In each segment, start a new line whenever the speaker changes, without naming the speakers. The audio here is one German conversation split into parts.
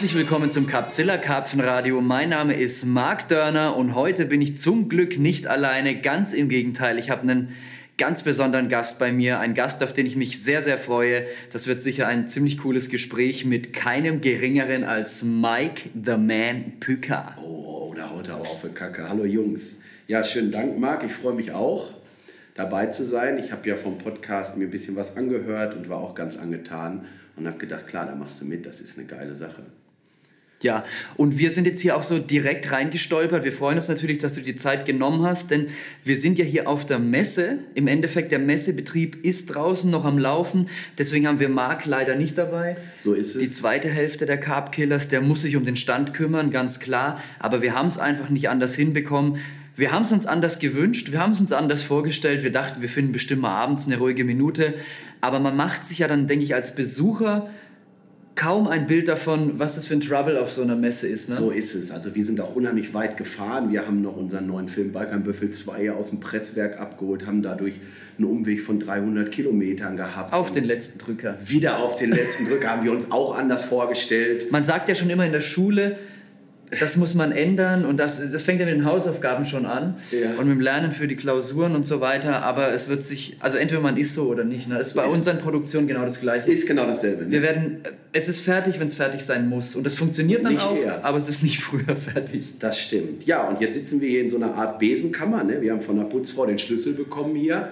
Herzlich willkommen zum Capzilla Karpfenradio. Mein Name ist Marc Dörner und heute bin ich zum Glück nicht alleine. Ganz im Gegenteil, ich habe einen ganz besonderen Gast bei mir, einen Gast, auf den ich mich sehr, sehr freue. Das wird sicher ein ziemlich cooles Gespräch mit keinem geringeren als Mike the Man Püker.
Oh, da haut er aber auf die Kacke. Hallo Jungs. Ja, schönen Dank, Marc. Ich freue mich auch, dabei zu sein. Ich habe ja vom Podcast mir ein bisschen was angehört und war auch ganz angetan und habe gedacht, klar, da machst du mit, das ist eine geile Sache.
Ja, und wir sind jetzt hier auch so direkt reingestolpert. Wir freuen uns natürlich, dass du die Zeit genommen hast, denn wir sind ja hier auf der Messe. Im Endeffekt, der Messebetrieb ist draußen noch am Laufen. Deswegen haben wir Marc leider nicht dabei.
So ist es.
Die zweite Hälfte der Carb Killers, der muss sich um den Stand kümmern, ganz klar. Aber wir haben es einfach nicht anders hinbekommen. Wir haben es uns anders gewünscht, wir haben es uns anders vorgestellt. Wir dachten, wir finden bestimmt mal abends eine ruhige Minute. Aber man macht sich ja dann, denke ich, als Besucher kaum ein Bild davon, was das für ein Trouble auf so einer Messe ist. Ne?
So ist es. Also wir sind auch unheimlich weit gefahren. Wir haben noch unseren neuen Film Balkanbüffel 2 aus dem Presswerk abgeholt, haben dadurch einen Umweg von 300 Kilometern gehabt.
Auf den letzten Drücker.
Wieder auf den letzten Drücker haben wir uns auch anders vorgestellt.
Man sagt ja schon immer in der Schule, das muss man ändern und das, das fängt ja mit den Hausaufgaben schon an ja. und mit dem Lernen für die Klausuren und so weiter. Aber es wird sich, also entweder man ist so oder nicht. Ne? Es ist so bei ist unseren Produktionen genau das Gleiche.
Ist genau dasselbe. Ne?
Wir werden, es ist fertig, wenn es fertig sein muss und das funktioniert dann
nicht
auch,
eher.
aber es ist nicht früher fertig.
Das stimmt. Ja, und jetzt sitzen wir hier in so einer Art Besenkammer. Ne? Wir haben von der Putzfrau den Schlüssel bekommen hier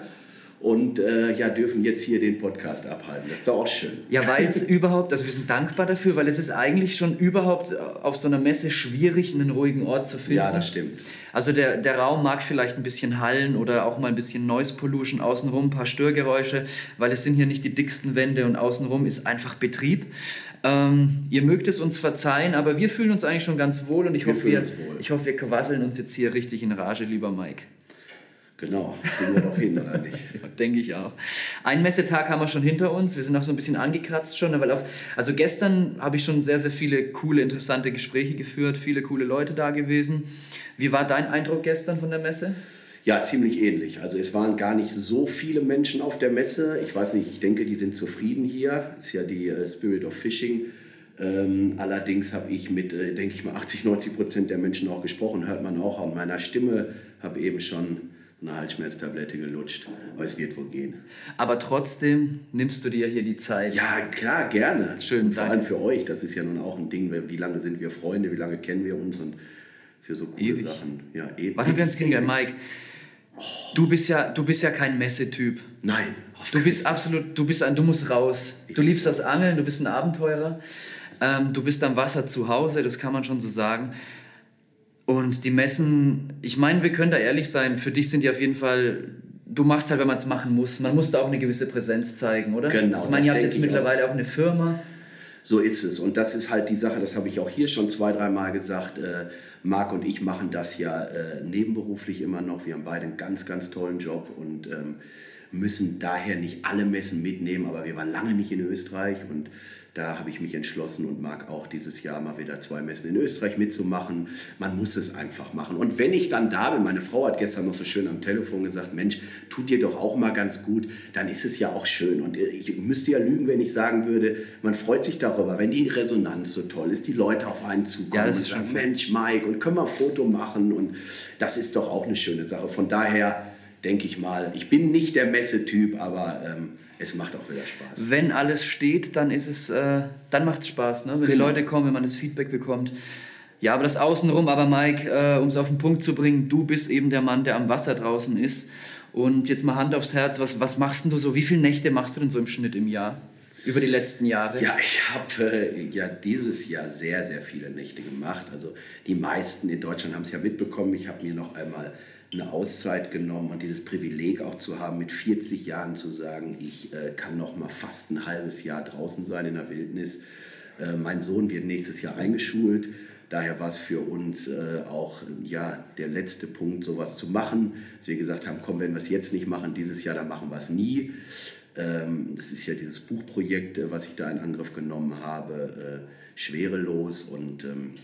und äh, ja, dürfen jetzt hier den Podcast abhalten. Das ist doch auch schön.
Ja, weil es überhaupt, also wir sind dankbar dafür, weil es ist eigentlich schon überhaupt auf so einer Messe schwierig, einen ruhigen Ort zu finden.
Ja, das stimmt.
Also der, der Raum mag vielleicht ein bisschen Hallen oder auch mal ein bisschen Noise Pollution außenrum, ein paar Störgeräusche, weil es sind hier nicht die dicksten Wände und außenrum ist einfach Betrieb. Ähm, ihr mögt es uns verzeihen, aber wir fühlen uns eigentlich schon ganz wohl und ich,
Wir
hoffe, wir, ich hoffe, wir quasseln uns jetzt hier richtig in Rage, lieber Mike.
Genau, kriegen wir doch hin, oder nicht?
Denke ich auch. Einen Messetag haben wir schon hinter uns. Wir sind auch so ein bisschen angekratzt schon. Weil auf, also gestern habe ich schon sehr, sehr viele coole, interessante Gespräche geführt, viele coole Leute da gewesen. Wie war dein Eindruck gestern von der Messe?
Ja, ziemlich ähnlich. Also es waren gar nicht so viele Menschen auf der Messe. Ich weiß nicht, ich denke, die sind zufrieden hier. Ist ja die äh, Spirit of Fishing. Ähm, allerdings habe ich mit, äh, denke ich mal, 80, 90 Prozent der Menschen auch gesprochen. Hört man auch an meiner Stimme. Habe eben schon eine Halsschmerztablette gelutscht. Aber es wird wohl gehen.
Aber trotzdem nimmst du dir hier die Zeit.
Ja, klar, gerne.
Schön,
und vor
danke.
allem für euch. Das ist ja nun auch ein Ding. Wie lange sind wir Freunde? Wie lange kennen wir uns? Und für so coole
Ewig.
Sachen. Ja, ewig.
Wann haben wir uns kennengelernt, Mike? Du bist ja, du bist ja kein Messetyp.
Nein.
Du bist absolut, du bist ein, du musst raus. Du liebst das Angeln, du bist ein Abenteurer. Ähm, du bist am Wasser zu Hause, das kann man schon so sagen. Und die Messen, ich meine, wir können da ehrlich sein, für dich sind die auf jeden Fall, du machst halt, wenn man es machen muss. Man muss da auch eine gewisse Präsenz zeigen, oder?
Genau,
Ich meine, ihr habt jetzt mittlerweile auch eine Firma.
So ist es. Und das ist halt die Sache, das habe ich auch hier schon zwei, dreimal gesagt. Äh, Marc und ich machen das ja äh, nebenberuflich immer noch. Wir haben beide einen ganz, ganz tollen Job und ähm, müssen daher nicht alle Messen mitnehmen. Aber wir waren lange nicht in Österreich und da habe ich mich entschlossen und mag auch dieses Jahr mal wieder zwei Messen in Österreich mitzumachen. Man muss es einfach machen. Und wenn ich dann da bin, meine Frau hat gestern noch so schön am Telefon gesagt, Mensch, tut dir doch auch mal ganz gut, dann ist es ja auch schön. Und ich müsste ja lügen, wenn ich sagen würde, man freut sich darüber, wenn die Resonanz so toll ist, die Leute auf einen zukommen
Ja,
und sagen, Mensch, Mike, und können wir ein Foto machen? Und das ist doch auch eine schöne Sache. Von daher denke ich mal, ich bin nicht der Messetyp, aber ähm, es macht auch wieder Spaß.
Wenn alles steht, dann ist es, äh, dann macht es Spaß, ne? wenn die
Genau.
Leute kommen, wenn man das Feedback bekommt. Ja, aber das Außenrum, aber Mike, äh, um es auf den Punkt zu bringen, du bist eben der Mann, der am Wasser draußen ist. Und jetzt mal Hand aufs Herz, was, was machst denn du so? Wie viele Nächte machst du denn so im Schnitt im Jahr? Über die letzten Jahre?
Ja, ich habe äh, ja dieses Jahr sehr, sehr viele Nächte gemacht. Also die meisten in Deutschland haben es ja mitbekommen. Ich habe mir noch einmal eine Auszeit genommen und dieses Privileg auch zu haben, mit 40 Jahren zu sagen, ich äh, kann noch mal fast ein halbes Jahr draußen sein in der Wildnis. Äh, mein Sohn wird nächstes Jahr eingeschult. Daher war es für uns äh, auch ja, der letzte Punkt, sowas zu machen. Dass wir gesagt haben, komm, wenn wir es jetzt nicht machen, dieses Jahr, dann machen wir es nie. Ähm, das ist ja dieses Buchprojekt, äh, was ich da in Angriff genommen habe, äh, schwerelos. Und ähm,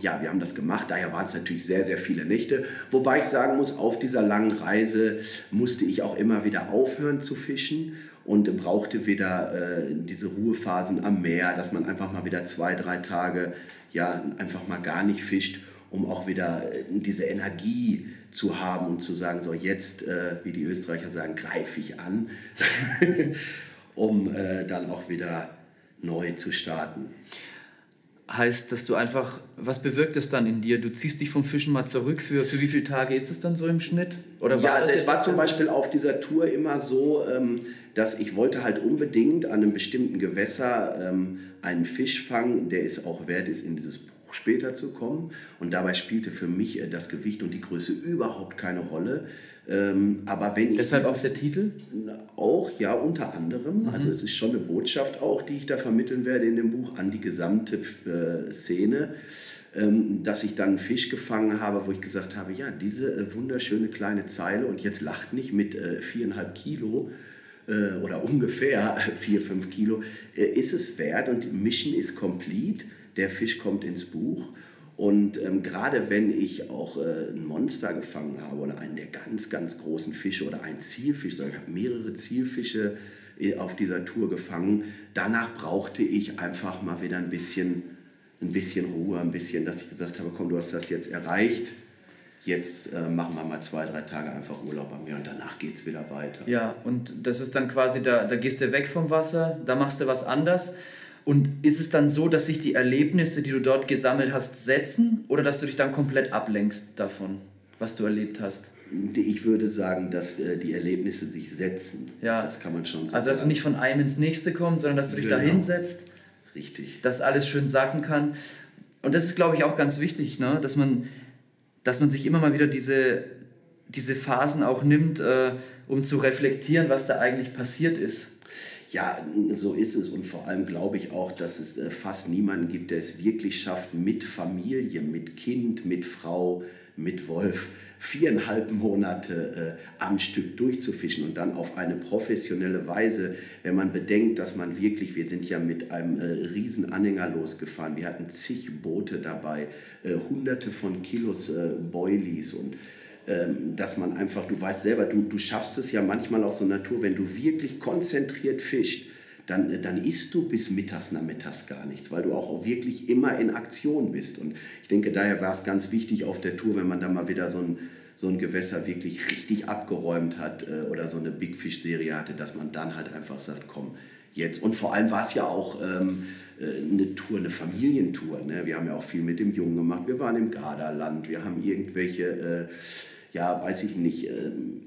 ja, wir haben das gemacht, daher waren es natürlich sehr, sehr viele Nächte. Wobei ich sagen muss, auf dieser langen Reise musste ich auch immer wieder aufhören zu fischen und brauchte wieder äh, diese Ruhephasen am Meer, dass man einfach mal wieder zwei, drei Tage ja einfach mal gar nicht fischt, um auch wieder äh, diese Energie zu haben und zu sagen, so jetzt, äh, wie die Österreicher sagen, greife ich an, um äh, dann auch wieder neu zu starten
heißt, dass du einfach, was bewirkt es dann in dir? Du ziehst dich vom Fischen mal zurück. Für, für wie viele Tage ist es dann so im Schnitt?
Oder war ja, das es war zum Beispiel auf dieser Tour immer so, ähm, dass ich wollte halt unbedingt an einem bestimmten Gewässer ähm, einen Fisch fangen, der es auch wert ist, in dieses Buch später zu kommen. Und dabei spielte für mich äh, das Gewicht und die Größe überhaupt keine Rolle. Ähm, aber wenn ich
Deshalb auch der Titel?
Auch, ja, unter anderem. Mhm. Also es ist schon eine Botschaft auch, die ich da vermitteln werde in dem Buch an die gesamte äh, Szene, ähm, dass ich dann einen Fisch gefangen habe, wo ich gesagt habe, ja, diese äh, wunderschöne kleine Zeile und jetzt lacht nicht mit äh, viereinhalb Kilo äh, oder ungefähr vier, fünf Kilo, äh, ist es wert und Mission ist complete. Der Fisch kommt ins Buch und ähm, gerade wenn ich auch äh, ein Monster gefangen habe oder einen der ganz, ganz großen Fische oder einen Zielfisch, ich habe mehrere Zielfische äh, auf dieser Tour gefangen, danach brauchte ich einfach mal wieder ein bisschen, ein bisschen Ruhe, ein bisschen, dass ich gesagt habe, komm, du hast das jetzt erreicht, jetzt äh, machen wir mal zwei, drei Tage einfach Urlaub bei mir und danach geht es wieder weiter.
Ja, und das ist dann quasi, da, da gehst du weg vom Wasser, da machst du was anders. Und ist es dann so, dass sich die Erlebnisse, die du dort gesammelt hast, setzen oder dass du dich dann komplett ablenkst davon, was du erlebt hast?
Ich würde sagen, dass äh, die Erlebnisse sich setzen.
Ja. Das kann man schon so Also, dass du nicht von einem ins nächste kommst, sondern dass du dich genau. da hinsetzt.
Richtig.
Dass alles schön sacken kann. Und das ist, glaube ich, auch ganz wichtig, ne? dass, man, dass man sich immer mal wieder diese, diese Phasen auch nimmt, äh, um zu reflektieren, was da eigentlich passiert ist.
Ja, so ist es. Und vor allem glaube ich auch, dass es äh, fast niemanden gibt, der es wirklich schafft, mit Familie, mit Kind, mit Frau, mit Wolf viereinhalb Monate äh, am Stück durchzufischen und dann auf eine professionelle Weise, wenn man bedenkt, dass man wirklich, wir sind ja mit einem äh, riesen Anhänger losgefahren, wir hatten zig Boote dabei, äh, hunderte von Kilos äh, Boilies und dass man einfach, du weißt selber, du, du schaffst es ja manchmal aus so Natur, wenn du wirklich konzentriert fischst, dann, äh, dann isst du bis mittags nachmittags gar nichts, weil du auch wirklich immer in Aktion bist. Und ich denke, daher war es ganz wichtig auf der Tour, wenn man dann mal wieder so ein, so ein Gewässer wirklich richtig abgeräumt hat äh, oder so eine Big Fish-Serie hatte, dass man dann halt einfach sagt, komm, jetzt. Und vor allem war es ja auch ähm, äh, eine Tour, eine Familientour. Ne? Wir haben ja auch viel mit dem Jungen gemacht. Wir waren im Gardaland, wir haben irgendwelche... Äh, ja, weiß ich nicht, ähm,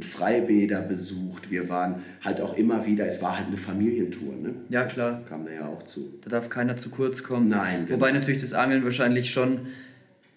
Freibäder besucht. Wir waren halt auch immer wieder, es war halt eine Familientour. Ne?
Ja, klar.
Das kam da ja auch zu.
Da darf keiner zu kurz kommen.
Nein.
Wobei genau. natürlich das Angeln wahrscheinlich schon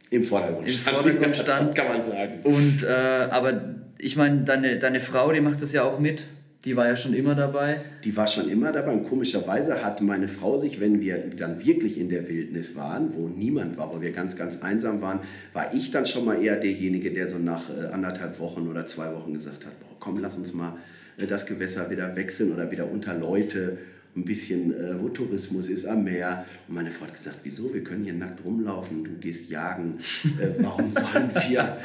im Vordergrund
im stand. Vordergrund stand.
Das kann man sagen.
Und, äh, aber ich meine, deine, deine Frau, die macht das ja auch mit. Die war ja schon immer dabei.
Die war schon immer dabei und komischerweise hat meine Frau sich, wenn wir dann wirklich in der Wildnis waren, wo niemand war, wo wir ganz, ganz einsam waren, war ich dann schon mal eher derjenige, der so nach äh, anderthalb Wochen oder zwei Wochen gesagt hat, boah, komm, lass uns mal äh, das Gewässer wieder wechseln oder wieder unter Leute ein bisschen, äh, wo Tourismus ist, am Meer. Und meine Frau hat gesagt, wieso, wir können hier nackt rumlaufen, du gehst jagen, äh, warum sollen wir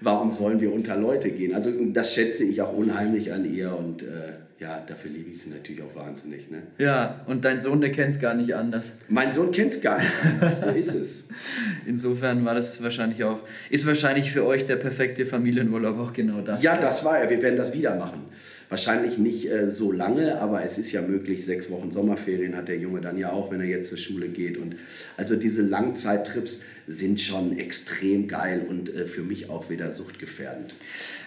warum sollen wir unter Leute gehen? Also das schätze ich auch unheimlich an ihr und äh, ja, dafür liebe ich sie natürlich auch wahnsinnig. Ne?
Ja, und dein Sohn, der kennt es gar nicht anders.
Mein Sohn kennt es gar nicht anders, so ist es.
Insofern war das wahrscheinlich auch, ist wahrscheinlich für euch der perfekte Familienurlaub auch genau das.
Ja, das war er, wir werden das wieder machen. Wahrscheinlich nicht äh, so lange, aber es ist ja möglich, sechs Wochen Sommerferien hat der Junge dann ja auch, wenn er jetzt zur Schule geht. Und also diese Langzeittrips sind schon extrem geil und äh, für mich auch wieder suchtgefährdend.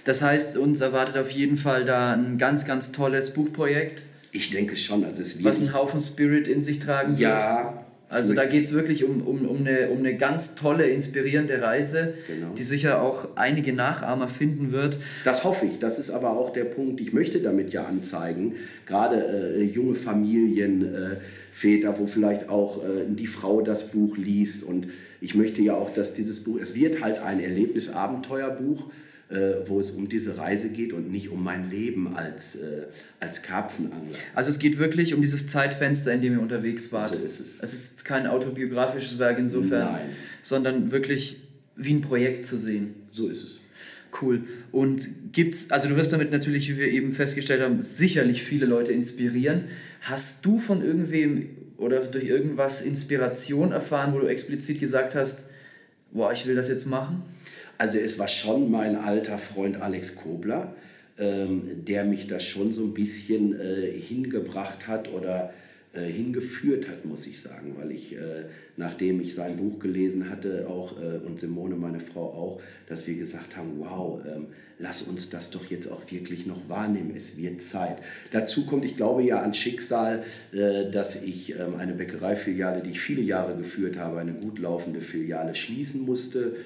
Das heißt, uns erwartet auf jeden Fall da ein ganz, ganz tolles Buchprojekt.
Ich denke schon. Also es
wird Was einen Haufen Spirit in sich tragen wird.
Ja,
also da geht es wirklich um, um, um, eine, um eine ganz tolle, inspirierende Reise, genau. die sicher auch einige Nachahmer finden wird.
Das hoffe ich. Das ist aber auch der Punkt. Ich möchte damit ja anzeigen, gerade äh, junge Familien, äh, Väter, wo vielleicht auch äh, die Frau das Buch liest. Und ich möchte ja auch, dass dieses Buch, es wird halt ein Erlebnisabenteuerbuch wo es um diese Reise geht und nicht um mein Leben als, äh, als Karpfenangler.
Also es geht wirklich um dieses Zeitfenster, in dem ihr unterwegs wart.
So ist es.
Es ist kein autobiografisches Werk insofern,
Nein.
sondern wirklich wie ein Projekt zu sehen.
So ist es.
Cool. Und gibt's, also du wirst damit natürlich, wie wir eben festgestellt haben, sicherlich viele Leute inspirieren. Hast du von irgendwem oder durch irgendwas Inspiration erfahren, wo du explizit gesagt hast, boah, ich will das jetzt machen?
Also es war schon mein alter Freund Alex Kobler, ähm, der mich da schon so ein bisschen äh, hingebracht hat oder äh, hingeführt hat, muss ich sagen, weil ich, äh, nachdem ich sein Buch gelesen hatte, auch äh, und Simone, meine Frau auch, dass wir gesagt haben, wow, ähm, lass uns das doch jetzt auch wirklich noch wahrnehmen, es wird Zeit. Dazu kommt, ich glaube ja an Schicksal, äh, dass ich ähm, eine Bäckereifiliale, die ich viele Jahre geführt habe, eine gut laufende Filiale schließen musste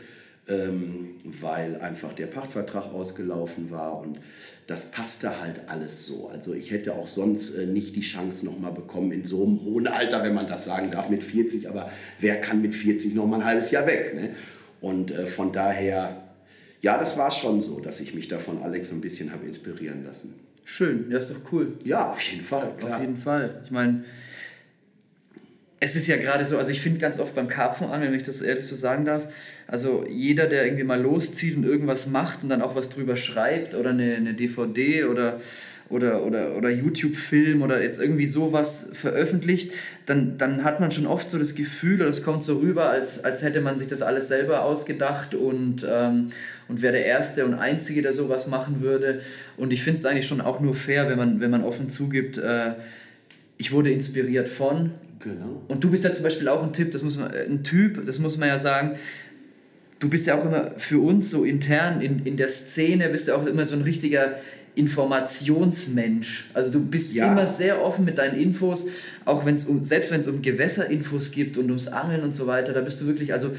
ähm, weil einfach der Pachtvertrag ausgelaufen war und das passte halt alles so. Also ich hätte auch sonst äh, nicht die Chance nochmal bekommen in so einem hohen Alter, wenn man das sagen darf, mit 40, aber wer kann mit 40 nochmal ein halbes Jahr weg? Ne? Und äh, von daher, ja, das war schon so, dass ich mich da von Alex ein bisschen habe inspirieren lassen.
Schön, ja, ist doch cool.
Ja, auf jeden Fall, klar.
Auf jeden Fall. Ich meine, es ist ja gerade so, also ich finde ganz oft beim Karpfenangeln, wenn ich das ehrlich so sagen darf, also jeder, der irgendwie mal loszieht und irgendwas macht und dann auch was drüber schreibt oder eine, eine DVD oder, oder, oder, oder YouTube-Film oder jetzt irgendwie sowas veröffentlicht, dann, dann hat man schon oft so das Gefühl oder es kommt so rüber, als, als hätte man sich das alles selber ausgedacht und, ähm, und wäre der Erste und Einzige, der sowas machen würde. Und ich finde es eigentlich schon auch nur fair, wenn man, wenn man offen zugibt, äh, ich wurde inspiriert von.
Genau.
Und du bist ja zum Beispiel auch ein Tipp, das muss man, äh, ein Typ, das muss man ja sagen. Du bist ja auch immer für uns so intern in, in der Szene, bist ja auch immer so ein richtiger Informationsmensch. Also du bist
Ja.
immer sehr offen mit deinen Infos, auch wenn es um, selbst wenn es um Gewässerinfos gibt und ums Angeln und so weiter, da bist du wirklich, also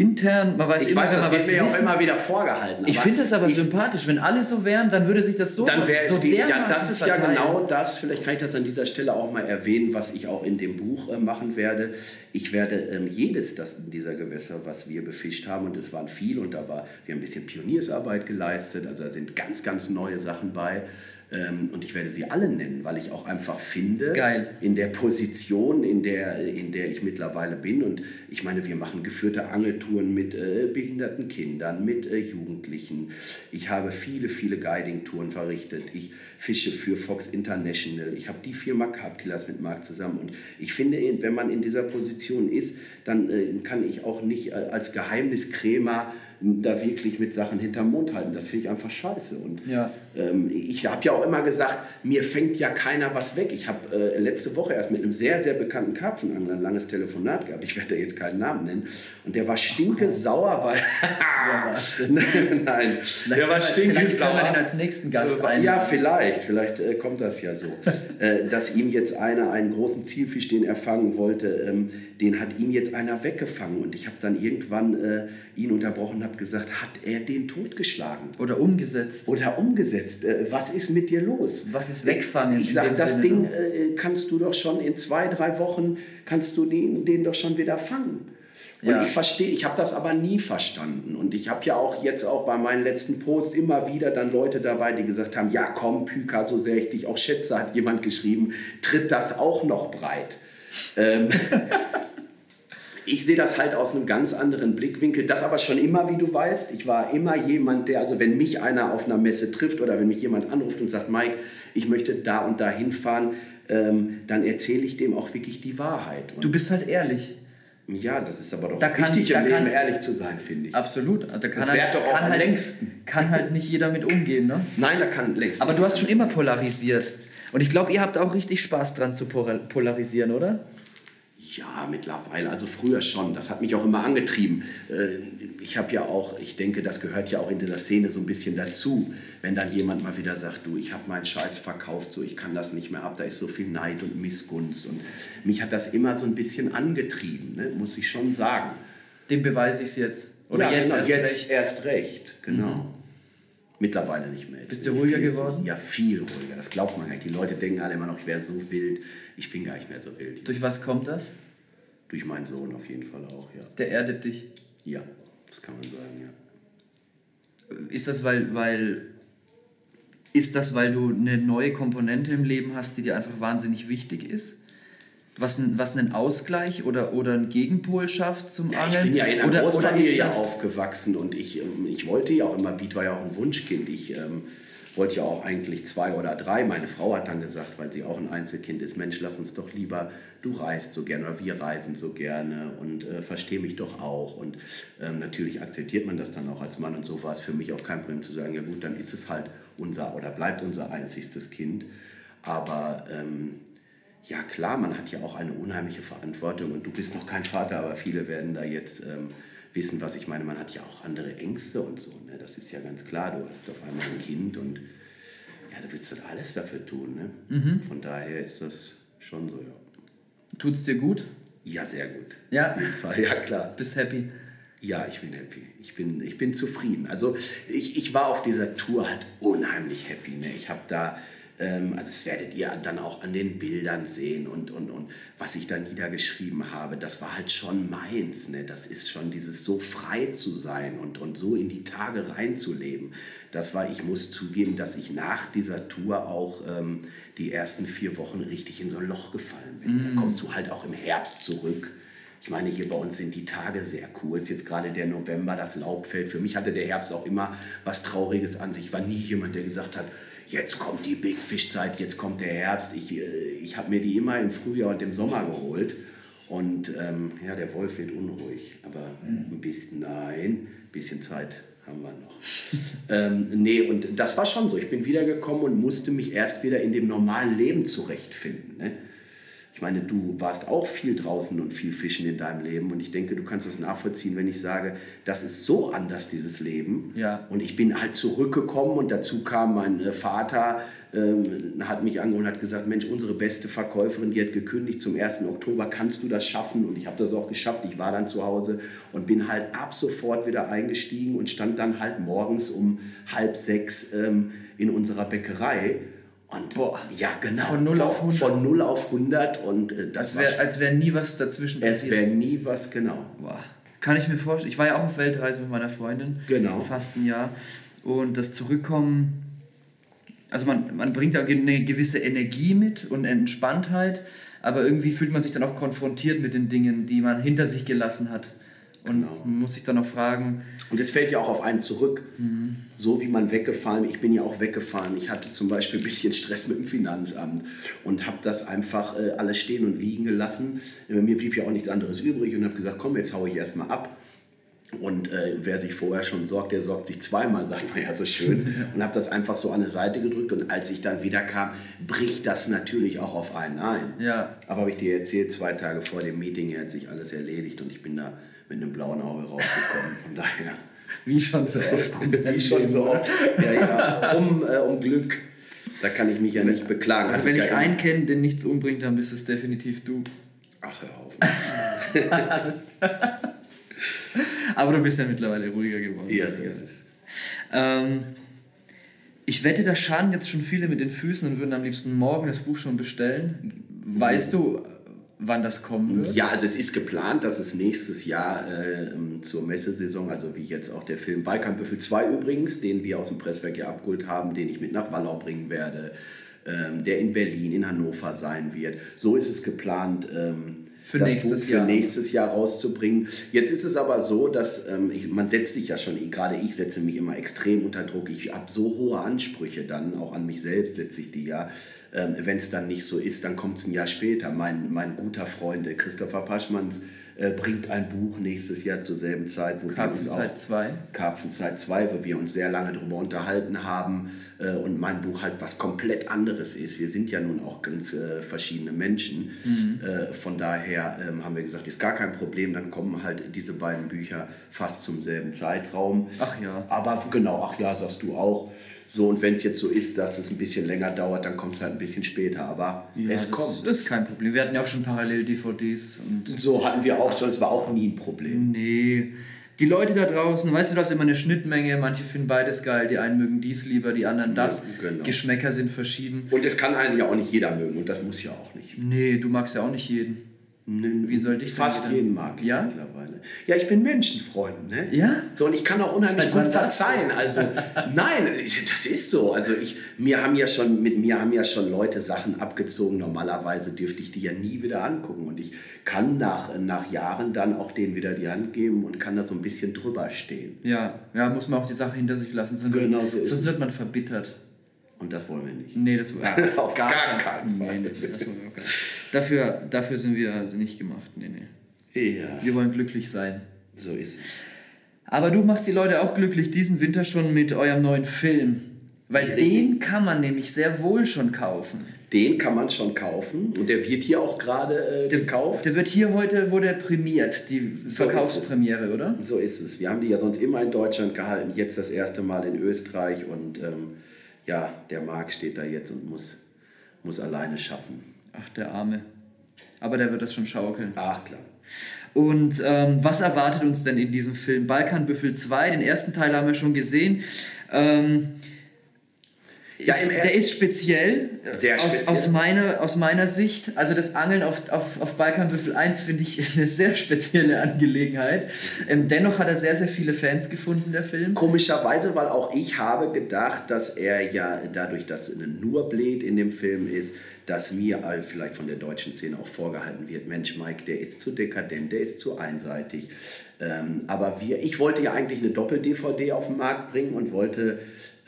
intern, man weiß
Ich
immer,
weiß,
wenn
das
man
wird
was
mir ja auch immer wieder vorgehalten.
Ich finde das aber sympathisch. Wenn alle so wären, dann würde sich das so
dann wäre
so
es wie, ja, das ist ja
verteilen.
genau das, vielleicht kann ich das an dieser Stelle auch mal erwähnen, was ich auch in dem Buch äh, machen werde. Ich werde ähm, jedes das, dieser Gewässer, was wir befischt haben, und es waren viel, und da war, wir haben ein bisschen Pioniersarbeit geleistet, also da sind ganz, ganz neue Sachen bei. Ähm, und ich werde sie alle nennen, weil ich auch einfach finde,
Geil.
in der Position, in der, in der ich mittlerweile bin. Und ich meine, wir machen geführte Angeltouren mit äh, behinderten Kindern, mit äh, Jugendlichen. Ich habe viele, viele Guiding-Touren verrichtet. Ich fische für Fox International. Ich habe die Firma Carp Killers mit Marc zusammen. Und ich finde, wenn man in dieser Position ist, dann äh, kann ich auch nicht äh, als Geheimniskrämer da wirklich mit Sachen hinterm Mond halten. Das finde ich einfach scheiße. Und
Ja.
ähm, ich habe ja auch immer gesagt, mir fängt ja keiner was weg. Ich habe äh, letzte Woche erst mit einem sehr, sehr bekannten Karpfenangler ein langes Telefonat gehabt. Ich werde da jetzt keinen Namen nennen. Und der war stinke sauer, weil. Nein, der war stinke
Vielleicht können wir den
sauer.
als nächsten Gast rein.
Ja, vielleicht, vielleicht äh, kommt das ja so. äh, dass ihm jetzt einer einen großen Zielfisch, den er fangen wollte, ähm, den hat ihm jetzt einer weggefangen. Und ich habe dann irgendwann äh, ihn unterbrochen habe gesagt, hat er den totgeschlagen?
Oder umgesetzt.
oder umgesetzt. Äh, Was ist mit dir los?
Was ist wegfangen
Ich sage, das Ding
ne?
äh, kannst du doch schon in zwei, drei Wochen, kannst du den, den doch schon wieder fangen. Und
Ja.
ich verstehe, ich habe das aber nie verstanden. Und ich habe ja auch jetzt auch bei meinen letzten Posts immer wieder dann Leute dabei, die gesagt haben, ja komm, Püka, so sehr ich dich auch schätze, hat jemand geschrieben, tritt das auch noch breit. Ähm, ich sehe das halt aus einem ganz anderen Blickwinkel. Das aber schon immer, wie du weißt. Ich war immer jemand, der, also wenn mich einer auf einer Messe trifft oder wenn mich jemand anruft und sagt, Mike, ich möchte da und da hinfahren, ähm, dann erzähle ich dem auch wirklich die Wahrheit. Und
Du bist halt ehrlich.
ja, das ist aber doch
Da kann-
wichtig
da
im Leben,
kann-
ehrlich zu sein, finde ich.
Absolut. Da kann
Das
halt,
wäre doch auch
kann
am
halt,
längsten.
Kann halt nicht jeder mit umgehen, ne?
Nein, da kann längst.
Aber du hast schon immer polarisiert. Und ich glaube, ihr habt auch richtig Spaß dran zu pol- polarisieren, oder?
Ja, mittlerweile, also früher schon. Das hat mich auch immer angetrieben. Äh, Ich habe ja auch, ich denke, das gehört ja auch in dieser Szene so ein bisschen dazu, wenn dann jemand mal wieder sagt, du, ich habe meinen Scheiß verkauft, so ich kann das nicht mehr ab, da ist so viel Neid und Missgunst. Und mich hat das immer so ein bisschen angetrieben, ne? muss ich schon sagen.
Dem beweise ich es jetzt. Oder
ja,
jetzt
genau,
erst
jetzt
recht.
erst recht, genau. Mittlerweile nicht mehr. Jetzt
Bist du ruhiger geworden?
Ja, viel ruhiger. Das glaubt man gar nicht. Die Leute denken alle immer noch, ich wäre so wild. Ich bin gar nicht mehr so wild.
Durch was kommt das?
Durch meinen Sohn auf jeden Fall auch, ja.
Der erdet dich.
Ja, das kann man sagen, ja.
ist das, weil, weil ist das, weil du eine neue Komponente im Leben hast, die dir einfach wahnsinnig wichtig ist? Was, was einen Ausgleich oder, oder einen Gegenpol schafft zum
ja,
Angeln?
Ich bin ja in einer
oder,
Großfamilie oder aufgewachsen und ich, ähm, ich wollte ja auch immer, Beat war ja auch ein Wunschkind. Ich ähm, wollte ja auch eigentlich zwei oder drei. Meine Frau hat dann gesagt, weil sie auch ein Einzelkind ist, Mensch, lass uns doch lieber, du reist so gerne oder wir reisen so gerne und äh, verstehe mich doch auch. Und ähm, natürlich akzeptiert man das dann auch als Mann und so war es für mich auch kein Problem zu sagen, ja gut, dann ist es halt unser oder bleibt unser einzigstes Kind. Aber ähm, ja klar, man hat ja auch eine unheimliche Verantwortung und du bist noch kein Vater, aber viele werden da jetzt ähm, wissen, was ich meine. Man hat ja auch andere Ängste und so. Ne? Das ist ja ganz klar. Du hast auf einmal ein Kind und ja, da willst du alles dafür tun. Ne? Mhm. Von daher ist das schon so, ja.
Tut es dir gut?
Ja, sehr gut.
Ja?
Auf jeden Fall, ja klar.
Bist happy?
Ja, ich bin happy. Ich bin, ich bin zufrieden. Also ich, ich war auf dieser Tour halt unheimlich happy. Ne? Ich habe da ähm, also das werdet ihr dann auch an den Bildern sehen und, und, und was ich da niedergeschrieben habe, das war halt schon meins. Ne? Das ist schon dieses so frei zu sein und, und so in die Tage reinzuleben. Das war, ich muss zugeben, dass ich nach dieser Tour auch ähm, die ersten vier Wochen richtig in so ein Loch gefallen bin. Mm. Da kommst du halt auch im Herbst zurück. Ich meine, hier bei uns sind die Tage sehr kurz. Jetzt gerade der November, das Laub fällt. Für mich hatte der Herbst auch immer was Trauriges an sich. Ich war nie jemand, der gesagt hat, jetzt kommt die Big Fish Zeit, jetzt kommt der Herbst. Ich, äh, ich habe mir die immer im Frühjahr und im Sommer geholt. Und ähm, ja, der Wolf wird unruhig. Aber ein bisschen, nein, ein bisschen Zeit haben wir noch. ähm, nee, und das war schon so. Ich bin wiedergekommen und musste mich erst wieder in dem normalen Leben zurechtfinden. Ne? Ich meine, du warst auch viel draußen und viel fischen in deinem Leben und ich denke, du kannst das nachvollziehen, wenn ich sage, das ist so anders, dieses Leben.
Ja.
Und ich bin halt zurückgekommen und dazu kam mein äh, Vater, ähm, hat mich angerufen und hat gesagt, Mensch, unsere beste Verkäuferin, die hat gekündigt zum 1. Oktober, kannst du das schaffen? Und ich habe das auch geschafft. Ich war dann zu Hause und bin halt ab sofort wieder eingestiegen und stand dann halt morgens um halb sechs ähm, in unserer Bäckerei und Boah, ja, genau.
Von 0 auf 100.
Von 0 auf 100. Und äh, das
als wäre wär nie was dazwischen
passiert. Es wäre nie was, genau.
Boah. Kann ich mir vorstellen. Ich war ja auch auf Weltreise mit meiner Freundin.
Genau.
Fast ein Jahr. Und das Zurückkommen, also man, man bringt da eine gewisse Energie mit und Entspanntheit, aber irgendwie fühlt man sich dann auch konfrontiert mit den Dingen, die man hinter sich gelassen hat. Und genau. muss sich dann auch fragen.
Und es fällt ja auch auf einen zurück. Mhm. So wie man weggefahren, ich bin ja auch weggefahren. Ich hatte zum Beispiel ein bisschen Stress mit dem Finanzamt und habe das einfach äh, alles stehen und liegen gelassen. Äh, mir blieb ja auch nichts anderes übrig und habe gesagt, komm, jetzt haue ich erstmal ab. Und äh, wer sich vorher schon sorgt, der sorgt sich zweimal, sagt man ja so schön. Und habe das einfach so an die Seite gedrückt. Und als ich dann wieder kam, bricht das natürlich auch auf einen ein.
Ja.
Aber habe ich dir erzählt, zwei Tage vor dem Meeting hat sich alles erledigt und ich bin da mit einem blauen Auge rausgekommen. Von daher.
Wie schon so oft.
Wie schon so oft. Ja, ja. Um, äh, um Glück. Da kann ich mich ja nicht beklagen.
Also, wenn ich, ich einen kenne, den nichts umbringt, dann bist es definitiv du.
Ach, hör
auf. Aber du bist ja mittlerweile ruhiger geworden.
Ja, so ist es.
Ähm, ich wette, da schaden jetzt schon viele mit den Füßen und würden am liebsten morgen das Buch schon bestellen. Weißt du, wann das kommen wird?
Ja, also es ist geplant, dass es nächstes Jahr äh, zur Messesaison, also wie jetzt auch der Film Balkanbüffel 2 übrigens, den wir aus dem Presswerk ja abgeholt haben, den ich mit nach Wallau bringen werde, ähm, der in Berlin, in Hannover sein wird. So ist es geplant. Ähm,
für das nächstes
Buch für Jahr. nächstes Jahr rauszubringen. Jetzt ist es aber so, dass ähm, ich, man setzt sich ja schon, gerade ich setze mich immer extrem unter Druck. Ich habe so hohe Ansprüche dann, auch an mich selbst setze ich die ja. Ähm, Wenn es dann nicht so ist, dann kommt es ein Jahr später. Mein, mein guter Freund Christopher Paschmanns äh, bringt ein Buch nächstes Jahr zur selben Zeit,
wo wir uns auch 2.
Karpfenzeit 2, wo wir uns sehr lange darüber unterhalten haben äh, und mein Buch halt was komplett anderes ist. Wir sind ja nun auch ganz äh, verschiedene Menschen. Mhm. Äh, von daher ähm, haben wir gesagt, ist gar kein Problem, dann kommen halt diese beiden Bücher fast zum selben Zeitraum.
Ach ja.
Aber genau, ach ja, sagst du auch. So, und wenn es jetzt so ist, dass es ein bisschen länger dauert, dann kommt es halt ein bisschen später. Aber ja, es
das,
kommt.
Das ist kein Problem. Wir hatten ja auch schon Parallel-DVDs.
Und so hatten wir auch schon. Es war auch nie ein Problem.
Nee. Die Leute da draußen, weißt du, du hast immer eine Schnittmenge. Manche finden beides geil. Die einen mögen dies lieber, die anderen das. Ja, genau. Geschmäcker sind verschieden.
Und es kann einen ja auch nicht jeder mögen. Und das muss ja auch nicht.
Nee, du magst ja auch nicht jeden.
Wie soll ich Fast jeden mag ich
ja?
mittlerweile. Ja, ich bin Menschenfreund, ne?
Ja?
So, und ich kann auch unheimlich gut verzeihen. Also, nein, das ist so. Also, ich, mir haben ja schon, mit mir haben ja schon Leute Sachen abgezogen. Normalerweise dürfte ich die ja nie wieder angucken. Und ich kann nach, nach Jahren dann auch denen wieder die Hand geben und kann da so ein bisschen drüber stehen.
Ja, ja, muss man auch die Sache hinter sich lassen. Sonst,
genau so
sonst wird man verbittert.
Und das wollen wir nicht.
Nee, das wollen wir
auf gar, gar keinen Fall.
Nee, das wollen wir gar nicht. Dafür, dafür sind wir also nicht gemacht. Nee, nee.
Ja.
Wir wollen glücklich sein.
So ist es.
Aber du machst die Leute auch glücklich diesen Winter schon mit eurem neuen Film. Weil
Richtig.
den kann man nämlich sehr wohl schon kaufen.
Den kann man schon kaufen und der wird hier auch gerade äh, gekauft.
Der wird hier heute, wurde prämiert, die
So
Verkaufspremiere, oder?
So ist es. Wir haben die ja sonst immer in Deutschland gehalten, jetzt das erste Mal in Österreich und ähm, ja, der Marc steht da jetzt und muss, muss alleine schaffen.
Ach, der Arme. Aber der wird das schon schaukeln.
Ach klar.
Und ähm, was erwartet uns denn in diesem Film? Balkanbüffel 2, den ersten Teil haben wir schon gesehen. Ähm,
Ja,
ist,
Er-
der ist speziell,
Sehr
aus,
speziell.
Aus, meiner, aus meiner Sicht. Also das Angeln auf, auf, auf Balkanbüffel 1 finde ich eine sehr spezielle Angelegenheit. Ähm, dennoch hat er sehr, sehr viele Fans gefunden, der Film.
Komischerweise, weil auch ich habe gedacht, dass er ja dadurch, dass ein nur Blade in dem Film ist, dass mir vielleicht von der deutschen Szene auch vorgehalten wird, Mensch, Mike, der ist zu dekadent, der ist zu einseitig. Ähm, aber wir, ich wollte ja eigentlich eine Doppel-DVD auf den Markt bringen und wollte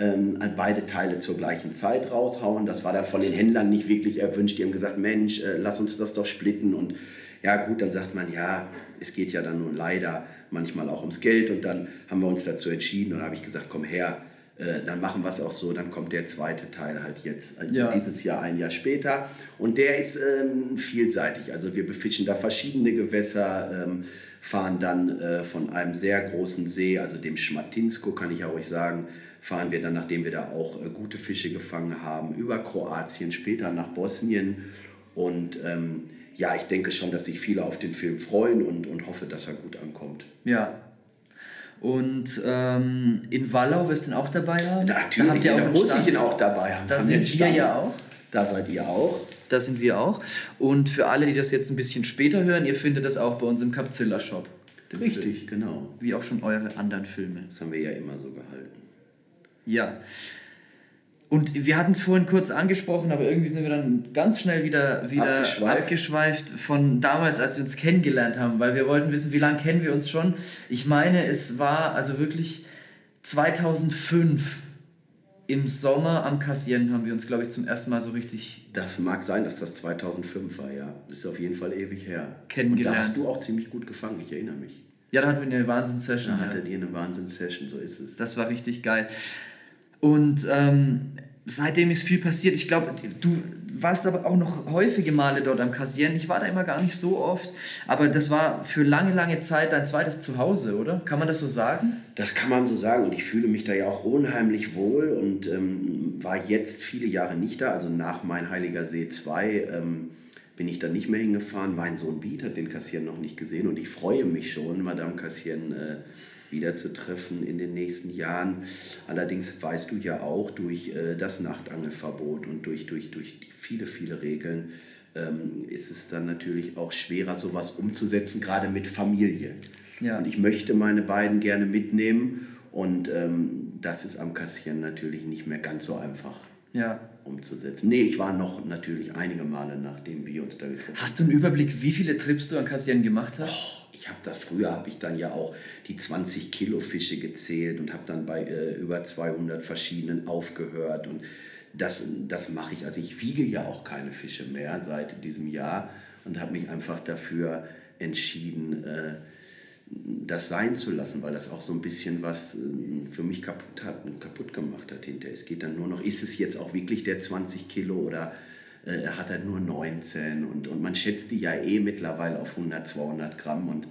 ähm, beide Teile zur gleichen Zeit raushauen. Das war dann von den Händlern nicht wirklich erwünscht. Die haben gesagt, Mensch, äh, lass uns das doch splitten. Und ja gut, dann sagt man, ja, es geht ja dann nur leider manchmal auch ums Geld. Und dann haben wir uns dazu entschieden und habe ich gesagt, komm her, äh, dann machen wir es auch so. Dann kommt der zweite Teil halt jetzt, äh,
Ja.
dieses Jahr, ein Jahr später. Und der ist ähm, vielseitig. Also wir befischen da verschiedene Gewässer, ähm, fahren dann äh, von einem sehr großen See, also dem Schmatinsko, kann ich ja ruhig sagen, fahren wir dann, nachdem wir da auch äh, gute Fische gefangen haben, über Kroatien, später nach Bosnien. Und ähm, ja, ich denke schon, dass sich viele auf den Film freuen und, und hoffe, dass er gut ankommt.
Ja. Und ähm, in Wallau wirst du ihn auch dabei haben? Da
Natürlich,
ihr auch
da muss
Stand.
ich ihn auch dabei haben.
Da
Haben
sind wir ja auch.
Da seid ihr auch.
Da sind wir auch. Und für alle, die das jetzt ein bisschen später hören, ihr findet das auch bei uns im Capzilla Shop. den Film.
Richtig, genau.
Wie auch schon eure anderen Filme.
Das haben wir ja immer so gehalten.
Ja. Und wir hatten es vorhin kurz angesprochen, aber irgendwie sind wir dann ganz schnell wieder, wieder
Abgeschweift.
abgeschweift. von damals, als wir uns kennengelernt haben, weil wir wollten wissen, wie lange kennen wir uns schon. Ich meine, es war also wirklich 2005 im Sommer am Kassieren haben wir uns, glaube ich, zum ersten Mal so richtig
Das mag sein, dass das 2005 war, ja. Das ist auf jeden Fall ewig her.
Kennengelernt.
Und da hast du auch ziemlich gut gefangen, ich erinnere mich.
Ja, da hatten wir eine Wahnsinns-Session.
Da
ja.
hattet ihr eine Wahnsinns-Session, so ist es.
Das war richtig geil. Und ähm, seitdem ist viel passiert. Ich glaube, du warst aber auch noch häufige Male dort am Kassieren. Ich war da immer gar nicht so oft, aber das war für lange, lange Zeit dein zweites Zuhause, oder? Kann man das so sagen?
Das kann man so sagen und ich fühle mich da ja auch unheimlich wohl und ähm, war jetzt viele Jahre nicht da. Also nach Mein Heiliger See 2 ähm, bin ich dann nicht mehr hingefahren. Mein Sohn Beat hat den Kassieren noch nicht gesehen und ich freue mich schon, Madame Kassieren äh, wiederzutreffen in den nächsten Jahren. Allerdings weißt du ja auch durch äh, das Nachtangelverbot und durch, durch, durch die viele, viele Regeln ähm, ist es dann natürlich auch schwerer, sowas umzusetzen, gerade mit Familie.
Ja.
Und ich möchte meine beiden gerne mitnehmen und ähm, das ist am Kassieren natürlich nicht mehr ganz so einfach
Ja.
umzusetzen. Nee, ich war noch natürlich einige Male, nachdem wir uns da getroffen haben.
Hast du einen Überblick, wie viele Trips du an Kassieren gemacht hast?
Oh, habe das früher habe ich dann ja auch die 20 Kilo Fische gezählt und habe dann bei äh, über 200 verschiedenen aufgehört und das, das mache ich. Also ich wiege ja auch keine Fische mehr seit diesem Jahr und habe mich einfach dafür entschieden, äh, das sein zu lassen, weil das auch so ein bisschen was äh, für mich kaputt hat, kaputt gemacht hat hinterher. Es geht dann nur noch, ist es jetzt auch wirklich der 20 Kilo oder äh, hat er nur 19 und, und man schätzt die ja eh mittlerweile auf 100, 200 Gramm und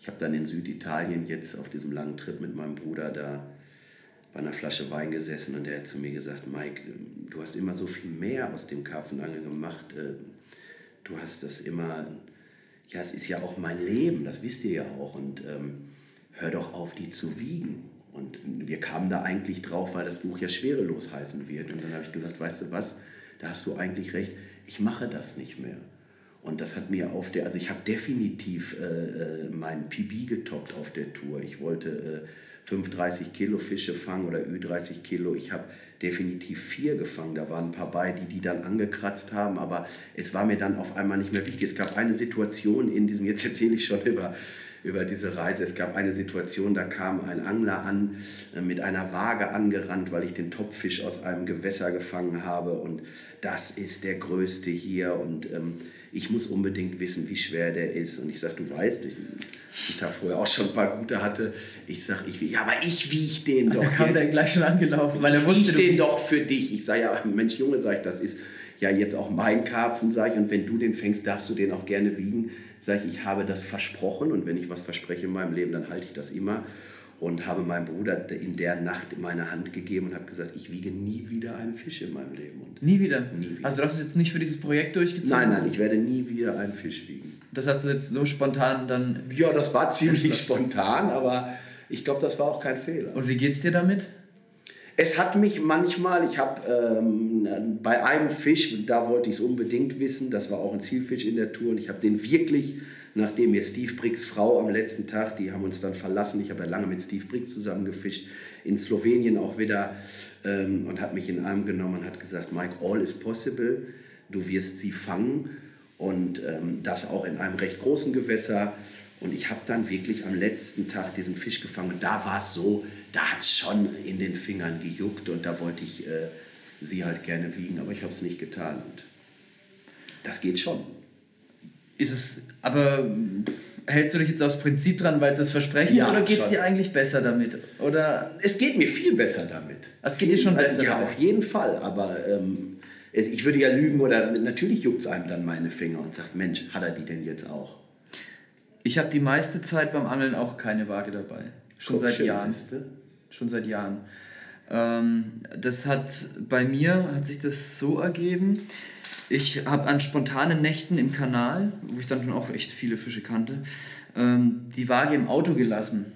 ich habe dann in Süditalien jetzt auf diesem langen Trip mit meinem Bruder da bei einer Flasche Wein gesessen und der hat zu mir gesagt, Mike, äh, du hast immer so viel mehr aus dem Karpfenangeln gemacht. äh, Du hast das immer, ja, es ist ja auch mein Leben, das wisst ihr ja auch. Und ähm, hör doch auf, die zu wiegen. Und wir kamen da eigentlich drauf, weil das Buch ja schwerelos heißen wird. Und dann habe ich gesagt, weißt du was, da hast du eigentlich recht, ich mache das nicht mehr. Und das hat mir auf der, also ich habe definitiv äh, mein PB getoppt auf der Tour. Ich wollte äh, 35 Kilo Fische fangen oder Ü30 Kilo. Ich habe definitiv vier gefangen. Da waren ein paar bei, die die dann angekratzt haben, aber es war mir dann auf einmal nicht mehr wichtig. Es gab eine Situation in diesem, jetzt erzähle ich schon über, über diese Reise, es gab eine Situation, da kam ein Angler an, äh, mit einer Waage angerannt, weil ich den Topfisch aus einem Gewässer gefangen habe und das ist der größte hier und ähm, ich muss unbedingt wissen, wie schwer der ist. Und ich sage, du weißt, ich einen Tag vorher auch schon ein paar gute hatte. Ich sage, ich, ja, aber ich wiege den doch. Da
kam der gleich schon angelaufen,
weil er wusste, ich den doch für dich. Ich sage ja, Mensch, Junge, sage ich, das ist ja jetzt auch mein Karpfen, sage ich, und wenn du den fängst, darfst du den auch gerne wiegen. Sage ich, ich habe das versprochen und wenn ich was verspreche in meinem Leben, dann halte ich das immer und habe meinem Bruder in der Nacht meine Hand gegeben und habe gesagt, ich wiege nie wieder einen Fisch in meinem Leben. Und
nie wieder? Nie wieder. Also du hast es jetzt nicht für dieses Projekt durchgezogen?
Nein, nein, ich werde nie wieder einen Fisch wiegen.
Das hast du jetzt so spontan dann...
Ja, das war ziemlich spontan, aber ich glaube, das war auch kein Fehler.
Und wie geht es dir damit?
Es hat mich manchmal, ich habe ähm, bei einem Fisch, da wollte ich es unbedingt wissen, das war auch ein Zielfisch in der Tour und ich habe den wirklich nachdem mir Steve Briggs Frau am letzten Tag, die haben uns dann verlassen, ich habe ja lange mit Steve Briggs zusammen gefischt, in Slowenien auch wieder ähm, und hat mich in den Arm genommen und hat gesagt, Mike, all is possible, du wirst sie fangen und ähm, das auch in einem recht großen Gewässer. Und ich habe dann wirklich am letzten Tag diesen Fisch gefangen. Und da war es so, da hat es schon in den Fingern gejuckt und da wollte ich äh, sie halt gerne wiegen, aber ich habe es nicht getan. Und das geht schon
ist es, aber hältst du dich jetzt aufs Prinzip dran, weil es das Versprechen ja, ist, oder geht es dir eigentlich besser damit? Oder?
Es geht mir viel besser damit.
Es geht dir schon besser
Ja, damit. auf jeden Fall, aber ähm, ich würde ja lügen oder natürlich juckt es einem dann meine Finger und sagt, Mensch, hat er die denn jetzt auch?
Ich habe die meiste Zeit beim Angeln auch keine Waage dabei. Schon Guck, seit Jahren. Siehste. Schon seit Jahren. Ähm, das hat bei mir hat sich das so ergeben, ich habe an spontanen Nächten im Kanal, wo ich dann schon auch echt viele Fische kannte, ähm, die Waage im Auto gelassen.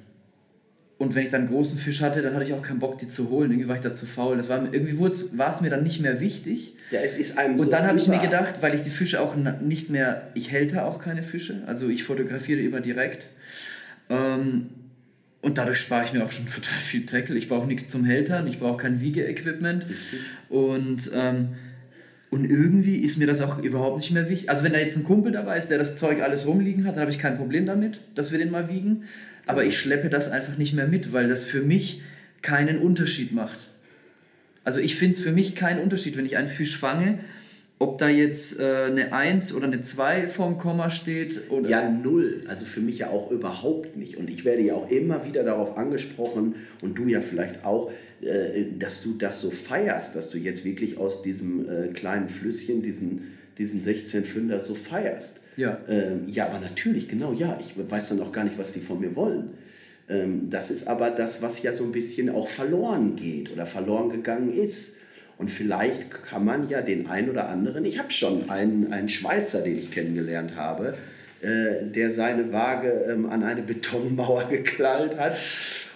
Und wenn ich dann einen großen Fisch hatte, dann hatte ich auch keinen Bock, die zu holen. Irgendwie war ich da zu faul. Das war, irgendwie war es mir dann nicht mehr wichtig.
Ja, es ist einem
Und so dann habe ich mir gedacht, weil ich die Fische auch nicht mehr, ich hälte auch keine Fische, also ich fotografiere immer direkt. Ähm, und dadurch spare ich mir auch schon total viel Tackle. Ich brauche nichts zum Hältern, ich brauche kein Wiegeequipment. Und ähm, und irgendwie ist mir das auch überhaupt nicht mehr wichtig. Also wenn da jetzt ein Kumpel dabei ist, der das Zeug alles rumliegen hat, dann habe ich kein Problem damit, dass wir den mal wiegen. Aber ich schleppe das einfach nicht mehr mit, weil das für mich keinen Unterschied macht. Also ich finde es für mich keinen Unterschied, wenn ich einen Fisch fange ob da jetzt äh, eine 1 oder eine 2 vorm Komma steht? Oder?
Ja, null. Also für mich ja auch überhaupt nicht. Und ich werde ja auch immer wieder darauf angesprochen und du ja vielleicht auch, äh, dass du das so feierst, dass du jetzt wirklich aus diesem äh, kleinen Flüsschen diesen, diesen 16 Fünder so feierst.
Ja.
Ähm, ja, aber natürlich, genau, ja. Ich weiß dann auch gar nicht, was die von mir wollen. Ähm, das ist aber das, was ja so ein bisschen auch verloren geht oder verloren gegangen ist. Und vielleicht kann man ja den einen oder anderen, ich habe schon einen, einen Schweizer, den ich kennengelernt habe, äh, der seine Waage ähm, an eine Betonmauer geklallt hat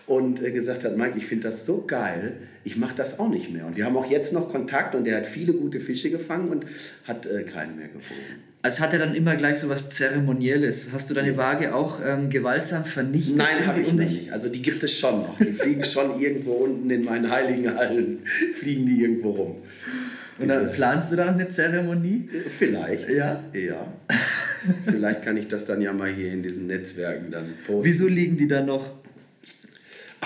und äh, gesagt hat, Mike, ich finde das so geil, ich mache das auch nicht mehr. Und wir haben auch jetzt noch Kontakt und der hat viele gute Fische gefangen und hat äh, keinen mehr gefunden.
Es hat ja dann immer gleich so was Zeremonielles. Hast du deine Waage auch ähm, gewaltsam vernichtet?
Nein, habe ich nicht. Also die gibt es schon noch. Die fliegen schon irgendwo unten in meinen heiligen Hallen, fliegen die irgendwo rum.
Und dann planst du da noch eine Zeremonie?
Vielleicht.
Ja?
Ja. Vielleicht kann ich das dann ja mal hier in diesen Netzwerken dann
posten. Wieso liegen die da noch?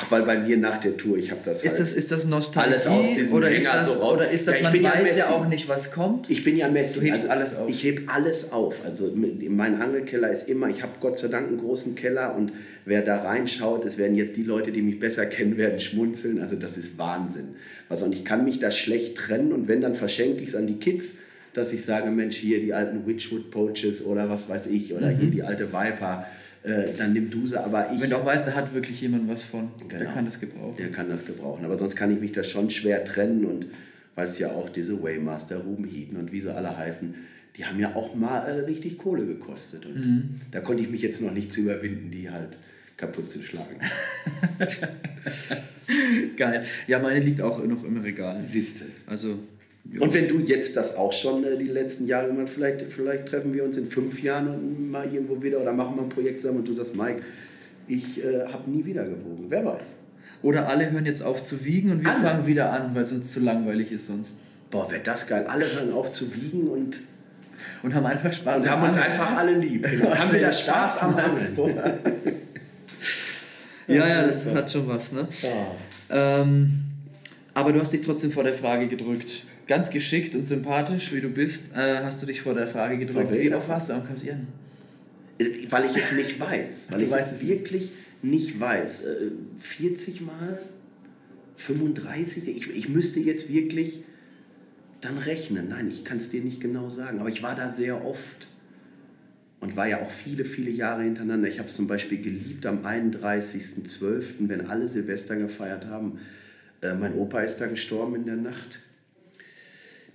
Ach, weil bei mir nach der Tour, ich habe das
ist
halt
das Ist das Nostalgie?
Alles aus diesem
oder ist das, so raus. Oder ist das, ja, man weiß ja, ja, auch nicht, was kommt?
Ich bin ja Messi.
Du hebst also, alles auf.
Ich heb alles auf. Also mein Angelkeller ist immer, ich habe Gott sei Dank einen großen Keller und wer da reinschaut, es werden jetzt die Leute, die mich besser kennen, werden schmunzeln. Also das ist Wahnsinn. Also, und ich kann mich da schlecht trennen und wenn, dann verschenke ich es an die Kids, dass ich sage, Mensch, hier die alten Witchwood Poaches oder was weiß ich, oder mhm. hier die alte Viper äh, dann nimm du sie. Aber ich,
Wenn du auch weißt, da hat wirklich jemand was von, genau, der kann das gebrauchen.
Der kann das gebrauchen. Aber sonst kann ich mich da schon schwer trennen und weiß ja auch, diese Waymaster, Ruben Heaton und wie sie alle heißen, die haben ja auch mal äh, richtig Kohle gekostet. Und mhm. da konnte ich mich jetzt noch nicht zu überwinden, die halt kaputt zu schlagen.
Geil. Ja, meine liegt auch noch im Regal.
Siehste.
Also
Und wenn du jetzt das auch schon äh, die letzten Jahre gemacht vielleicht, vielleicht treffen wir uns in fünf Jahren mal irgendwo wieder oder machen mal ein Projekt zusammen und du sagst, Mike, ich äh, habe nie wieder gewogen. Wer weiß.
Oder alle hören jetzt auf zu wiegen und wir alle. fangen wieder an, weil es uns zu langweilig ist sonst.
Boah, wäre das geil. Alle hören auf zu wiegen und.
Und haben einfach Spaß.
Und haben uns einfach alle lieb. Genau. haben wieder Spaß am Angeln.
ja, ja, das hat schon was, ne? Ja. Ähm, aber du hast dich trotzdem vor der Frage gedrückt. Ganz geschickt und sympathisch, wie du bist, äh, hast du dich vor der Frage gedrückt. Wie oft warst du am Kassieren?
Weil ich es nicht weiß. Weil ich es wirklich nicht weiß. 40 äh, Mal? 35? Ich, ich müsste jetzt wirklich dann rechnen. Nein, ich kann es dir nicht genau sagen. Aber ich war da sehr oft und war ja auch viele, viele Jahre hintereinander. Ich habe es zum Beispiel geliebt am 31.12., wenn alle Silvester gefeiert haben, äh, mein Opa ist da gestorben in der Nacht,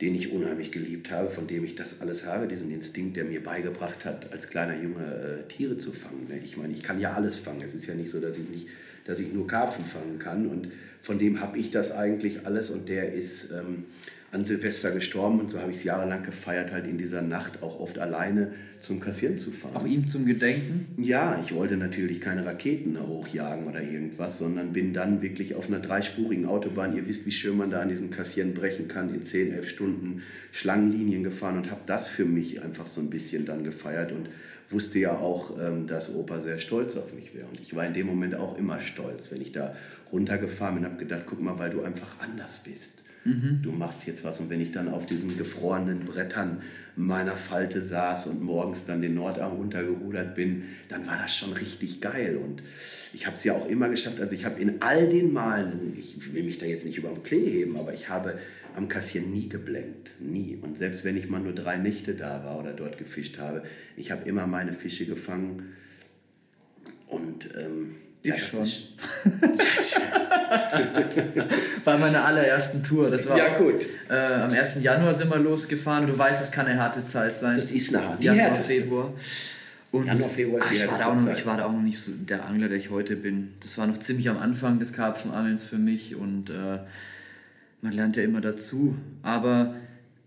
den ich unheimlich geliebt habe, von dem ich das alles habe, diesen Instinkt, der mir beigebracht hat, als kleiner Junge äh, Tiere zu fangen. Ne? Ich meine, ich kann ja alles fangen. Es ist ja nicht so, dass ich, nicht, dass ich nur Karpfen fangen kann. Und von dem habe ich das eigentlich alles. Und der ist ähm, an Silvester gestorben und so habe ich es jahrelang gefeiert, halt in dieser Nacht auch oft alleine zum Kassieren zu fahren.
Auch ihm zum Gedenken?
Ja, ich wollte natürlich keine Raketen hochjagen oder irgendwas, sondern bin dann wirklich auf einer dreispurigen Autobahn, ihr wisst, wie schön man da an diesen Kassieren brechen kann, in 10, 11 Stunden Schlangenlinien gefahren und habe das für mich einfach so ein bisschen dann gefeiert und wusste ja auch, ähm, dass Opa sehr stolz auf mich wäre. Und ich war in dem Moment auch immer stolz, wenn ich da runtergefahren bin und habe gedacht, guck mal, weil du einfach anders bist Mhm. Du machst jetzt was. Und wenn ich dann auf diesen gefrorenen Brettern meiner Falte saß und morgens dann den Nordarm runtergerudert bin, dann war das schon richtig geil. Und ich habe es ja auch immer geschafft. Also ich habe in all den Malen, ich will mich da jetzt nicht über den Klee heben, aber ich habe am Kassieren nie geblenkt. Nie. Und selbst wenn ich mal nur drei Nächte da war oder dort gefischt habe, ich habe immer meine Fische gefangen. Und ähm,
ich ja, schon. Bei meiner allerersten Tour. Das war
ja, gut.
Äh, am 1. Januar sind wir losgefahren. Du weißt, es kann eine harte Zeit sein.
Das ist eine harte
Januar, Februar. Und Januar, Februar ist ach, ich, war da auch noch, ich war da auch noch nicht so der Angler, der ich heute bin. Das war noch ziemlich am Anfang des Karpfenangelns für mich und äh, man lernt ja immer dazu. Aber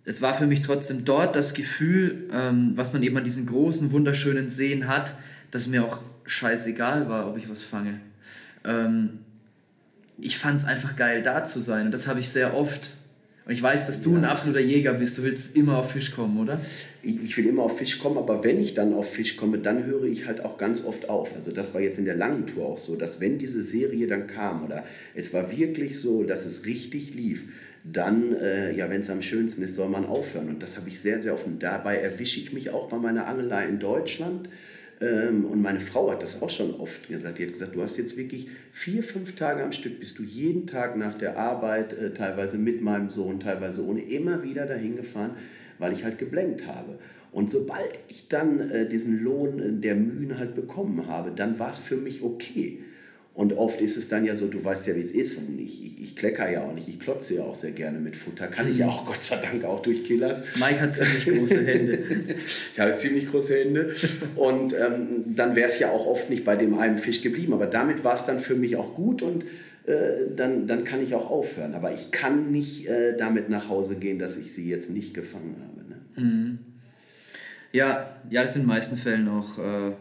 es war für mich trotzdem dort das Gefühl, ähm, was man eben an diesen großen, wunderschönen Seen hat, dass mir auch scheißegal war, ob ich was fange. Ähm, ich fand es einfach geil, da zu sein. Und das habe ich sehr oft. Und ich weiß, dass du ja. ein absoluter Jäger bist. Du willst immer auf Fisch kommen, oder?
Ich, ich, will immer auf Fisch kommen, aber wenn ich dann auf Fisch komme, dann höre ich halt auch ganz oft auf. Also das war jetzt in der langen Tour auch so, dass wenn diese Serie dann kam oder es war wirklich so, dass es richtig lief, dann, äh, ja, wenn es am schönsten ist, soll man aufhören. Und das habe ich sehr, sehr oft. Und dabei erwische ich mich auch bei meiner Angelei in Deutschland und meine Frau hat das auch schon oft gesagt. Die hat gesagt, du hast jetzt wirklich vier, fünf Tage am Stück, bist du jeden Tag nach der Arbeit, äh, teilweise mit meinem Sohn, teilweise ohne, immer wieder dahin gefahren, weil ich halt geblenkt habe. Und sobald ich dann äh, diesen Lohn der Mühen halt bekommen habe, dann war es für mich okay. Und oft ist es dann ja so, du weißt ja, wie es ist. Und ich, ich, ich klecker ja auch nicht, ich klotze ja auch sehr gerne mit Futter. Kann ich ja auch, Gott sei Dank, auch durch Killers.
Mike hat ziemlich große Hände.
ich habe ziemlich große Hände. Und ähm, dann wäre es ja auch oft nicht bei dem einen Fisch geblieben. Aber damit war es dann für mich auch gut und äh, dann, dann kann ich auch aufhören. Aber ich kann nicht äh, damit nach Hause gehen, dass ich sie jetzt nicht gefangen habe. Ne?
Mhm. Ja, ja, das sind in den meisten Fällen auch. Äh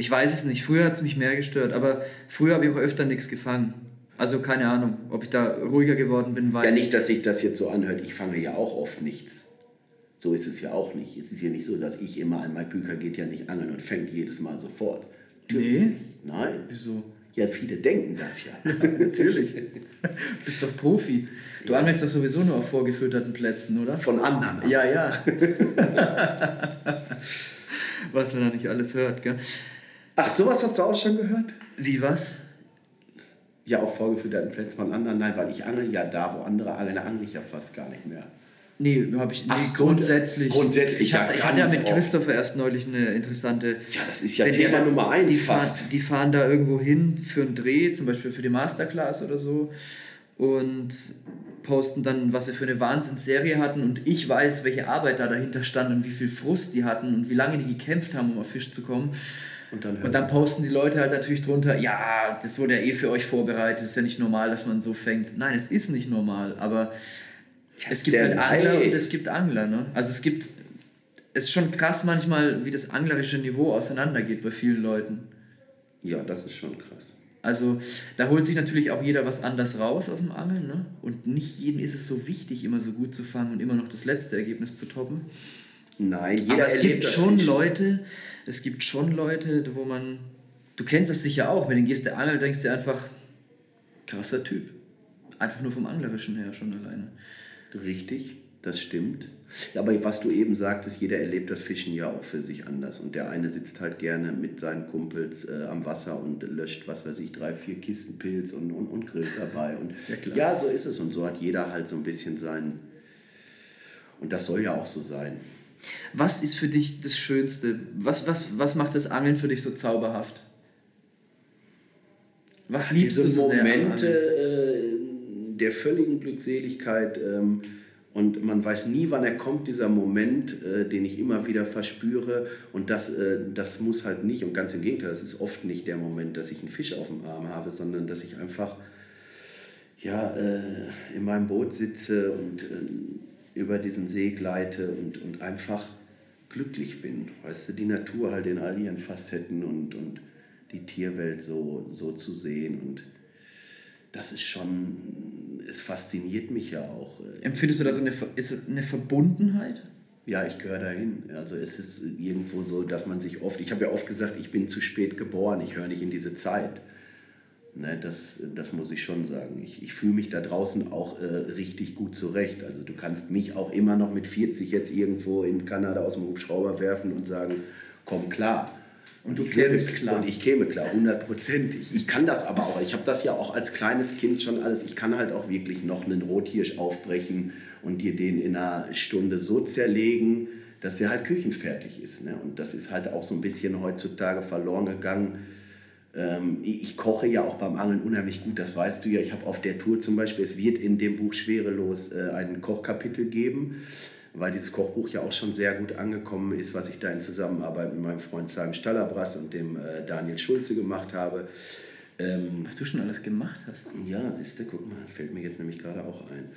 ich weiß es nicht. Früher hat es mich mehr gestört, aber früher habe ich auch öfter nichts gefangen. Also keine Ahnung, ob ich da ruhiger geworden bin,
weil. Ja, nicht, dass sich das jetzt so anhört. Ich fange ja auch oft nichts. So ist es ja auch nicht. Es ist ja nicht so, dass ich immer an Mike Büker geht ja nicht angeln und fängt jedes Mal sofort.
Natürlich nee.
Nein.
Wieso?
Ja, viele denken das ja.
ja natürlich. Du bist doch Profi. Du ja. angelst doch sowieso nur auf vorgefütterten Plätzen, oder?
Von anderen.
Ja, ja. Was man da nicht alles hört, gell?
Ach, sowas hast du auch schon gehört?
Wie was?
Ja, auf vorgeführten Plätzen von anderen. Nein, weil ich angel ja da, wo andere angeln, da angel ich ja fast gar nicht mehr.
Nee, habe ich nicht. grundsätzlich.
Grundsätzlich.
Ich, hab, ich hatte ja mit Christopher erst neulich eine interessante.
Ja, das ist ja Thema der, Nummer eins
die
fast.
Fahren, die fahren da irgendwo hin für einen Dreh, zum Beispiel für die Masterclass oder so. Und posten dann, was sie für eine Wahnsinnsserie hatten. Und ich weiß, welche Arbeit da dahinter stand und wie viel Frust die hatten und wie lange die gekämpft haben, um auf Fisch zu kommen. Und dann, und dann posten die Leute halt natürlich drunter, ja, das wurde ja eh für euch vorbereitet, ist ja nicht normal, dass man so fängt. Nein, es ist nicht normal, aber es gibt halt Angler und es gibt Angler. Ne? Also es gibt, es ist schon krass manchmal, wie das anglerische Niveau auseinandergeht bei vielen Leuten.
Ja, das ist schon krass.
Also da holt sich natürlich auch jeder was anders raus aus dem Angeln. Ne? Und nicht jedem ist es so wichtig, immer so gut zu fangen und immer noch das letzte Ergebnis zu toppen.
Nein, jeder
Aber es gibt schon Leute, es gibt schon Leute, wo man, du kennst das sicher auch, wenn du gehst der Angel, denkst du einfach, krasser Typ. Einfach nur vom Anglerischen her schon alleine.
Richtig, das stimmt. Aber was du eben sagtest, jeder erlebt das Fischen ja auch für sich anders. Und der eine sitzt halt gerne mit seinen Kumpels äh, am Wasser und löscht, was weiß ich, drei, vier Kisten Pilz und, und, und grillt dabei. Und ja, ja, so ist es. Und so hat jeder halt so ein bisschen sein. Und das soll ja auch so sein.
Was ist für dich das Schönste? Was, was, was macht das Angeln für dich so zauberhaft?
Was liebst Diese du so Momente äh, der völligen Glückseligkeit. Ähm, und man weiß nie, wann er kommt, dieser Moment, äh, den ich immer wieder verspüre. Und das, äh, das muss halt nicht, und ganz im Gegenteil, es ist oft nicht der Moment, dass ich einen Fisch auf dem Arm habe, sondern dass ich einfach ja, äh, in meinem Boot sitze und äh, über diesen See gleite und, und einfach glücklich bin. Weißt du, die Natur halt in all ihren Facetten und, und die Tierwelt so, so zu sehen. Und das ist schon, es fasziniert mich ja auch.
Empfindest du da so eine, ist eine Verbundenheit?
Ja, ich gehöre dahin. Also es ist irgendwo so, dass man sich oft, ich habe ja oft gesagt, ich bin zu spät geboren, ich höre nicht in diese Zeit. Ne, das, das muss ich schon sagen. Ich, ich fühle mich da draußen auch äh, richtig gut zurecht. Also du kannst mich auch immer noch mit 40 jetzt irgendwo in Kanada aus dem Hubschrauber werfen und sagen, komm klar. Und du kämst klar. Und ich käme klar, hundertprozentig. Ich kann das aber auch. Ich habe das ja auch als kleines Kind schon alles. Ich kann halt auch wirklich noch einen Rothirsch aufbrechen und dir den in einer Stunde so zerlegen, dass der halt küchenfertig ist. Ne? Und das ist halt auch so ein bisschen heutzutage verloren gegangen. Ähm, ich koche ja auch beim Angeln unheimlich gut, das weißt du ja. Ich habe auf der Tour zum Beispiel, es wird in dem Buch Schwerelos äh, ein Kochkapitel geben weil dieses Kochbuch ja auch schon sehr gut angekommen ist, was ich da in Zusammenarbeit mit meinem Freund Simon Stallerbras und dem äh, Daniel Schulze gemacht habe.
Ähm, was du schon alles gemacht hast.
Ja, siehst du, guck mal, fällt mir jetzt nämlich gerade auch ein.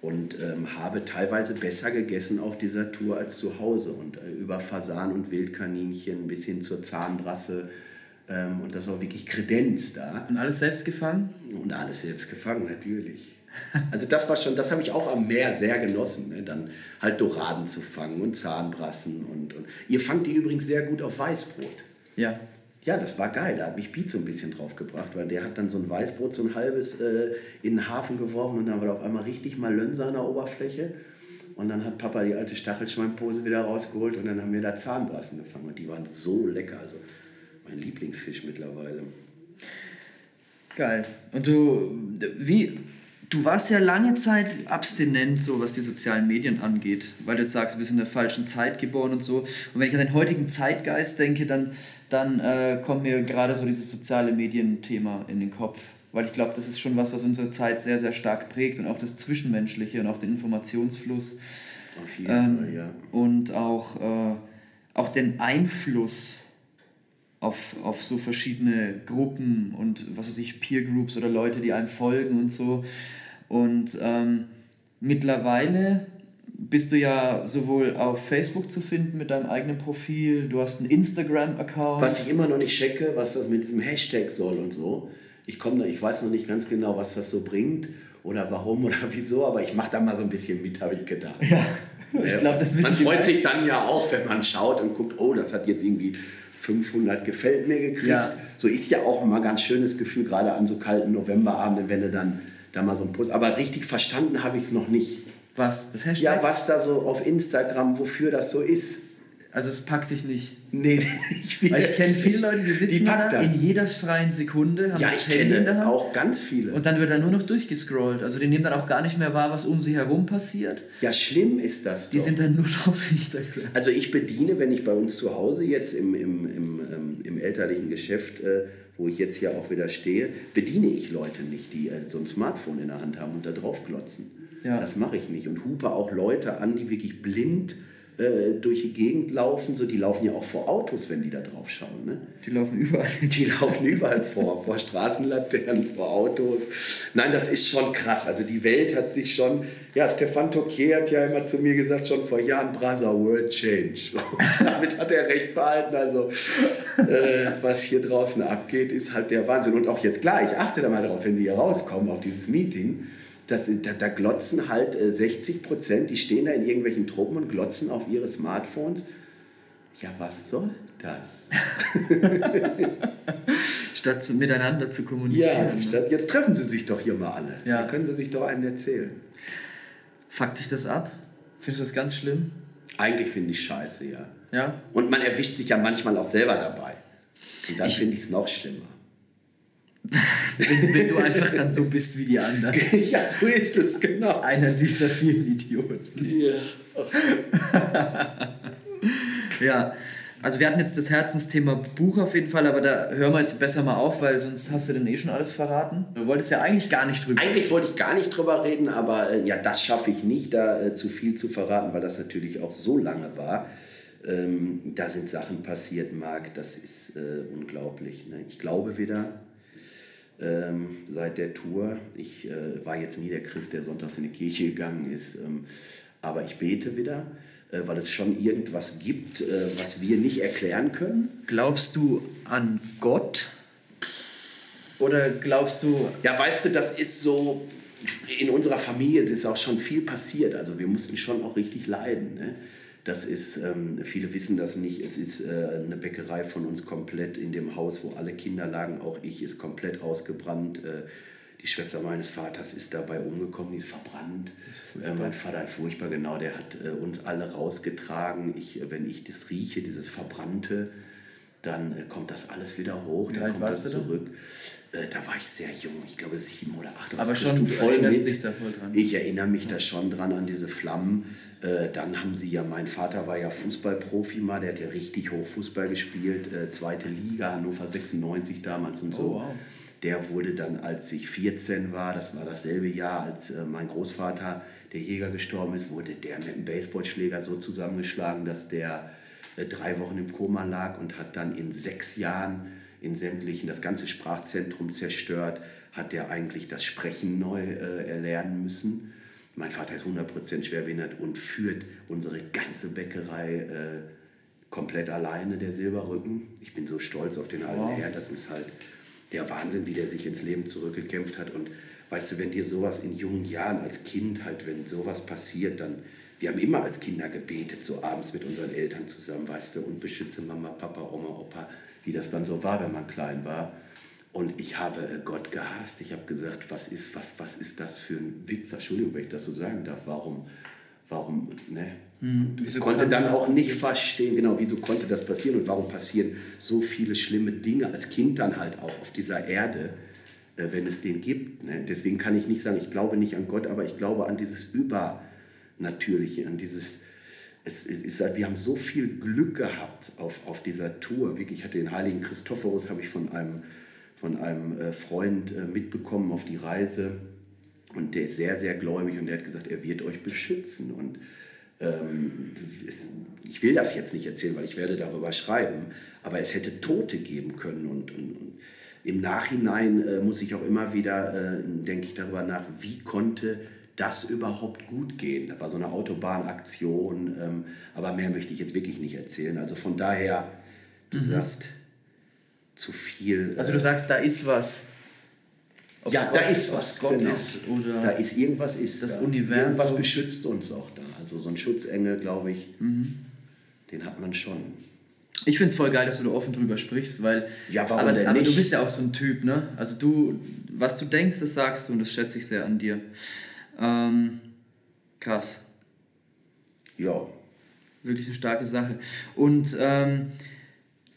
Und ähm, habe teilweise besser gegessen auf dieser Tour als zu Hause. Und äh, über Fasan und Wildkaninchen bis hin zur Zahnbrasse. Ähm, und das auch wirklich Kredenz da.
Und alles selbst gefangen?
Und alles selbst gefangen, natürlich. Also das war schon, das habe ich auch am Meer sehr genossen, ne? dann halt Doraden zu fangen und Zahnbrassen und, und ihr fangt die übrigens sehr gut auf Weißbrot.
Ja.
Ja, das war geil. Da hat mich Piet so ein bisschen drauf gebracht, weil der hat dann so ein Weißbrot, so ein halbes äh, in den Hafen geworfen und dann war da auf einmal richtig mal Lönse an der Oberfläche. Und dann hat Papa die alte Stachelschweinpose wieder rausgeholt und dann haben wir da Zahnbrassen gefangen. Und die waren so lecker. Also mein Lieblingsfisch mittlerweile.
Geil. Und du, wie, Du warst ja lange Zeit abstinent, so was die sozialen Medien angeht, weil du jetzt sagst, du bist in der falschen Zeit geboren und so. Und wenn ich an den heutigen Zeitgeist denke, dann, dann äh, kommt mir gerade so dieses soziale Medienthema in den Kopf. Weil ich glaube, das ist schon was, was unsere Zeit sehr, sehr stark prägt und auch das Zwischenmenschliche und auch den Informationsfluss.
Auf jeden ähm, Fall, ja.
Und auch, äh, auch den Einfluss auf, auf so verschiedene Gruppen und was weiß ich, Peer Groups oder Leute, die einem folgen und so. Und ähm, mittlerweile bist du ja sowohl auf Facebook zu finden mit deinem eigenen Profil, du hast einen Instagram-Account.
Was ich immer noch nicht checke, was das mit diesem Hashtag soll und so. Ich, komm, ich weiß noch nicht ganz genau, was das so bringt oder warum oder wieso, aber ich mache da mal so ein bisschen mit, habe ich gedacht.
Ja. Ich glaub, das
man freut sich dann ja auch, wenn man schaut und guckt, oh, das hat jetzt irgendwie 500 gefällt mir gekriegt. Ja. So ist ja auch immer ein ganz schönes Gefühl, gerade an so kalten Novemberabenden, wenn du dann da mal so ein Post. Aber richtig verstanden habe ich es noch nicht.
Was? Das
Hashtag? Ja, was da so auf Instagram, wofür das so ist.
Also es packt dich nicht.
Nee,
ich, Weil ich kenne viele Leute, die sitzen die da in jeder freien Sekunde,
haben ja, ich Handy kenne auch ganz viele.
Und dann wird da nur noch durchgescrollt. Also die nehmen dann auch gar nicht mehr wahr, was um sie herum passiert.
Ja, schlimm ist das.
Die doch. sind dann nur noch auf Instagram.
Also ich bediene, wenn ich bei uns zu Hause jetzt im, im, im, ähm, im elterlichen Geschäft, äh, wo ich jetzt hier auch wieder stehe, bediene ich Leute nicht, die äh, so ein Smartphone in der Hand haben und da drauf glotzen. Ja. Das mache ich nicht. Und hupe auch Leute an, die wirklich blind äh, durch die Gegend laufen, so, die laufen ja auch vor Autos, wenn die da drauf schauen. Ne?
Die laufen überall.
Die laufen überall vor, vor Straßenlaternen, vor Autos. Nein, das ist schon krass. Also die Welt hat sich schon, ja, Stefan Tokier hat ja immer zu mir gesagt, schon vor Jahren, Brother, World Change. Und damit hat er recht behalten. Also äh, was hier draußen abgeht, ist halt der Wahnsinn. Und auch jetzt, klar, ich achte da mal drauf, wenn die hier rauskommen auf dieses Meeting, das, da, da, glotzen halt 60 äh, Prozent, die stehen da in irgendwelchen Truppen und glotzen auf ihre Smartphones. Ja, was soll das?
statt miteinander zu kommunizieren.
Ja, statt, jetzt treffen sie sich doch hier mal alle. Ja. Da können sie sich doch einen erzählen.
Fuck dich das ab? Findest du das ganz schlimm?
Eigentlich finde ich scheiße, ja.
Ja?
Und man erwischt sich ja manchmal auch selber dabei. Und dann finde ich es noch schlimmer
wenn, wenn, du einfach dann so bist wie die anderen.
ja, so ist es, genau.
Einer dieser vielen Idioten.
Ja.
ja. Also wir hatten jetzt das Herzensthema Buch auf jeden Fall, aber da hören wir jetzt besser mal auf, weil sonst hast du dann eh schon alles verraten. Du wolltest ja eigentlich gar nicht drüber
reden. Eigentlich wollte ich gar nicht drüber reden, aber äh, ja, das schaffe ich nicht, da äh, zu viel zu verraten, weil das natürlich auch so lange war. Ähm, da sind Sachen passiert, Marc, das ist äh, unglaublich. Ne? Ich glaube wieder, ähm, seit der Tour. Ich äh, war jetzt nie der Christ, der sonntags in die Kirche gegangen ist, ähm, aber ich bete wieder, äh, weil es schon irgendwas gibt, äh, was wir nicht erklären können.
Glaubst du an Gott? Oder glaubst du.
Ja, weißt du, das ist so. In unserer Familie ist auch schon viel passiert. Also wir mussten schon auch richtig leiden. Ne? Das ist, ähm, viele wissen das nicht, es ist äh, eine Bäckerei von uns komplett in dem Haus, wo alle Kinder lagen. Auch ich ist komplett ausgebrannt. Äh, die Schwester meines Vaters ist dabei umgekommen, die ist verbrannt. Ist äh, mein Vater hat furchtbar, genau, der hat äh, uns alle rausgetragen. Ich, wenn ich das rieche, dieses Verbrannte, dann äh, kommt das alles wieder hoch,
dann
kommt
das
zurück. Da? Äh, war ich sehr jung, ich glaube sieben oder acht.
Aber schon voll mit. dich da voll dran.
Ich erinnere mich da schon dran an diese Flammen. Äh, dann haben sie ja, mein Vater war ja Fußballprofi mal, der hat ja richtig hoch Fußball gespielt, äh, zweite Liga, Hannover 96 damals und so.
Oh, wow.
Der wurde dann, als ich 14 war, das war dasselbe Jahr, als mein Großvater, der Jäger, gestorben ist, wurde der mit einem Baseballschläger so zusammengeschlagen, dass der drei Wochen im Koma lag und hat dann in sechs Jahren in sämtlichen, das ganze Sprachzentrum zerstört, hat er eigentlich das Sprechen neu äh, erlernen müssen. Mein Vater ist 100% schwerbehindert und führt unsere ganze Bäckerei äh, komplett alleine, der Silberrücken. Ich bin so stolz auf den alten wow. Herr, das ist halt der Wahnsinn, wie der sich ins Leben zurückgekämpft hat. Und weißt du, wenn dir sowas in jungen Jahren als Kind halt, wenn sowas passiert, dann, wir haben immer als Kinder gebetet, so abends mit unseren Eltern zusammen, weißt du, und beschütze Mama, Papa, Oma, Opa wie das dann so war, wenn man klein war. Und ich habe äh, Gott gehasst. Ich habe gesagt, was ist, was, was ist das für ein Wichser? Entschuldigung, wenn ich das so sagen darf. Warum, warum, ne? Hm, ich konnte dann auch nicht verstehen, genau, wieso konnte das passieren und warum passieren so viele schlimme Dinge als Kind dann halt auch auf dieser Erde, äh, wenn es den gibt. Ne? Deswegen kann ich nicht sagen, ich glaube nicht an Gott, aber ich glaube an dieses Übernatürliche, an dieses, es, es ist halt, wir haben so viel Glück gehabt auf, auf dieser Tour. Wirklich, ich hatte den heiligen Christophorus, habe ich von einem, von einem äh, Freund äh, mitbekommen auf die Reise. Und der ist sehr, sehr gläubig und der hat gesagt, er wird euch beschützen. Und ähm, es, ich will das jetzt nicht erzählen, weil ich werde darüber schreiben, aber es hätte Tote geben können. Und, und, und im Nachhinein äh, muss ich auch immer wieder, äh, denke ich darüber nach, wie konnte das überhaupt gut gehen. Das war so eine Autobahnaktion, ähm, aber mehr möchte ich jetzt wirklich nicht erzählen. Also von daher, du mhm. sagst zu viel.
Also du sagst, da ist was.
Ob's ja, Gott, da ist was.
Gott genau. ist oder
da ist irgendwas ist
das
da.
Universum.
Irgendwas beschützt uns auch da. Also so ein Schutzengel, glaube ich, mhm. den hat man schon.
Ich finde es voll geil, dass du da offen drüber sprichst, weil.
Ja, warum aber, denn
aber
nicht?
du bist ja auch so ein Typ, ne? Also du, was du denkst, das sagst du und das schätze ich sehr an dir. Ähm, krass.
Ja.
Wirklich eine starke Sache. Und ähm,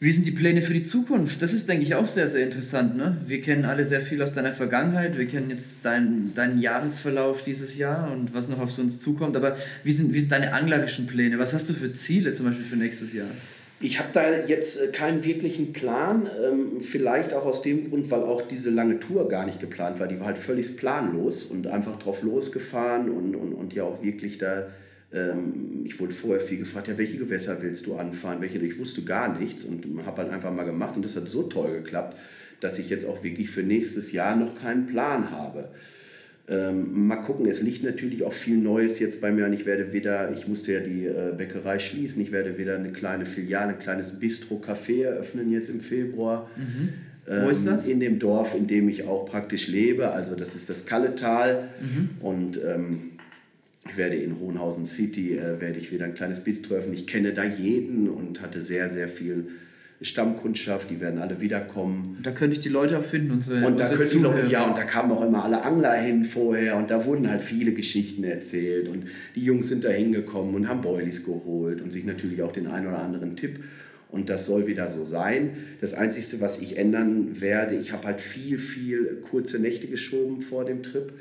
wie sind die Pläne für die Zukunft? Das ist, denke ich, auch sehr, sehr interessant. Ne? Wir kennen alle sehr viel aus deiner Vergangenheit. Wir kennen jetzt deinen, deinen Jahresverlauf dieses Jahr und was noch auf uns zukommt. Aber wie sind, wie sind deine anglerischen Pläne? Was hast du für Ziele zum Beispiel für nächstes Jahr?
Ich habe da jetzt äh, keinen wirklichen Plan, ähm, vielleicht auch aus dem Grund, weil auch diese lange Tour gar nicht geplant war. Die war halt völlig planlos und einfach drauf losgefahren und, und, und ja auch wirklich da Ähm, ich wurde vorher viel gefragt, ja, welche Gewässer willst du anfahren? Welche? Ich wusste gar nichts und habe halt einfach mal gemacht und das hat so toll geklappt, dass ich jetzt auch wirklich für nächstes Jahr noch keinen Plan habe. Ähm, mal gucken, es liegt natürlich auch viel Neues jetzt bei mir an. Ich werde wieder, ich musste ja die äh, Bäckerei schließen, ich werde wieder eine kleine Filiale, ein kleines Bistro-Café eröffnen jetzt im Februar.
Mhm. Wo ist das?
Ähm, in dem Dorf, in dem ich auch praktisch lebe. Also das ist das Kalletal. Mhm. Und ähm, ich werde in Hohenhausen City, äh, werde ich wieder ein kleines Bistro öffnen. Ich kenne da jeden und hatte sehr, sehr viel Stammkundschaft, die werden alle wiederkommen.
Da könnte ich die Leute auch finden, unsere,
und da die Leute, Ja, und da kamen auch immer alle Angler hin vorher und da wurden halt viele Geschichten erzählt und die Jungs sind da hingekommen und haben Boilies geholt und sich natürlich auch den einen oder anderen Tipp und das soll wieder so sein. Das Einzige, was ich ändern werde, ich habe halt viel, viel kurze Nächte geschoben vor dem Trip,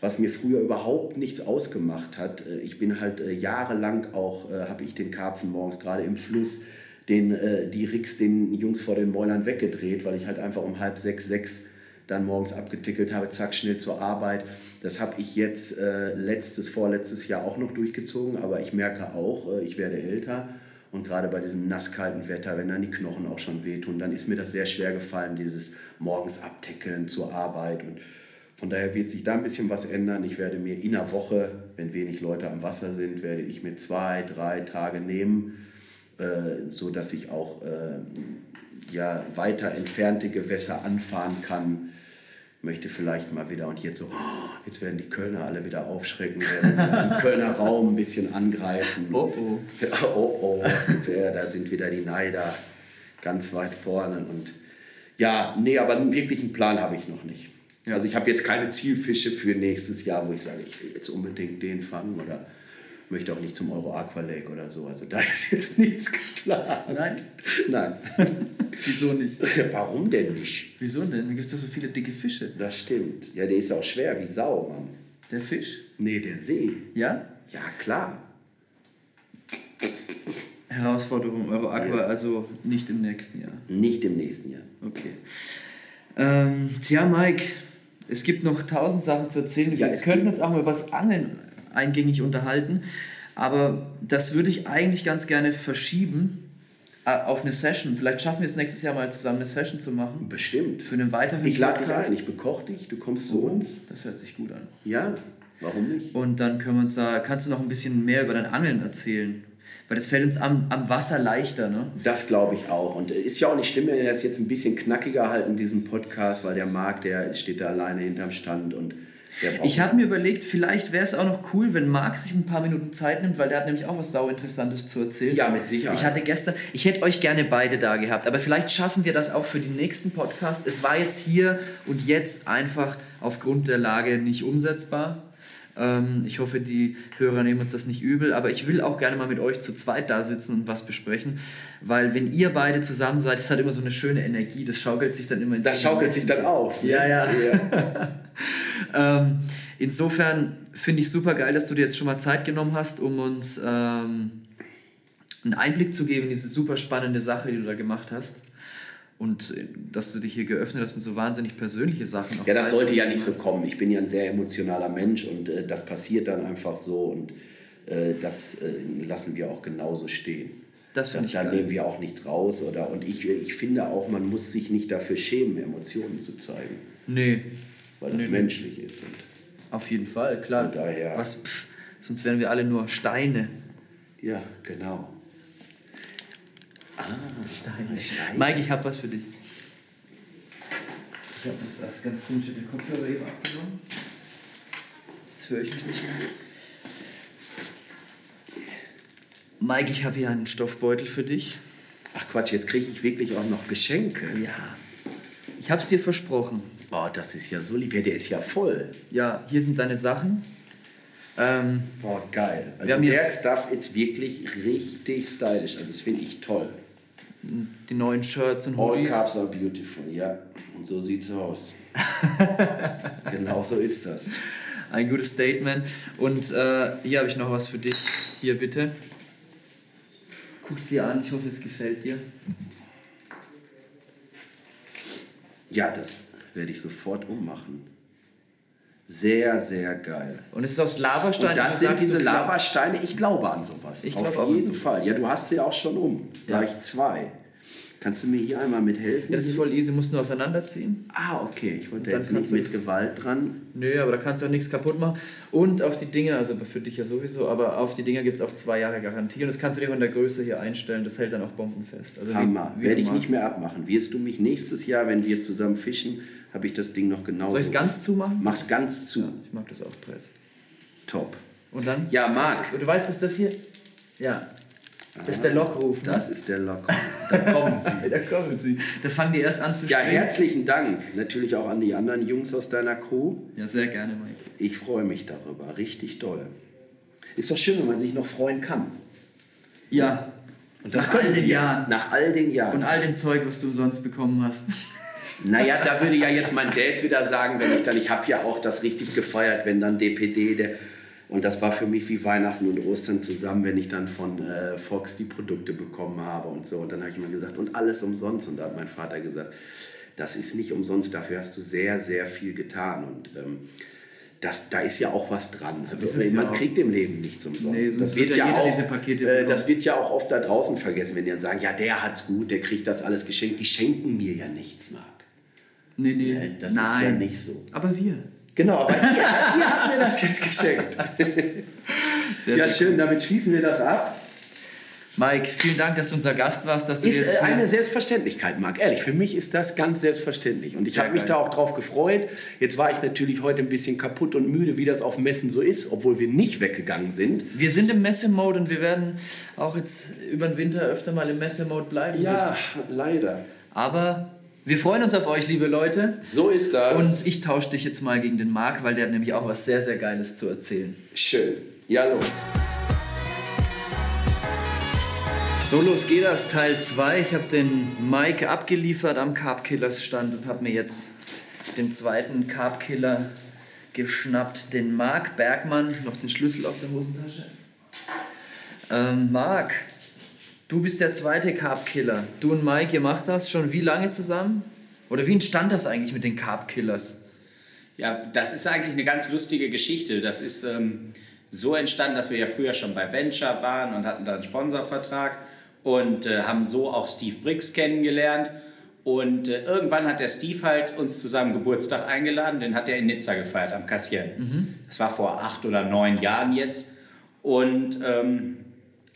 was mir früher überhaupt nichts ausgemacht hat. Äh, ich bin halt äh, jahrelang auch, äh, habe ich den Karpfen morgens gerade im Fluss, den, die Ricks den Jungs vor den Mäulern weggedreht, weil ich halt einfach um halb sechs, sechs dann morgens abgetickelt habe, zack, schnell zur Arbeit. Das habe ich jetzt äh, letztes, vorletztes Jahr auch noch durchgezogen, aber ich merke auch, äh, ich werde älter und gerade bei diesem nasskalten Wetter, wenn dann die Knochen auch schon wehtun, dann ist mir das sehr schwer gefallen, dieses morgens abtickeln zur Arbeit. Und von daher wird sich da ein bisschen was ändern. Ich werde mir in einer Woche, wenn wenig Leute am Wasser sind, werde ich mir zwei, drei Tage nehmen, äh, so dass ich auch äh, ja, weiter entfernte Gewässer anfahren kann möchte vielleicht mal wieder und jetzt so, oh, jetzt werden die Kölner alle wieder aufschrecken, werden im Kölner Raum ein bisschen angreifen.
Oh oh.
oh oh, ja, da sind wieder die Neider ganz weit vorne. Und ja, nee, aber einen wirklichen Plan habe ich noch nicht. Also ich habe jetzt keine Zielfische für nächstes Jahr, wo ich sage, ich will jetzt unbedingt den fangen oder möchte auch nicht zum Euro Aqua Lake oder so. Also da ist jetzt nichts geplant.
Nein?
Nein.
Wieso nicht?
Warum denn nicht?
Wieso denn? Da gibt es doch so viele dicke Fische.
Das stimmt. Ja, der ist auch schwer wie Sau, Mann.
Der Fisch?
Nee, der See.
Ja?
Ja, klar.
Herausforderung Euro Aqua, ja. also nicht im nächsten Jahr.
Nicht im nächsten Jahr.
Okay. Ähm, tja, Mike, es gibt noch tausend Sachen zu erzählen. Wir ja, könnten uns auch mal über das Angeln eingängig unterhalten. Aber das würde ich eigentlich ganz gerne verschieben äh, auf eine Session. Vielleicht schaffen wir es nächstes Jahr mal zusammen eine Session zu machen.
Bestimmt.
Für einen weiteren
Ich lade dich ein, ich bekoche dich, du kommst zu oh, uns.
Das hört sich gut an.
Ja, warum nicht?
Und dann können wir uns da, kannst du noch ein bisschen mehr über dein Angeln erzählen? Weil das fällt uns am, am Wasser leichter, ne?
Das glaube ich auch. Und ist ja auch nicht schlimm, wenn wir das jetzt ein bisschen knackiger halten, diesen Podcast, weil der Marc, der steht da alleine hinterm Stand und
ich habe mir überlegt, vielleicht wäre es auch noch cool, wenn Marc sich ein paar Minuten Zeit nimmt, weil der hat nämlich auch was sauinteressantes zu erzählen.
Ja, mit Sicherheit.
Ich hatte gestern, ich hätte euch gerne beide da gehabt, aber vielleicht schaffen wir das auch für den nächsten Podcast. Es war jetzt hier und jetzt einfach aufgrund der Lage nicht umsetzbar. Ähm, ich hoffe, die Hörer nehmen uns das nicht übel, aber ich will auch gerne mal mit euch zu zweit da sitzen und was besprechen, weil wenn ihr beide zusammen seid, ist halt immer so eine schöne Energie, das schaukelt sich dann immer
ins Das schaukelt sich dann auf.
Ja, ja. ja. ähm, insofern finde ich super geil, dass du dir jetzt schon mal Zeit genommen hast, um uns ähm, einen Einblick zu geben in diese super spannende Sache, die du da gemacht hast und äh, dass du dich hier geöffnet hast und so wahnsinnig persönliche Sachen.
Ja, das sollte ja nicht so kommen. Ich bin ja ein sehr emotionaler Mensch und äh, das passiert dann einfach so und äh, das äh, lassen wir auch genauso stehen.
Das finde ich
Da
nehmen
wir auch nichts raus. Oder, und ich, ich finde auch, man muss sich nicht dafür schämen, Emotionen zu zeigen.
Nee.
Weil das
nee,
menschlich nee. ist. Und
Auf jeden Fall, klar.
daher.
Was, pff, sonst wären wir alle nur Steine.
Ja, genau.
Ah, Steine. Steine. Mike, ich habe was für dich. Ich habe das, ganz komische den Kopfhörer eben abgenommen. Jetzt höre ich mich nicht mehr. Mike, ich habe hier einen Stoffbeutel für dich.
Ach Quatsch, jetzt kriege ich wirklich auch noch Geschenke.
Ja. Ich habe es dir versprochen.
Oh, das ist ja so lieb. Ja, der ist ja voll.
Ja, hier sind deine Sachen.
Ähm, Boah, geil. Also der Stuff ist wirklich richtig stylisch. Also das finde ich toll
die neuen Shirts und
Hoodies. All Carbs are beautiful, ja. Und so sieht's aus. genau so ist das.
Ein gutes Statement. Und äh, hier habe ich noch was für dich. Hier bitte. Guck's dir an, ich hoffe, es gefällt dir.
Ja, das werde ich sofort ummachen. Sehr, sehr geil.
Und es ist aus Lavastein.
Und das sind diese Lavasteine, ich glaube an sowas.
Ich
Auf jeden Fall. Ja, du hast sie auch schon um.
Ja.
Gleich zwei. Kannst du mir hier einmal mithelfen?
Ja, das ist voll easy, musst nur auseinanderziehen.
ah, okay. Ich wollte jetzt nicht
du-
mit Gewalt dran.
Nö, aber da kannst du auch nichts kaputt machen. Und auf die Dinger, also für dich ja sowieso, aber auf die Dinger gibt es auch zwei Jahre Garantie. Und das kannst du dir von der Größe hier einstellen, das hält dann auch bombenfest. Also wie-
Hammer.
wie
Werde
du
ich nicht mehr abmachen. Wirst du mich nächstes Jahr, wenn wir zusammen fischen, habe ich das Ding noch genauso.
Soll ich es ganz zumachen?
Mach's ganz zu.
Ich mag das auch Press.
Top.
Und dann?
Ja, Marc.
Du weißt, dass das hier. Ja. Das ist der Lockruf. Ne?
Das ist der Lock. Da kommen sie.
da kommen sie. Da fangen die erst an zu
Ja,
springen.
herzlichen Dank. Natürlich auch an die anderen Jungs aus deiner Crew.
Ja, sehr gerne, Mike.
Ich freue mich darüber. Richtig toll. Ist doch schön, wenn man sich noch freuen kann.
Ja.
Und
Nach all den Jahren.
Nach all den Jahren.
Und all dem Zeug, was du umsonst bekommen hast.
Naja, da würde ja jetzt mein Dad wieder sagen, wenn ich dann, ich habe ja auch das richtig gefeiert, wenn dann DPD, der, und das war für mich wie Weihnachten und Ostern zusammen, wenn ich dann von äh, Fox die Produkte bekommen habe und so. Und dann habe ich immer gesagt, und alles umsonst. Und da hat mein Vater gesagt, das ist nicht umsonst, dafür hast du sehr, sehr viel getan. Und ähm, das, da ist ja auch was dran. Also,
es
man
ja
kriegt im Leben nichts umsonst.
Nee,
das
wird ja
auch, äh, das wird ja auch oft da draußen vergessen, wenn die dann sagen, ja, der hat's gut, der kriegt das alles geschenkt. Die schenken mir ja nichts, Marc.
Nee, nee.
Nee, das
Nein.
ist ja nicht so.
Aber wir.
Genau, aber ihr, ihr habt mir das jetzt geschenkt.
Sehr,
ja,
sehr
schön, damit schließen wir das ab.
Mike, vielen Dank, dass du unser Gast warst. Dass du
Ist
jetzt
äh, eine Selbstverständlichkeit, Marc. Ehrlich, für mich ist das ganz selbstverständlich. Und ich habe mich da auch drauf gefreut. Jetzt war ich natürlich heute ein bisschen kaputt und müde, wie das auf Messen so ist, obwohl wir nicht weggegangen sind.
wir sind im Messemode und wir werden auch jetzt über den Winter öfter mal im Messemode bleiben
Ja,
müssen.
leider.
Aber wir freuen uns auf euch, liebe Leute.
So ist das.
Und ich tausche dich jetzt mal gegen den Marc, weil der hat nämlich auch was sehr, sehr Geiles zu erzählen.
schön. Ja, los.
So, los geht das, Teil 2. Ich habe den Mike abgeliefert am Carb Killers Stand und habe mir jetzt den zweiten Carb Killer geschnappt, den Marc Bergmann. Noch den Schlüssel auf der Hosentasche. Ähm, Marc, du bist der zweite Carb Killer. Du und Mike, ihr macht das schon wie lange zusammen? Oder wie entstand das eigentlich mit den Carb Killers?
Ja, das ist eigentlich eine ganz lustige Geschichte. Das ist ähm, so entstanden, dass wir ja früher schon bei Venture waren und hatten da einen Sponsorvertrag und äh, haben so auch Steve Briggs kennengelernt. Und äh, irgendwann hat der Steve halt uns zu seinem Geburtstag eingeladen. Den hat er in Nizza gefeiert, am Cassien. Das war vor acht oder neun Jahren jetzt. Und ähm,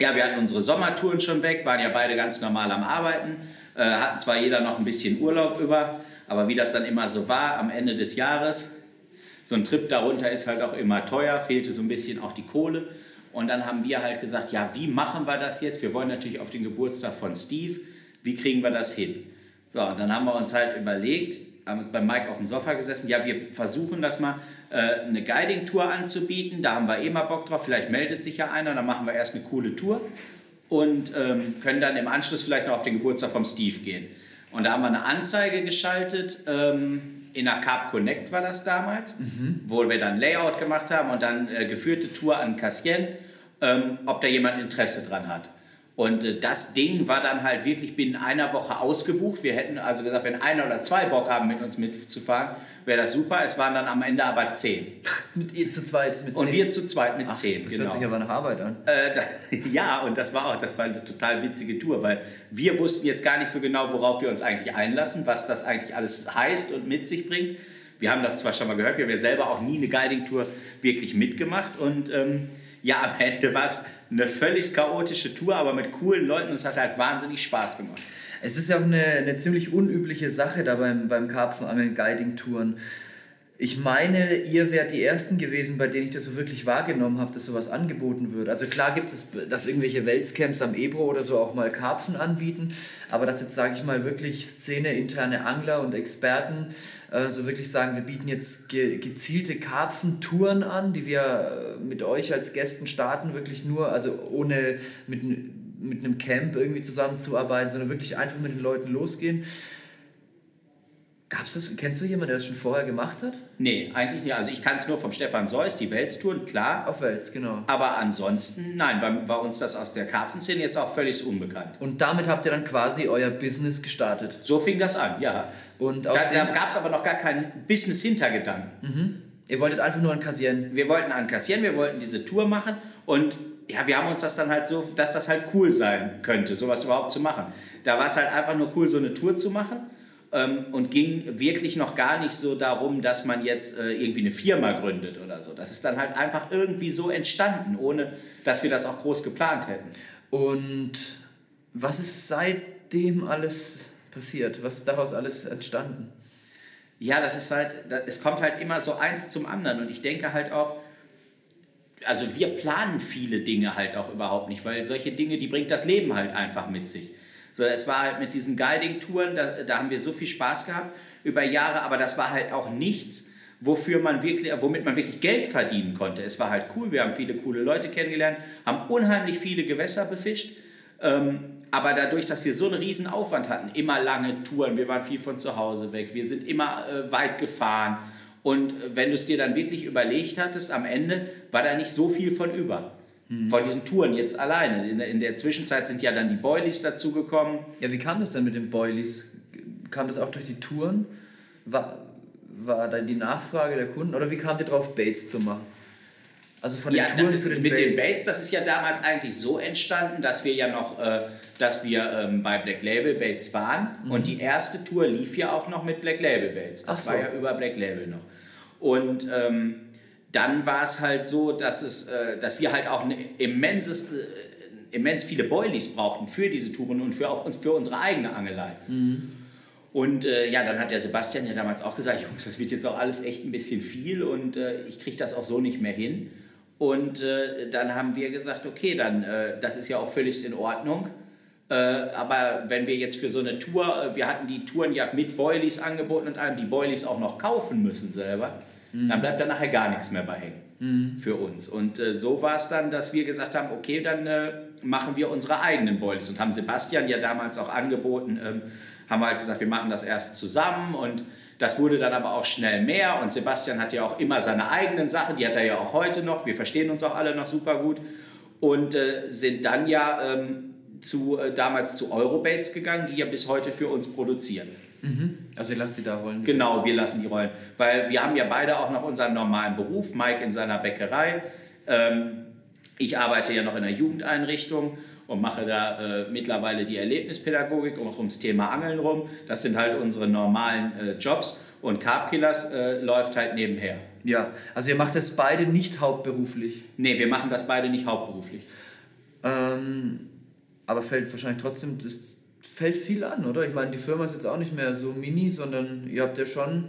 ja, wir hatten unsere Sommertouren schon weg, waren ja beide ganz normal am Arbeiten, äh, hatten zwar jeder noch ein bisschen Urlaub über, aber wie das dann immer so war, am Ende des Jahres, so ein Trip darunter ist halt auch immer teuer, fehlte so ein bisschen auch die Kohle. Und dann haben wir halt gesagt, ja, wie machen wir das jetzt? Wir wollen natürlich auf den Geburtstag von Steve, wie kriegen wir das hin? So, und dann haben wir uns halt überlegt, haben bei Mike auf dem Sofa gesessen, ja, wir versuchen das mal, äh, eine Guiding-Tour anzubieten, da haben wir eh mal Bock drauf, vielleicht meldet sich ja einer, dann machen wir erst eine coole Tour und ähm, können dann im Anschluss vielleicht noch auf den Geburtstag vom Steve gehen. Und da haben wir eine Anzeige geschaltet, ähm, in der Carb Connect war das damals, wo wir dann Layout gemacht haben und dann äh, geführte Tour an Cassien, ähm, ob da jemand Interesse dran hat. Und äh, das Ding war dann halt wirklich binnen einer Woche ausgebucht. Wir hätten also gesagt, wenn einer oder zwei Bock haben, mit uns mitzufahren, wäre das super. Es waren dann am Ende aber zehn.
Mit ihr zu zweit, mit
Und
zehn?
wir zu zweit mit
Ach,
zehn.
Das
genau.
hört sich aber nach Arbeit an.
Äh, da, ja, und das war auch, das war eine total witzige Tour, weil wir wussten jetzt gar nicht so genau, worauf wir uns eigentlich einlassen, was das eigentlich alles heißt und mit sich bringt. Wir haben das zwar schon mal gehört, wir haben ja selber auch nie eine Guiding-Tour wirklich mitgemacht und ähm, ja, am Ende war es eine völlig chaotische Tour, aber mit coolen Leuten und es hat halt wahnsinnig Spaß gemacht.
Es ist ja auch eine, eine ziemlich unübliche Sache da beim, beim Karpfenangeln, Guiding-Touren. Ich meine, ihr wärt die Ersten gewesen, bei denen ich das so wirklich wahrgenommen habe, dass sowas angeboten wird. Also klar gibt es, dass irgendwelche Weltscamps am Ebro oder so auch mal Karpfen anbieten, aber dass jetzt, sage ich mal, wirklich Szene-interne Angler und Experten äh, so wirklich sagen, wir bieten jetzt ge gezielte Karpfentouren an, die wir äh, mit euch als Gästen starten, wirklich nur, also ohne mit, mit einem Camp irgendwie zusammenzuarbeiten, sondern wirklich einfach mit den Leuten losgehen. Gab's das, kennst du jemanden, der das schon vorher gemacht hat?
Nee, eigentlich nicht. Also ich kann es nur vom Stefan Seuss, die Weltstouren, klar.
Auf Wels, genau.
Aber ansonsten, nein, war, war uns das aus der Karpfenszene jetzt auch völlig unbekannt.
Und damit habt ihr dann quasi euer Business gestartet.
So fing das an, ja.
Und
Da,
aus
da
dem,
gab es aber noch gar keinen Business-Hintergedanken.
Ihr wolltet einfach nur ankassieren.
Wir wollten ankassieren, wir wollten diese Tour machen und ja, wir haben uns das dann halt so, dass das halt cool sein könnte, sowas überhaupt zu machen. Da war es halt einfach nur cool, so eine Tour zu machen ähm, und ging wirklich noch gar nicht so darum, dass man jetzt äh, irgendwie eine Firma gründet oder so. Das ist dann halt einfach irgendwie so entstanden, ohne dass wir das auch groß geplant hätten.
Und was ist seitdem alles passiert? Was ist daraus alles entstanden?
Ja, das ist halt, es kommt halt immer so eins zum anderen und ich denke halt auch, also wir planen viele Dinge halt auch überhaupt nicht, weil solche Dinge, die bringt das Leben halt einfach mit sich. So, es war halt mit diesen Guiding-Touren, da, da haben wir so viel Spaß gehabt über Jahre, aber das war halt auch nichts, wofür man wirklich, womit man wirklich Geld verdienen konnte. Es war halt cool, wir haben viele coole Leute kennengelernt, haben unheimlich viele Gewässer befischt. Ähm, aber dadurch, dass wir so einen riesen Aufwand hatten, immer lange Touren, wir waren viel von zu Hause weg, wir sind immer äh, weit gefahren. Und wenn du es dir dann wirklich überlegt hattest, am Ende war da nicht so viel von über. Mhm. Von diesen Touren jetzt alleine. In der, in der Zwischenzeit sind ja dann die Boilies dazugekommen.
Ja, wie kam das denn mit den Boilies? Kam das auch durch die Touren? War, war dann die Nachfrage der Kunden? Oder wie kamt ihr drauf, Baits zu machen?
Also von den ja, Touren zu den mit Baits. den Baits, das ist ja damals eigentlich so entstanden, dass wir ja noch, äh, dass wir ähm, bei Black Label Baits waren mhm. und die erste Tour lief ja auch noch mit Black Label Baits. Das so. war ja über Black Label noch. Und ähm, dann war es halt so, dass, es, äh, dass wir halt auch ein immenses, äh, immens viele Boilies brauchten für diese Touren und für, auch uns, für unsere eigene Angelei. Mhm. Und äh, ja, dann hat der Sebastian ja damals auch gesagt, Jungs, das wird jetzt auch alles echt ein bisschen viel und äh, ich kriege das auch so nicht mehr hin. Und äh, dann haben wir gesagt, okay, dann, äh, das ist ja auch völlig in Ordnung. Äh, aber wenn wir jetzt für so eine Tour, äh, wir hatten die Touren ja mit Boilies angeboten und einem die Boilies auch noch kaufen müssen selber, mhm. dann bleibt da nachher gar nichts mehr bei hängen mhm. für uns. Und äh, so war es dann, dass wir gesagt haben, okay, dann äh, machen wir unsere eigenen Boilies und haben Sebastian ja damals auch angeboten, ähm, haben wir halt gesagt, wir machen das erst zusammen und das wurde dann aber auch schnell mehr und Sebastian hat ja auch immer seine eigenen Sachen, die hat er ja auch heute noch. Wir verstehen uns auch alle noch super gut und äh, sind dann ja ähm, zu, äh, damals zu Eurobates gegangen, die ja bis heute für uns produzieren.
Mhm. Also ihr lasst sie da rollen?
Genau, wir lassen die rollen, weil wir haben ja beide auch noch unseren normalen Beruf, Mike in seiner Bäckerei. Ähm, ich arbeite ja noch in der Jugendeinrichtung und mache da äh, mittlerweile die Erlebnispädagogik auch ums Thema Angeln rum. Das sind halt unsere normalen äh, Jobs und Carb Killers äh, läuft halt nebenher.
Ja, also ihr macht das beide nicht hauptberuflich?
Nee, wir machen das beide nicht hauptberuflich.
Ähm, aber fällt wahrscheinlich trotzdem, das fällt viel an, oder? Ich meine, die Firma ist jetzt auch nicht mehr so mini, sondern ihr habt ja schon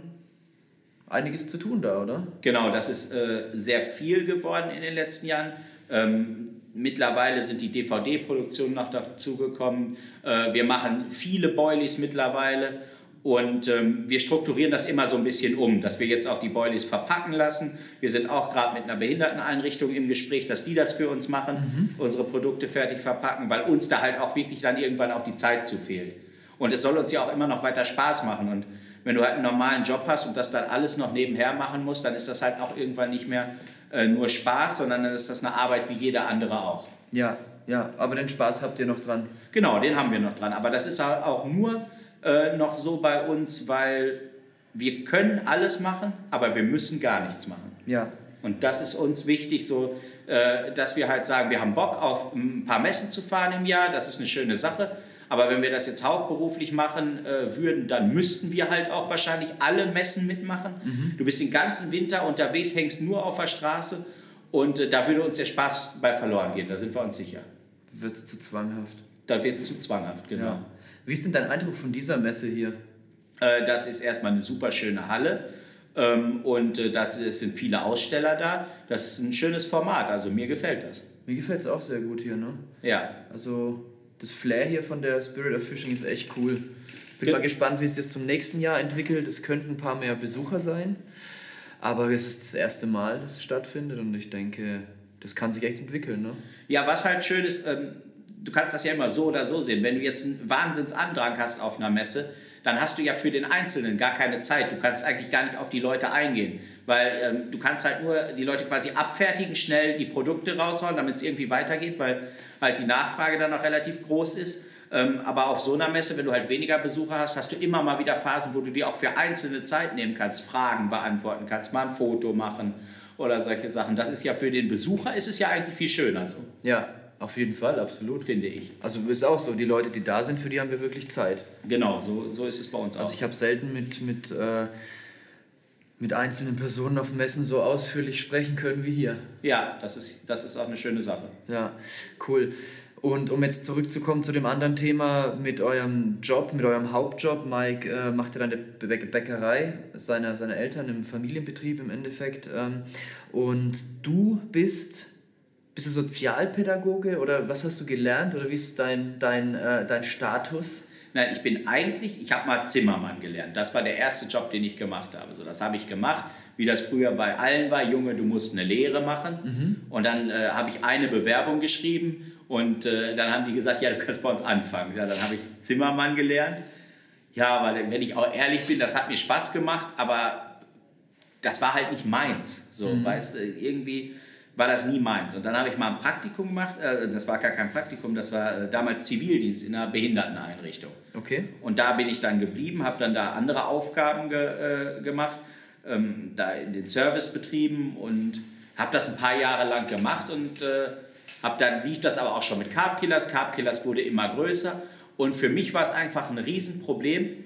einiges zu tun da, oder?
Genau, das ist äh, sehr viel geworden in den letzten Jahren. Ähm, Mittlerweile sind die DVD-Produktionen noch dazugekommen. Äh, wir machen viele Boilies mittlerweile und ähm, wir strukturieren das immer so ein bisschen um, dass wir jetzt auch die Boilies verpacken lassen. Wir sind auch gerade mit einer Behinderteneinrichtung im Gespräch, dass die das für uns machen, mhm. unsere Produkte fertig verpacken, weil uns da halt auch wirklich dann irgendwann auch die Zeit zu fehlt. Und es soll uns ja auch immer noch weiter Spaß machen. Und wenn du halt einen normalen Job hast und das dann alles noch nebenher machen musst, dann ist das halt auch irgendwann nicht mehr äh, nur Spaß, sondern dann ist das eine Arbeit wie jeder andere auch.
Ja, ja, aber den Spaß habt ihr noch dran.
Genau, den haben wir noch dran. Aber das ist auch nur äh, noch so bei uns, weil wir können alles machen, aber wir müssen gar nichts machen.
Ja.
Und das ist uns wichtig, so, äh, dass wir halt sagen, wir haben Bock auf ein paar Messen zu fahren im Jahr, das ist eine schöne Sache. Aber wenn wir das jetzt hauptberuflich machen äh, würden, dann müssten wir halt auch wahrscheinlich alle Messen mitmachen. Mhm. Du bist den ganzen Winter unterwegs, hängst nur auf der Straße und äh, da würde uns der Spaß bei verloren gehen, da sind wir uns sicher.
Wird es zu zwanghaft?
Da wird es zu zwanghaft, genau. Ja.
Wie ist denn dein Eindruck von dieser Messe hier?
Äh, das ist erstmal eine super schöne Halle. Ähm, und äh, das, es sind viele Aussteller da. Das ist ein schönes Format, also mir gefällt das.
Mir gefällt es auch sehr gut hier, ne?
Ja.
Also das Flair hier von der Spirit of Fishing ist echt cool. Bin ja. mal gespannt, wie sich das zum nächsten Jahr entwickelt. Es könnten ein paar mehr Besucher sein, aber es ist das erste Mal, dass es stattfindet und ich denke, das kann sich echt entwickeln. Ne?
Ja, was halt schön ist, ähm, du kannst das ja immer so oder so sehen. Wenn du jetzt einen Wahnsinnsandrang hast auf einer Messe, dann hast du ja für den Einzelnen gar keine Zeit. Du kannst eigentlich gar nicht auf die Leute eingehen, weil ähm, du kannst halt nur die Leute quasi abfertigen, schnell die Produkte raushauen, damit es irgendwie weitergeht, weil halt die Nachfrage dann noch relativ groß ist. Ähm, aber auf so einer Messe, wenn du halt weniger Besucher hast, hast du immer mal wieder Phasen, wo du dir auch für einzelne Zeit nehmen kannst, Fragen beantworten kannst, mal ein Foto machen oder solche Sachen. Das ist ja für den Besucher ist es ja eigentlich viel schöner so.
Ja, auf jeden Fall, absolut.
Finde ich.
Also ist auch so, die Leute, die da sind, für die haben wir wirklich Zeit.
Genau, so, so ist es bei uns
also
auch.
Also ich habe selten mit, mit, äh, mit einzelnen Personen auf Messen so ausführlich sprechen können wie hier.
Ja, das ist, das ist auch eine schöne Sache.
Ja, cool. Und um jetzt zurückzukommen zu dem anderen Thema mit eurem Job, mit eurem Hauptjob, Mike äh, macht ja dann eine Bäckerei seiner, seiner Eltern im Familienbetrieb im Endeffekt. Ähm, und du bist bist du Sozialpädagoge oder was hast du gelernt oder wie ist dein, dein, äh, dein Status?
Nein, ich bin eigentlich, ich habe mal Zimmermann gelernt. Das war der erste Job, den ich gemacht habe. So, das habe ich gemacht, wie das früher bei allen war. Junge, du musst eine Lehre machen. Mhm. Und dann äh, habe ich eine Bewerbung geschrieben und äh, dann haben die gesagt, ja, du kannst bei uns anfangen. Ja, dann habe ich Zimmermann gelernt. Ja, weil wenn ich auch ehrlich bin, das hat mir Spaß gemacht, aber das war halt nicht meins. So, mhm. weißt du, irgendwie war das nie meins. Und dann habe ich mal ein Praktikum gemacht, äh, das war gar kein Praktikum, das war äh, damals Zivildienst in einer Behinderteneinrichtung.
Okay.
Und da bin ich dann geblieben, habe dann da andere Aufgaben ge, äh, gemacht, ähm, da in den Service betrieben und habe das ein paar Jahre lang gemacht und äh, hab dann lief das aber auch schon mit Carb Killers. Carb Killers wurde immer größer und für mich war es einfach ein Riesenproblem,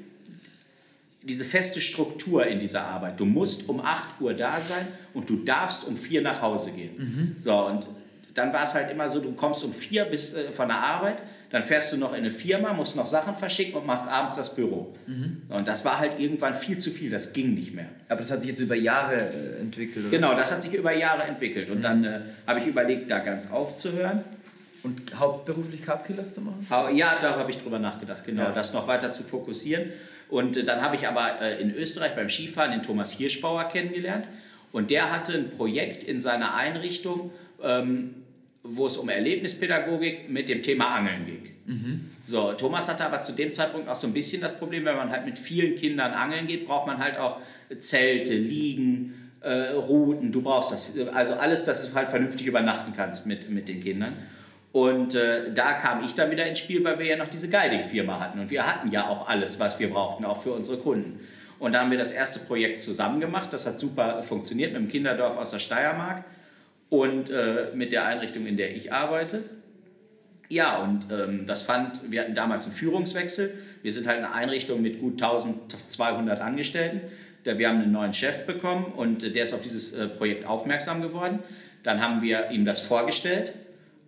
diese feste Struktur in dieser Arbeit. Du musst um 8 Uhr da sein und du darfst um 4 nach Hause gehen. Mhm. So, und dann war es halt immer so, du kommst um 4 bis, äh, von der Arbeit, dann fährst du noch in eine Firma, musst noch Sachen verschicken und machst abends das Büro. Mhm. Und das war halt irgendwann viel zu viel, das ging nicht mehr.
Aber das hat sich jetzt über Jahre äh, entwickelt, oder?
Genau, das hat sich über Jahre entwickelt. Und mhm. dann äh, habe ich überlegt, da ganz aufzuhören.
Und hauptberuflich Carb-Killers zu machen?
Ja, da habe ich drüber nachgedacht, genau, ja. das noch weiter zu fokussieren. Und äh, dann habe ich aber äh, in Österreich beim Skifahren den Thomas Hirschbauer kennengelernt. Und der hatte ein Projekt in seiner Einrichtung, ähm, wo es um Erlebnispädagogik mit dem Thema Angeln ging. Mhm. So, Thomas hatte aber zu dem Zeitpunkt auch so ein bisschen das Problem, wenn man halt mit vielen Kindern angeln geht, braucht man halt auch Zelte, Liegen, äh, Routen, du brauchst das, also alles, dass du halt vernünftig übernachten kannst mit, mit den Kindern. Und äh, da kam ich dann wieder ins Spiel, weil wir ja noch diese Guiding-Firma hatten. Und wir hatten ja auch alles, was wir brauchten, auch für unsere Kunden. Und da haben wir das erste Projekt zusammen gemacht. Das hat super funktioniert mit dem Kinderdorf aus der Steiermark und äh, mit der Einrichtung, in der ich arbeite. Ja, und ähm, das fand, wir hatten damals einen Führungswechsel. Wir sind halt eine Einrichtung mit gut 1200 Angestellten. Wir haben einen neuen Chef bekommen und der ist auf dieses äh, Projekt aufmerksam geworden. Dann haben wir ihm das vorgestellt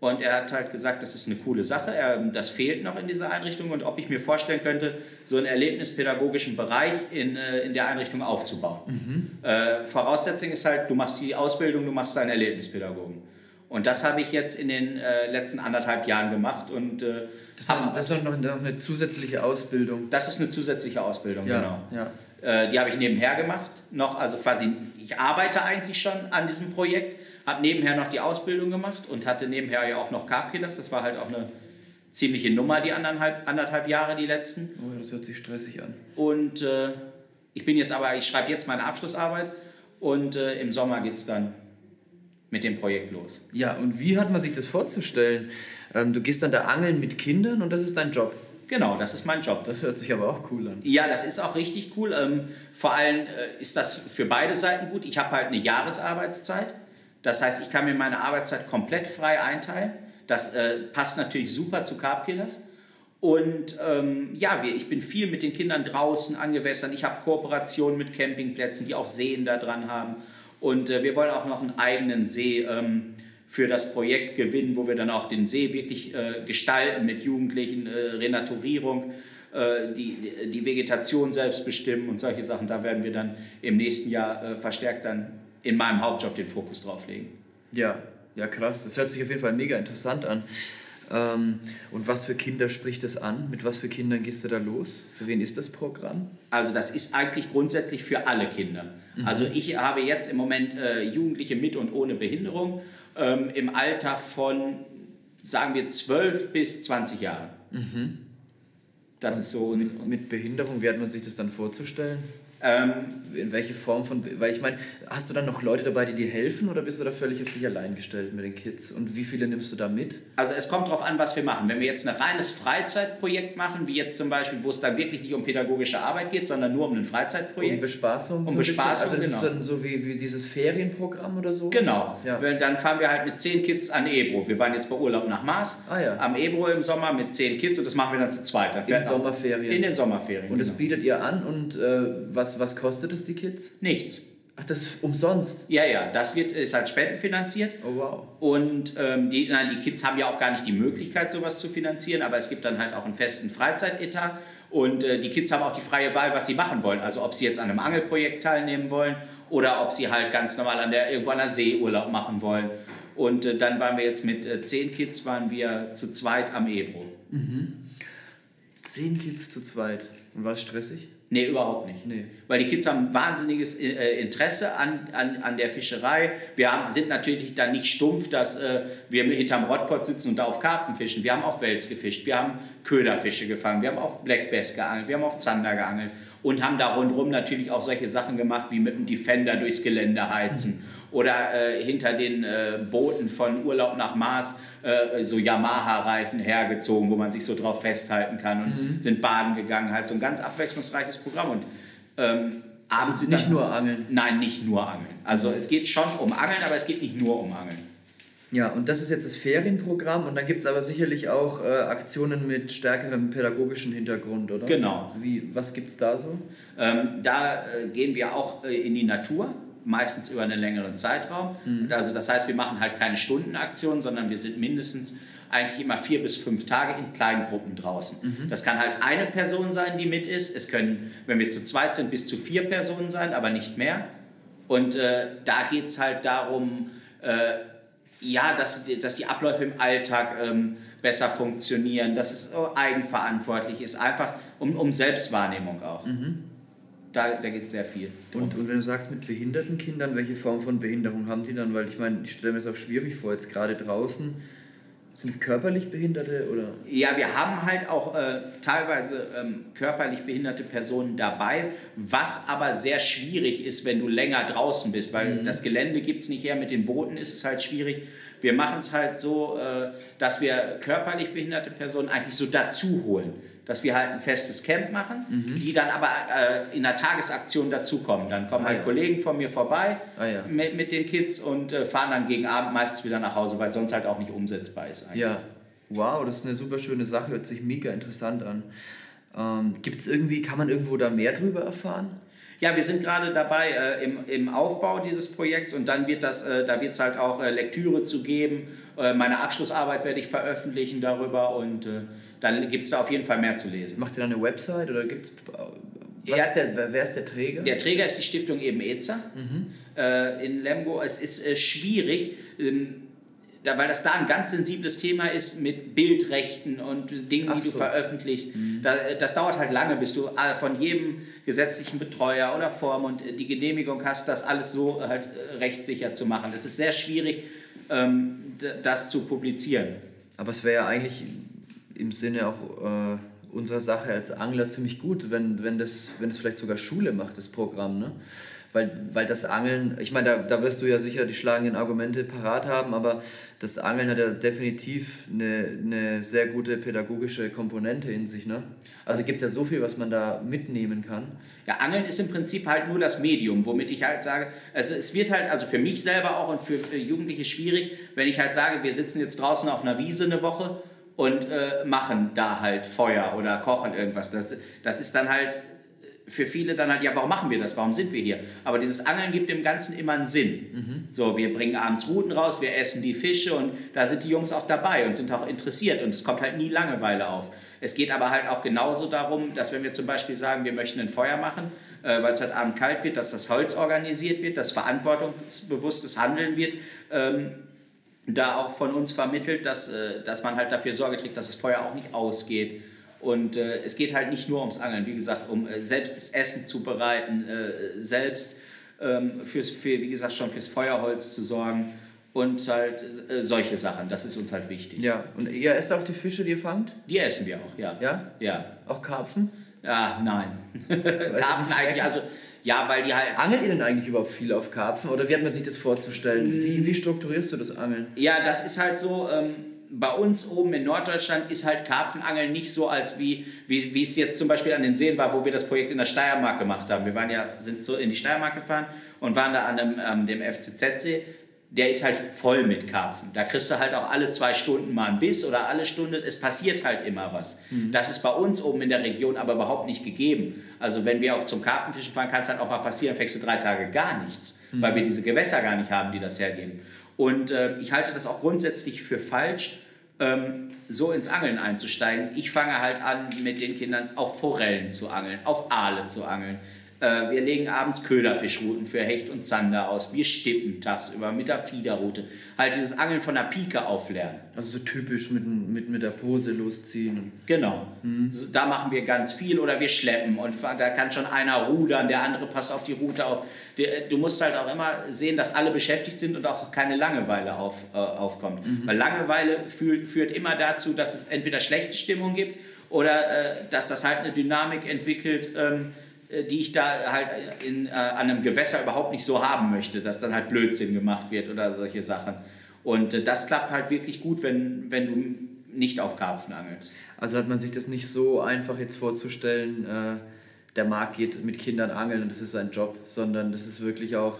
und er hat halt gesagt, das ist eine coole Sache, das fehlt noch in dieser Einrichtung und ob ich mir vorstellen könnte, so einen erlebnispädagogischen Bereich in, äh, in der Einrichtung aufzubauen. Mhm. Äh, Voraussetzung ist halt, du machst die Ausbildung, du machst deinen Erlebnispädagogen. Und das habe ich jetzt in den äh, letzten anderthalb Jahren gemacht. Und, äh,
das, hab, das ist noch eine zusätzliche Ausbildung.
Das ist eine zusätzliche Ausbildung,
ja,
genau.
Ja.
Äh, die habe ich nebenher gemacht. Noch, also quasi, ich arbeite eigentlich schon an diesem Projekt habe nebenher noch die Ausbildung gemacht und hatte nebenher ja auch noch Carb-Killers. Das war halt auch eine ziemliche Nummer, die anderthalb, anderthalb Jahre, die letzten.
Oh, das hört sich stressig an.
Und äh, ich bin jetzt aber, ich schreibe jetzt meine Abschlussarbeit und äh, im Sommer geht es dann mit dem Projekt los.
Ja, und wie hat man sich das vorzustellen? Ähm, du gehst dann da angeln mit Kindern und das ist dein Job.
Genau, das ist mein Job.
Das hört sich aber auch cool an.
Ja, das ist auch richtig cool. Ähm, vor allem äh, ist das für beide Seiten gut. Ich habe halt eine Jahresarbeitszeit. Das heißt, ich kann mir meine Arbeitszeit komplett frei einteilen. Das äh, passt natürlich super zu Carb Killers. Und ähm, ja, wir, ich bin viel mit den Kindern draußen angewässern. Ich habe Kooperationen mit Campingplätzen, die auch Seen da dran haben. Und äh, wir wollen auch noch einen eigenen See ähm, für das Projekt gewinnen, wo wir dann auch den See wirklich äh, gestalten mit Jugendlichen, äh, Renaturierung, äh, die, die Vegetation selbst bestimmen und solche Sachen. Da werden wir dann im nächsten Jahr äh, verstärkt dann in meinem Hauptjob den Fokus drauf legen.
Ja, ja krass. Das hört sich auf jeden Fall mega interessant an. Ähm, und was für Kinder spricht das an? Mit was für Kindern gehst du da los? Für wen ist das Programm?
Also das ist eigentlich grundsätzlich für alle Kinder. Mhm. Also ich habe jetzt im Moment äh, Jugendliche mit und ohne Behinderung ähm, im Alter von, sagen wir, 12 bis 20 Jahren. Mhm.
Das und ist so. Mit, mit Behinderung, wie hat man sich das dann vorzustellen? Ähm, in welche Form von, weil ich meine, hast du dann noch Leute dabei, die dir helfen oder bist du da völlig auf dich allein gestellt mit den Kids? Und wie viele nimmst du da mit?
Also es kommt darauf an, was wir machen. Wenn wir jetzt ein reines Freizeitprojekt machen, wie jetzt zum Beispiel, wo es dann wirklich nicht um pädagogische Arbeit geht, sondern nur um ein Freizeitprojekt.
Um Bespaßung?
Um so Bespaßung,
Also das genau. ist dann so wie, wie dieses Ferienprogramm oder so?
Genau. Ja. Dann fahren wir halt mit zehn Kids an Ebro. Wir waren jetzt bei Urlaub nach Mars
ah, ja.
am Ebro im Sommer mit zehn Kids und das machen wir dann zu zweit.
in den Sommerferien?
In den Sommerferien.
Und das genau. bietet ihr an und äh, was, was kostet es die Kids?
Nichts.
Ach, das ist umsonst?
Ja, ja, das wird, ist halt spendenfinanziert.
Oh, wow.
Und ähm, die, nein, die Kids haben ja auch gar nicht die Möglichkeit, sowas zu finanzieren, aber es gibt dann halt auch einen festen Freizeitetat. Und äh, die Kids haben auch die freie Wahl, was sie machen wollen. Also ob sie jetzt an einem Angelprojekt teilnehmen wollen oder ob sie halt ganz normal an der, irgendwo an der See Urlaub machen wollen. Und äh, dann waren wir jetzt mit äh, zehn Kids, waren wir zu zweit am Ebro.
Mhm. Zehn Kids zu zweit. Und war es stressig?
Nee, überhaupt nicht.
Nee.
Weil die Kids haben wahnsinniges äh, Interesse an, an, an der Fischerei. Wir haben, sind natürlich dann nicht stumpf, dass äh, wir hinterm Rottpot sitzen und da auf Karpfen fischen. Wir haben auf Wels gefischt, wir haben Köderfische gefangen, wir haben auf Black Bass geangelt, wir haben auf Zander geangelt und haben da rundherum natürlich auch solche Sachen gemacht, wie mit dem Defender durchs Gelände heizen oder äh, hinter den äh, Booten von Urlaub nach Mars äh, so Yamaha-Reifen hergezogen, wo man sich so drauf festhalten kann und mhm. sind baden gegangen. Halt so ein ganz abwechslungsreiches Programm. Und ähm, abends
also nicht dann, nur Angeln?
Nein, nicht nur Angeln. Also es geht schon um Angeln, aber es geht nicht nur um Angeln.
Ja, und das ist jetzt das Ferienprogramm und dann gibt es aber sicherlich auch äh, Aktionen mit stärkerem pädagogischen Hintergrund, oder?
Genau.
Wie, was gibt es da so?
Ähm, da äh, gehen wir auch äh, in die Natur meistens über einen längeren Zeitraum. Mhm. Also das heißt, wir machen halt keine Stundenaktion, sondern wir sind mindestens eigentlich immer vier bis fünf Tage in kleinen Gruppen draußen. Mhm. Das kann halt eine Person sein, die mit ist. Es können, wenn wir zu zweit sind, bis zu vier Personen sein, aber nicht mehr. Und äh, da geht es halt darum, äh, ja, dass, dass die Abläufe im Alltag ähm, besser funktionieren, dass es eigenverantwortlich ist, einfach um, um Selbstwahrnehmung auch.
Mhm
da, da geht es sehr viel.
Und, und wenn du sagst, mit behinderten Kindern, welche Form von Behinderung haben die dann? Weil ich meine, ich stelle mir das auch schwierig vor, jetzt gerade draußen. Sind es körperlich Behinderte oder?
Ja, wir haben halt auch äh, teilweise ähm, körperlich behinderte Personen dabei, was aber sehr schwierig ist, wenn du länger draußen bist, weil mhm. das Gelände gibt es nicht her, mit den Booten ist es halt schwierig. Wir machen es halt so, äh, dass wir körperlich behinderte Personen eigentlich so dazu holen dass wir halt ein festes Camp machen, mhm. die dann aber äh, in der Tagesaktion dazukommen. Dann kommen ah, halt ja. Kollegen von mir vorbei
ah, ja.
mit, mit den Kids und äh, fahren dann gegen Abend meistens wieder nach Hause, weil sonst halt auch nicht umsetzbar ist.
Eigentlich. Ja, wow, das ist eine super schöne Sache, hört sich mega interessant an. Ähm, Gibt es irgendwie, kann man irgendwo da mehr drüber erfahren?
Ja, wir sind gerade dabei äh, im, im Aufbau dieses Projekts und dann wird das, äh, da wird es halt auch äh, Lektüre zu geben. Äh, meine Abschlussarbeit werde ich veröffentlichen darüber und äh, dann gibt es da auf jeden Fall mehr zu lesen.
Macht ihr da eine Website oder gibt es. Ist der, wer ist der Träger?
Der Träger ist die Stiftung eben EZA
mhm.
äh, in Lemgo. Es ist äh, schwierig, ähm, da, weil das da ein ganz sensibles Thema ist mit Bildrechten und Dingen, Ach die du so. veröffentlichst. Mhm. Da, das dauert halt lange, bis du äh, von jedem gesetzlichen Betreuer oder Form und die Genehmigung hast, das alles so halt äh, rechtssicher zu machen. Es ist sehr schwierig, ähm, das zu publizieren.
Aber es wäre ja eigentlich im Sinne auch äh, unserer Sache als Angler ziemlich gut, wenn, wenn, das, wenn das vielleicht sogar Schule macht, das Programm. Ne? Weil, weil das Angeln, ich meine, da, da wirst du ja sicher die schlagenden Argumente parat haben, aber das Angeln hat ja definitiv eine, eine sehr gute pädagogische Komponente in sich. Ne? Also gibt es ja so viel, was man da mitnehmen kann.
Ja, Angeln ist im Prinzip halt nur das Medium, womit ich halt sage, also es wird halt, also für mich selber auch und für Jugendliche schwierig, wenn ich halt sage, wir sitzen jetzt draußen auf einer Wiese eine Woche und äh, machen da halt Feuer oder kochen irgendwas. Das, das ist dann halt für viele dann halt, ja, warum machen wir das? Warum sind wir hier? Aber dieses Angeln gibt dem Ganzen immer einen Sinn.
Mhm.
So, wir bringen abends Routen raus, wir essen die Fische und da sind die Jungs auch dabei und sind auch interessiert und es kommt halt nie Langeweile auf. Es geht aber halt auch genauso darum, dass wenn wir zum Beispiel sagen, wir möchten ein Feuer machen, äh, weil es heute Abend kalt wird, dass das Holz organisiert wird, dass verantwortungsbewusstes Handeln wird. Ähm, da auch von uns vermittelt, dass, äh, dass man halt dafür Sorge trägt, dass das Feuer auch nicht ausgeht. Und äh, es geht halt nicht nur ums Angeln, wie gesagt, um äh, selbst das Essen zu bereiten, äh, selbst ähm, fürs, für, wie gesagt, schon fürs Feuerholz zu sorgen und halt äh, solche Sachen. Das ist uns halt wichtig.
Ja, und ihr esst auch die Fische, die ihr fangt?
Die essen wir auch, ja.
Ja?
Ja.
Auch Karpfen?
Ja, nein. Karpfen eigentlich, also Ja, weil die halt.
Angelt ihr denn eigentlich überhaupt viel auf Karpfen oder wie hat man sich das vorzustellen? Wie,
Mm.
wie strukturierst du das Angeln?
Ja, das ist halt so. Ähm, bei uns oben in Norddeutschland ist halt Karpfenangeln nicht so, als wie, wie, wie es jetzt zum Beispiel an den Seen war, wo wir das Projekt in der Steiermark gemacht haben. Wir waren ja, sind so in die Steiermark gefahren und waren da an dem, ähm, dem FCZ-See. Der ist halt voll mit Karpfen. Da kriegst du halt auch alle zwei Stunden mal einen Biss oder alle Stunde. Es passiert halt immer was. Das ist bei uns oben in der Region aber überhaupt nicht gegeben. Also wenn wir auf zum Karpfenfischen fahren, kann es halt auch mal passieren, fängst du drei Tage gar nichts, weil wir diese Gewässer gar nicht haben, die das hergeben. Und äh, ich halte das auch grundsätzlich für falsch, ähm, so ins Angeln einzusteigen. Ich fange halt an, mit den Kindern auf Forellen zu angeln, auf Aale zu angeln. Äh, wir legen abends Köderfischrouten für Hecht und Zander aus. Wir stippen tagsüber mit der Fiederroute. Halt dieses Angeln von der Pike auflernen.
Also so typisch mit, mit, mit der Pose losziehen.
Genau. So, Da machen wir ganz viel oder wir schleppen und da kann schon einer rudern, der andere passt auf die Route auf. Du musst halt auch immer sehen, dass alle beschäftigt sind und auch keine Langeweile auf, äh, aufkommt. Weil Langeweile führt, führt immer dazu, dass es entweder schlechte Stimmung gibt oder äh, dass das halt eine Dynamik entwickelt, ähm, äh, die ich da halt in, äh, an einem Gewässer überhaupt nicht so haben möchte, dass dann halt Blödsinn gemacht wird oder solche Sachen. Und äh, das klappt halt wirklich gut, wenn, wenn du nicht auf Karpfen angelst.
Also hat man sich das nicht so einfach jetzt vorzustellen, äh, der Marc geht mit Kindern angeln und das ist sein Job, sondern das ist wirklich auch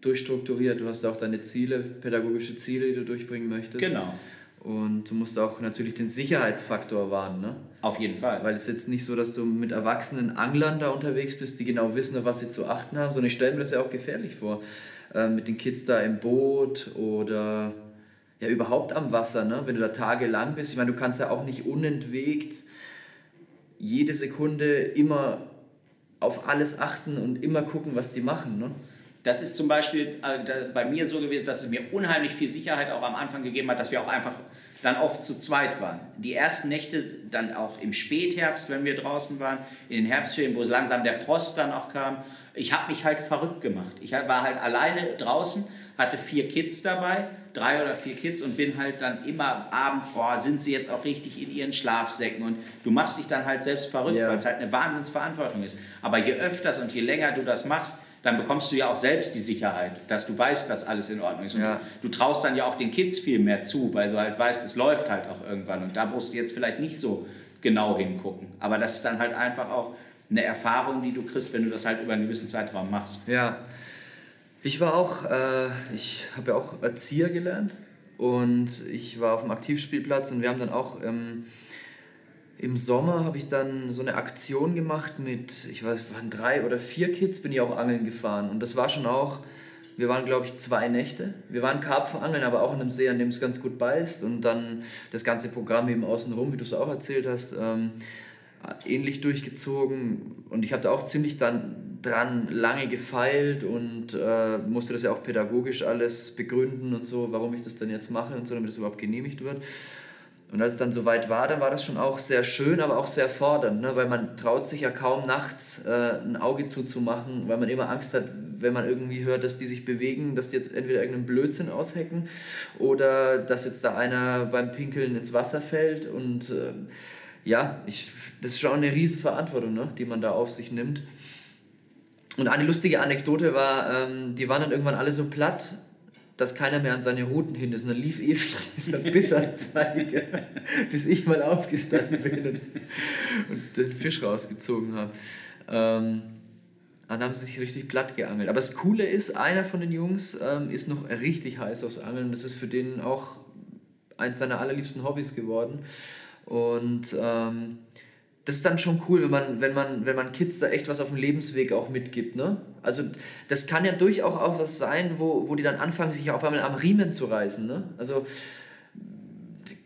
durchstrukturiert. Du hast auch deine Ziele, pädagogische Ziele, die du durchbringen möchtest.
Genau,
Und du musst auch natürlich den Sicherheitsfaktor wahren, ne?
auf jeden Fall.
Weil es ist jetzt nicht so, dass du mit erwachsenen Anglern da unterwegs bist, die genau wissen, auf was sie zu achten haben, sondern ich stelle mir das ja auch gefährlich vor. Ähm, mit den Kids da im Boot oder ja überhaupt am Wasser, ne? wenn du da tagelang bist. Ich meine, du kannst ja auch nicht unentwegt jede Sekunde immer auf alles achten und immer gucken, was die machen. Ne?
Das ist zum Beispiel äh, bei mir so gewesen, dass es mir unheimlich viel Sicherheit auch am Anfang gegeben hat, dass wir auch einfach dann oft zu zweit waren. Die ersten Nächte dann auch im Spätherbst, wenn wir draußen waren, in den Herbstferien, wo langsam der Frost dann auch kam. Ich habe mich halt verrückt gemacht. Ich war halt alleine draußen, hatte vier Kids dabei, drei oder vier Kids und bin halt dann immer abends, boah, sind sie jetzt auch richtig in ihren Schlafsäcken und du machst dich dann halt selbst verrückt,
Ja.
weil es halt eine Wahnsinnsverantwortung ist. Aber je öfters und je länger du das machst, dann bekommst du ja auch selbst die Sicherheit, dass du weißt, dass alles in Ordnung ist. Und
Ja.
du, du traust dann ja auch den Kids viel mehr zu, weil du halt weißt, es läuft halt auch irgendwann. Und da musst du jetzt vielleicht nicht so genau hingucken. Aber das ist dann halt einfach auch eine Erfahrung, die du kriegst, wenn du das halt über einen gewissen Zeitraum machst.
Ja, ich war auch, äh, ich habe ja auch Erzieher gelernt und ich war auf dem Aktivspielplatz und wir haben dann auch ähm, im Sommer habe ich dann so eine Aktion gemacht mit, ich weiß, waren drei oder vier Kids, bin ich auch angeln gefahren. Und das war schon auch, wir waren glaube ich zwei Nächte, wir waren Karpfenangeln, aber auch in einem See, an dem es ganz gut beißt. Und dann das ganze Programm eben außenrum, wie du es auch erzählt hast, ähm, ähnlich durchgezogen. Und ich habe da auch ziemlich dann dran lange gefeilt und äh, musste das ja auch pädagogisch alles begründen und so, warum ich das dann jetzt mache und so, damit das überhaupt genehmigt wird. Und als es dann soweit war, dann war das schon auch sehr schön, aber auch sehr fordernd, ne? weil man traut sich ja kaum nachts äh, ein Auge zuzumachen, weil man immer Angst hat, wenn man irgendwie hört, dass die sich bewegen, dass die jetzt entweder irgendeinen Blödsinn aushecken oder dass jetzt da einer beim Pinkeln ins Wasser fällt und äh, ja, ich, das ist schon eine riesen Verantwortung, ne? die man da auf sich nimmt. Und eine lustige Anekdote war, ähm, die waren dann irgendwann alle so platt, dass keiner mehr an seine Routen hin ist. Und dann lief ewig dieser Bissanzeige, bis ich mal aufgestanden bin und, und den Fisch rausgezogen habe. Ähm, dann haben sie sich richtig platt geangelt. Aber das Coole ist, einer von den Jungs ähm, ist noch richtig heiß aufs Angeln. Das ist für den auch eins seiner allerliebsten Hobbys geworden. Und ähm, das ist dann schon cool, wenn man, wenn, man, wenn man Kids da echt was auf dem Lebensweg auch mitgibt. Ne? Also das kann ja durchaus auch was sein, wo, wo die dann anfangen, sich auf einmal am Riemen zu reißen. Ne? Also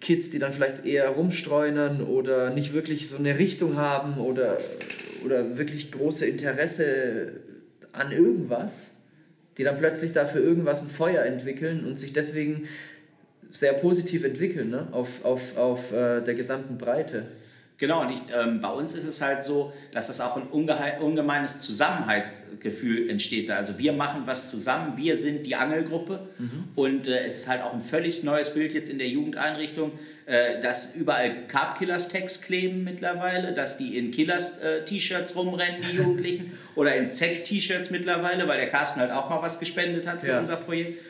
Kids, die dann vielleicht eher rumstreunern oder nicht wirklich so eine Richtung haben oder, oder wirklich große Interesse an irgendwas, die dann plötzlich dafür irgendwas ein Feuer entwickeln und sich deswegen sehr positiv entwickeln, ne? auf, auf, auf äh, der gesamten Breite.
Genau, und ich, ähm, bei uns ist es halt so, dass es auch ein ungemeines Zusammenhaltsgefühl entsteht. Also wir machen was zusammen, wir sind die Angelgruppe mhm. und äh, es ist halt auch ein völlig neues Bild jetzt in der Jugendeinrichtung, äh, dass überall Carb Killers Text kleben mittlerweile, dass die in Killers äh, T-Shirts rumrennen, die Jugendlichen, oder in Zeck T-Shirts mittlerweile, weil der Carsten halt auch mal was gespendet hat für ja. unser Projekt.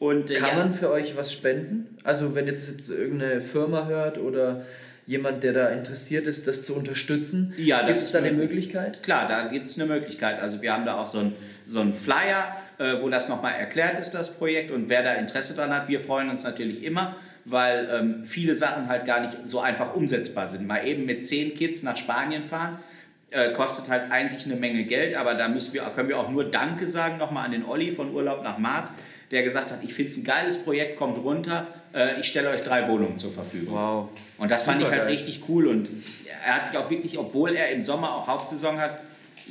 Und, äh, Kann ja, man für euch was spenden? Also wenn jetzt, jetzt irgendeine Firma hört oder jemand, der da interessiert ist, das zu unterstützen? Ja, gibt es da eine Möglichkeit?
Klar, da gibt es eine Möglichkeit. Also wir haben da auch so einen so Flyer, äh, wo das nochmal erklärt ist, das Projekt. Und wer da Interesse dran hat, wir freuen uns natürlich immer, weil ähm, viele Sachen halt gar nicht so einfach umsetzbar sind. Mal eben mit zehn Kids nach Spanien fahren, äh, kostet halt eigentlich eine Menge Geld, aber da müssen wir, können wir auch nur Danke sagen nochmal an den Olli von Urlaub nach Mars, der gesagt hat, ich finde es ein geiles Projekt, kommt runter, ich stelle euch drei Wohnungen zur Verfügung. Wow. Und das Super fand ich halt geil. richtig cool und er hat sich auch wirklich, obwohl er im Sommer auch Hauptsaison hat,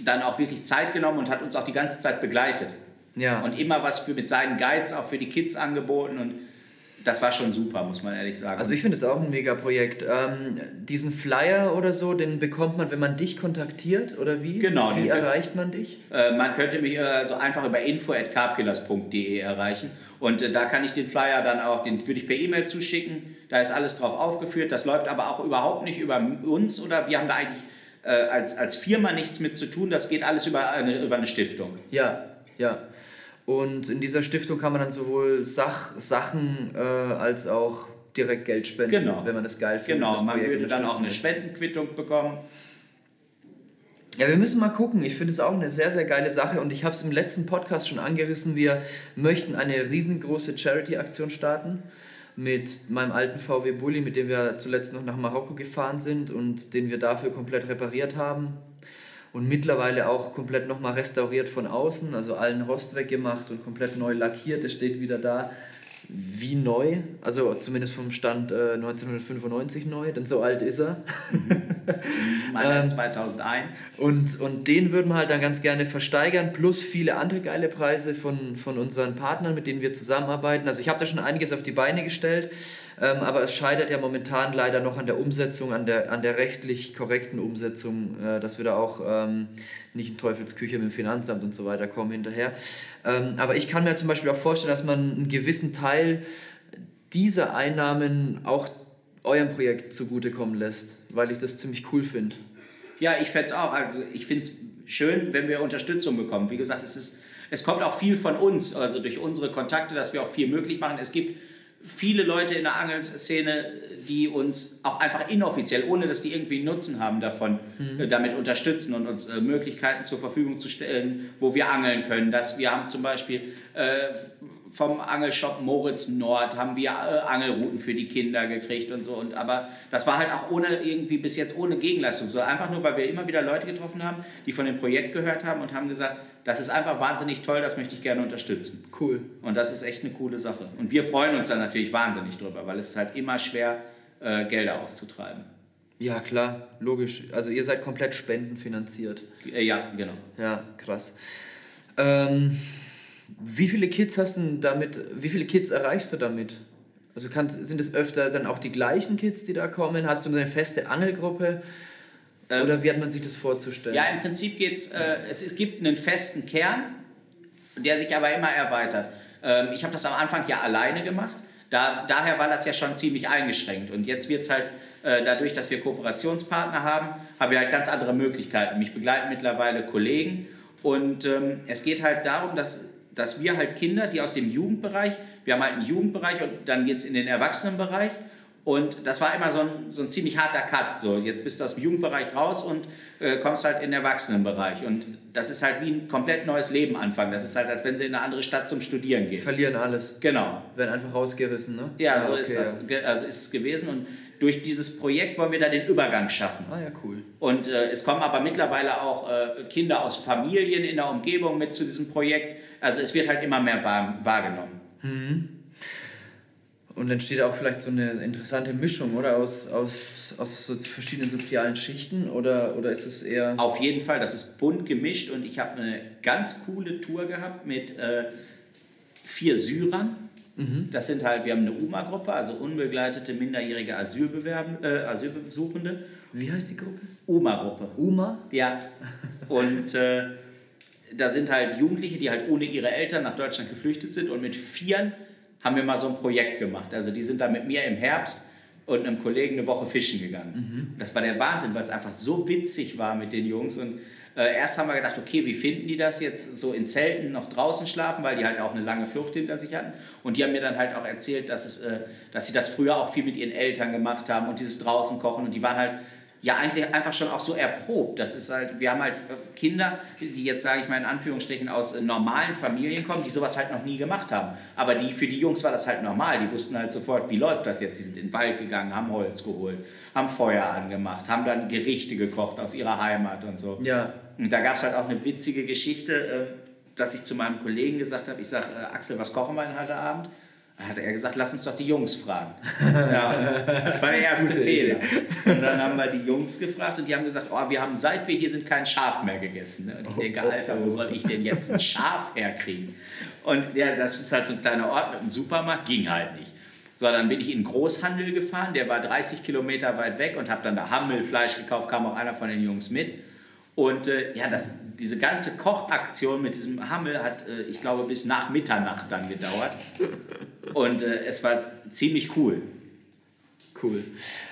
dann auch wirklich Zeit genommen und hat uns auch die ganze Zeit begleitet. Ja. Und immer was für mit seinen Guides auch für die Kids angeboten und das war schon super, muss man ehrlich sagen.
Also ich finde es auch ein mega Projekt. Ähm, diesen Flyer oder so, den bekommt man, wenn man dich kontaktiert oder wie? Genau. Wie erreicht man dich?
Äh, man könnte mich äh, so einfach über info@carpkillers.de erreichen und äh, da kann ich den Flyer dann auch, den würde ich per E-Mail zuschicken. Da ist alles drauf aufgeführt. Das läuft aber auch überhaupt nicht über uns oder wir haben da eigentlich äh, als, als Firma nichts mit zu tun. Das geht alles über eine, über eine Stiftung.
Ja, ja. Und in dieser Stiftung kann man dann sowohl Sach Sachen äh, als auch direkt Geld spenden, genau. wenn man das geil findet.
Genau, man würde dann auch eine Spendenquittung bekommen.
Ja, wir müssen mal gucken. Ich finde es auch eine sehr, sehr geile Sache und ich habe es im letzten Podcast schon angerissen. Wir möchten eine riesengroße Charity-Aktion starten mit meinem alten VW Bulli, mit dem wir zuletzt noch nach Marokko gefahren sind und den wir dafür komplett repariert haben und mittlerweile auch komplett nochmal restauriert von außen, also allen Rost weggemacht und komplett neu lackiert. Es steht wieder da wie neu, also zumindest vom Stand äh, 1995 neu, denn so alt ist er.
Mhm. Meiner ist 2001.
Und, und den würden wir halt dann ganz gerne versteigern, plus viele andere geile Preise von, von unseren Partnern, mit denen wir zusammenarbeiten. Also ich habe da schon einiges auf die Beine gestellt. Ähm, aber es scheitert ja momentan leider noch an der Umsetzung, an der, an der rechtlich korrekten Umsetzung, äh, dass wir da auch ähm, nicht in Teufelsküche mit dem Finanzamt und so weiter kommen hinterher. Ähm, aber ich kann mir zum Beispiel auch vorstellen, dass man einen gewissen Teil dieser Einnahmen auch eurem Projekt zugutekommen lässt, weil ich das ziemlich cool finde.
Ja, ich fände es auch. Also ich finde es schön, wenn wir Unterstützung bekommen. Wie gesagt, es, ist, es kommt auch viel von uns, also durch unsere Kontakte, dass wir auch viel möglich machen. Es gibt viele Leute in der Angelszene, die uns auch einfach inoffiziell, ohne dass die irgendwie einen Nutzen haben davon, mhm. Äh, damit unterstützen und uns äh, Möglichkeiten zur Verfügung zu stellen, wo wir angeln können. Dass wir haben zum Beispiel äh, vom Angelshop Moritz Nord haben wir äh, Angelrouten für die Kinder gekriegt und so. Und, aber das war halt auch ohne irgendwie bis jetzt ohne Gegenleistung. So einfach nur, weil wir immer wieder Leute getroffen haben, die von dem Projekt gehört haben und haben gesagt, das ist einfach wahnsinnig toll, das möchte ich gerne unterstützen.
Cool.
Und das ist echt eine coole Sache. Und wir freuen uns da natürlich wahnsinnig drüber, weil es ist halt immer schwer, äh, Gelder aufzutreiben.
Ja, klar, logisch. Also ihr seid komplett spendenfinanziert.
Äh, ja, genau.
Ja, krass. Ähm, wie viele Kids hast du damit, wie viele Kids erreichst du damit? Also kannst, sind es öfter dann auch die gleichen Kids, die da kommen? Hast du eine feste Angelgruppe? Ähm, Oder wie hat man sich das vorzustellen?
Ja, im Prinzip geht's, äh, es, es gibt einen festen Kern, der sich aber immer erweitert. Ähm, ich habe das am Anfang ja alleine gemacht. Da, daher war das ja schon ziemlich eingeschränkt. Und jetzt wird es halt, äh, dadurch, dass wir Kooperationspartner haben, haben wir halt ganz andere Möglichkeiten. Mich begleiten mittlerweile Kollegen. Und ähm, es geht halt darum, dass, dass wir halt Kinder, die aus dem Jugendbereich, wir haben halt einen Jugendbereich und dann geht es in den Erwachsenenbereich. Und das war immer so ein, so ein ziemlich harter Cut. So, jetzt bist du aus dem Jugendbereich raus und äh, kommst halt in den Erwachsenenbereich. Und das ist halt wie ein komplett neues Leben anfangen. Das ist halt, als wenn du in eine andere Stadt zum Studieren gehst.
Verlieren alles.
Genau.
Werden einfach rausgerissen, ne?
Ja, ja so okay, ist das. Also ist es gewesen. Und durch dieses Projekt wollen wir da den Übergang schaffen.
Ah ja, cool.
Und äh, es kommen aber mittlerweile auch äh, Kinder aus Familien in der Umgebung mit zu diesem Projekt. Also es wird halt immer mehr wahr, wahrgenommen.
Mhm. Und entsteht auch vielleicht so eine interessante Mischung, oder? Aus, aus, aus so verschiedenen sozialen Schichten? Oder, oder ist es eher.
Auf jeden Fall, das ist bunt gemischt und ich habe eine ganz coole Tour gehabt mit äh, vier Syrern. Das sind halt, wir haben eine UMA-Gruppe, also unbegleitete minderjährige Asylbewerben, äh, Asylbesuchende.
Wie heißt die Gruppe?
UMA-Gruppe.
Uma?
Ja. Und äh, da sind halt Jugendliche, die halt ohne ihre Eltern nach Deutschland geflüchtet sind. Und mit Vieren haben wir mal so ein Projekt gemacht. Also die sind da mit mir im Herbst und einem Kollegen eine Woche fischen gegangen. Das war der Wahnsinn, weil es einfach so witzig war mit den Jungs. Und äh, erst haben wir gedacht, okay, wie finden die das jetzt so in Zelten noch draußen schlafen, weil die halt auch eine lange Flucht hinter sich hatten. Und die haben mir dann halt auch erzählt, dass, es, äh, dass sie das früher auch viel mit ihren Eltern gemacht haben und dieses draußen kochen. Und die waren halt ja eigentlich einfach schon auch so erprobt. Das ist halt, wir haben halt Kinder, die jetzt, sage ich mal in Anführungsstrichen, aus äh, normalen Familien kommen, die sowas halt noch nie gemacht haben. Aber die, für die Jungs war das halt normal. Die wussten halt sofort, wie läuft das jetzt. Die sind in den Wald gegangen, haben Holz geholt, haben Feuer angemacht, haben dann Gerichte gekocht aus ihrer Heimat und so.
Ja.
Und da gab es halt auch eine witzige Geschichte, äh, dass ich zu meinem Kollegen gesagt habe, ich sage, äh, Axel, was kochen wir denn heute Abend? Dann hat er gesagt, lass uns doch die Jungs fragen. ja, das war der erste Fehler. Und dann haben wir die Jungs gefragt und die haben gesagt, oh, wir haben seit wir hier sind kein Schaf mehr gegessen. ne? Und ich denke, Alter, wo soll ich denn jetzt ein Schaf herkriegen? Und ja, das ist halt so ein kleiner Ort mit einem Supermarkt, ging halt nicht. So, dann bin ich in den Großhandel gefahren, der war 30 Kilometer weit weg und habe dann da Hammelfleisch gekauft, kam auch einer von den Jungs mit. Und äh, ja, das, diese ganze Kochaktion mit diesem Hammel hat, äh, ich glaube, bis nach Mitternacht dann gedauert. Und äh, es war ziemlich cool.
Cool.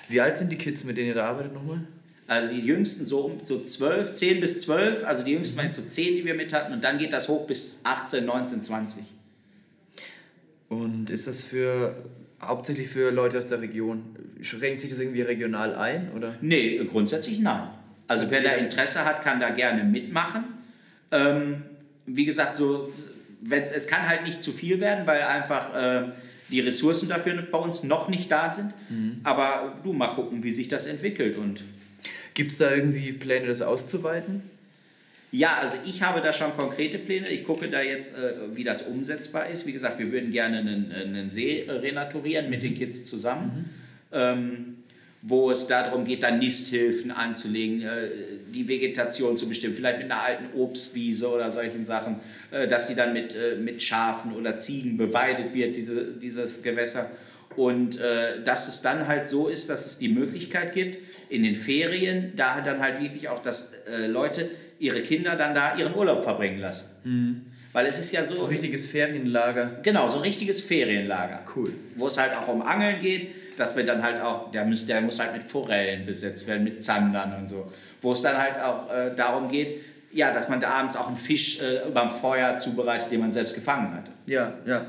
Wie alt sind die Kids, mit denen ihr da arbeitet nochmal?
Also die jüngsten so um so 12, 10 bis 12, also die jüngsten waren jetzt so 10, die wir mit hatten. Und dann geht das hoch bis 18, 19, 20.
Und ist das für hauptsächlich für Leute aus der Region? Schränkt sich das irgendwie regional ein? Oder?
Nee, grundsätzlich nein. Also wer da Interesse hat, kann da gerne mitmachen. Ähm, wie gesagt, so, es kann halt nicht zu viel werden, weil einfach äh, die Ressourcen dafür bei uns noch nicht da sind. Aber du, mal gucken, wie sich das entwickelt. Und
Gibt es da irgendwie Pläne, das auszuweiten?
ja, also ich habe da schon konkrete Pläne. Ich gucke da jetzt, äh, wie das umsetzbar ist. Wie gesagt, wir würden gerne einen, einen See äh, renaturieren mit den Kids zusammen. Ähm, wo es darum geht, dann Nisthilfen anzulegen, äh, die Vegetation zu bestimmen, vielleicht mit einer alten Obstwiese oder solchen Sachen, äh, dass die dann mit, äh, mit Schafen oder Ziegen beweidet wird, diese, dieses Gewässer. Und dass es dann halt so ist, dass es die Möglichkeit gibt, in den Ferien, da dann halt wirklich auch, dass Leute ihre Kinder dann da ihren Urlaub verbringen lassen. Weil es ist ja so,
So ein richtiges Ferienlager.
genau, so ein richtiges Ferienlager
Cool.
wo es halt auch um Angeln geht, dass wir dann halt auch, der muss, der muss halt mit Forellen besetzt werden, mit Zandern und so. Wo es dann halt auch äh, darum geht, ja, dass man da abends auch einen Fisch äh, beim Feuer zubereitet, den man selbst gefangen hatte.
Ja, ja.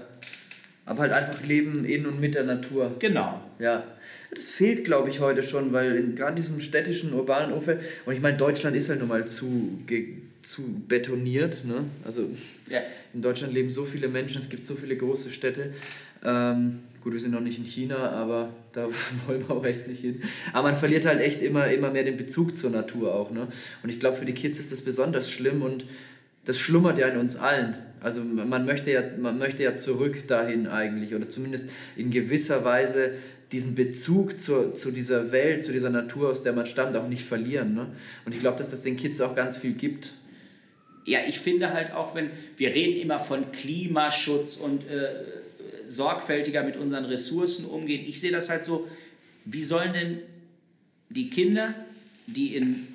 Aber halt einfach Leben in und mit der Natur.
Genau.
Ja, das fehlt, glaube ich, heute schon, weil in gerade diesem städtischen, urbanen Umfeld, und ich meine, Deutschland ist halt nun mal zu, zu betoniert. Ne? Also
Ja.
in Deutschland leben so viele Menschen, es gibt so viele große Städte. Ähm, gut, wir sind noch nicht in China, aber da wollen wir auch echt nicht hin. Aber man verliert halt echt immer, immer mehr den Bezug zur Natur auch. Ne? Und ich glaube, für die Kids ist das besonders schlimm und das schlummert ja in uns allen. Also man möchte ja, man möchte ja zurück dahin eigentlich oder zumindest in gewisser Weise diesen Bezug zur, zu dieser Welt, zu dieser Natur, aus der man stammt, auch nicht verlieren. Ne? Und ich glaube, dass das den Kids auch ganz viel gibt.
Ja, ich finde halt auch, wenn wir reden immer von Klimaschutz und äh, sorgfältiger mit unseren Ressourcen umgehen. Ich sehe das halt so, wie sollen denn die Kinder, die in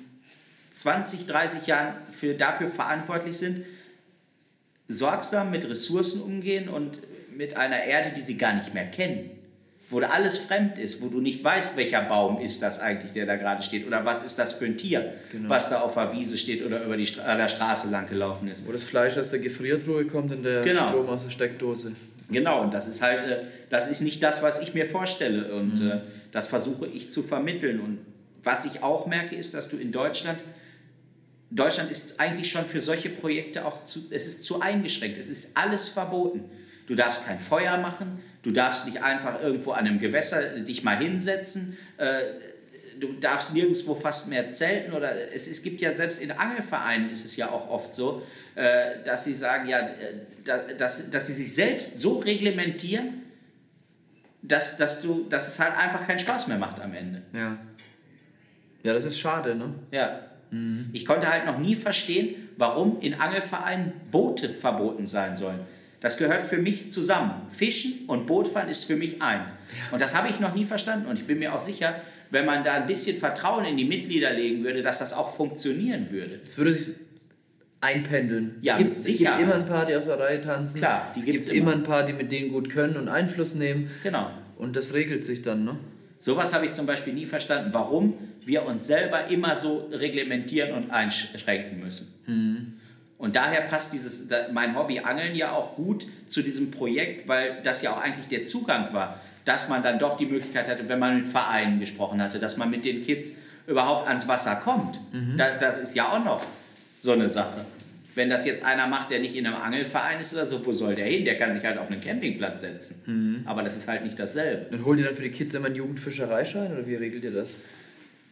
20, 30 Jahren für, dafür verantwortlich sind, sorgsam mit Ressourcen umgehen und mit einer Erde, die sie gar nicht mehr kennen. Wo da alles fremd ist, wo du nicht weißt, welcher Baum ist das eigentlich, der da gerade steht, oder was ist das für ein Tier,
Genau.
was da auf der Wiese steht oder über die Stra an der Straße lang gelaufen ist.
Wo das Fleisch aus der Gefriertruhe kommt und der
Genau.
Strom aus der Steckdose.
Genau, und das ist halt, äh, das ist nicht das, was ich mir vorstelle. Und
Mhm.
äh, das versuche ich zu vermitteln. Und was ich auch merke, ist, dass du in Deutschland, Deutschland ist eigentlich schon für solche Projekte auch zu, es ist zu eingeschränkt. Es ist alles verboten. Du darfst kein Feuer machen, du darfst nicht einfach irgendwo an einem Gewässer dich mal hinsetzen, äh, du darfst nirgendwo fast mehr zelten oder es, es gibt ja selbst in Angelvereinen ist es ja auch oft so, äh, dass sie sagen, ja, äh, da, dass, dass sie sich selbst so reglementieren, dass, dass, du, dass es halt einfach keinen Spaß mehr macht am Ende.
Ja. Ja, das ist schade, ne?
Ja. Ich konnte halt noch nie verstehen, warum in Angelvereinen Boote verboten sein sollen. Das gehört für mich zusammen. Fischen und Bootfahren ist für mich eins. Und das habe ich noch nie verstanden. Und ich bin mir auch sicher, wenn man da ein bisschen Vertrauen in die Mitglieder legen würde, dass das auch funktionieren würde.
Es würde sich einpendeln.
Ja,
es gibt,
mit
es gibt
Sicherheit.
immer ein paar, die aus der Reihe tanzen.
Klar, die
es
gibt's
gibt immer.
immer.
ein paar, die mit denen gut können und Einfluss nehmen.
Genau.
Und das regelt sich dann, ne?
Sowas habe ich zum Beispiel nie verstanden, warum wir uns selber immer so reglementieren und einschränken müssen. Und daher passt dieses, mein Hobby Angeln ja auch gut zu diesem Projekt, weil das ja auch eigentlich der Zugang war, dass man dann doch die Möglichkeit hatte, wenn man mit Vereinen gesprochen hatte, dass man mit den Kids überhaupt ans Wasser kommt. Da, das ist ja auch noch so eine Sache. Wenn das jetzt einer macht, der nicht in einem Angelverein ist oder so, wo soll der hin? Der kann sich halt auf einen Campingplatz setzen. Aber das ist halt nicht dasselbe.
Dann holt ihr dann für die Kids immer einen Jugendfischereischein oder wie regelt ihr das?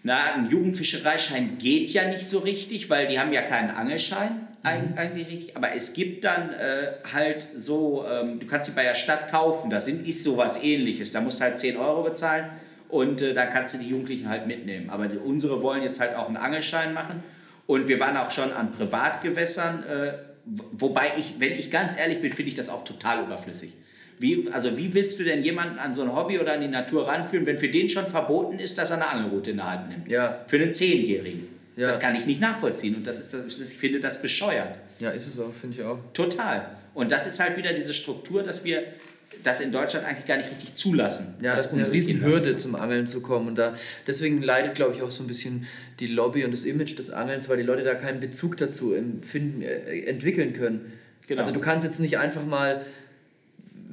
Na, ein Jugendfischereischein geht ja nicht so richtig, weil die haben ja keinen Angelschein eig- eigentlich richtig. Aber es gibt dann äh, halt so, ähm, du kannst sie bei der Stadt kaufen, da sind, ist sowas ähnliches. Da musst du halt 10 Euro bezahlen und äh, da kannst du die Jugendlichen halt mitnehmen. Aber die, unsere wollen jetzt halt auch einen Angelschein machen. Und wir waren auch schon an Privatgewässern, äh, wo- wobei ich, wenn ich ganz ehrlich bin, finde ich das auch total überflüssig. Wie, also wie willst du denn jemanden an so ein Hobby oder an die Natur ranführen, wenn für den schon verboten ist, dass er eine Angelrute in der Hand nimmt?
Ja.
Für einen Zehnjährigen.
Ja.
Das kann ich nicht nachvollziehen und das ist, das, ich finde das bescheuert.
Ja, ist es auch, finde ich auch.
Total. Und das ist halt wieder diese Struktur, dass wir das in Deutschland eigentlich gar nicht richtig zulassen.
Ja, das ist eine
unsere
riesen
Kinder-
Hürde zum Angeln zu kommen. Und da, deswegen leidet, glaube ich, auch so ein bisschen die Lobby und das Image des Angelns, weil die Leute da keinen Bezug dazu empfinden, äh, entwickeln können.
Genau.
Also du kannst jetzt nicht einfach mal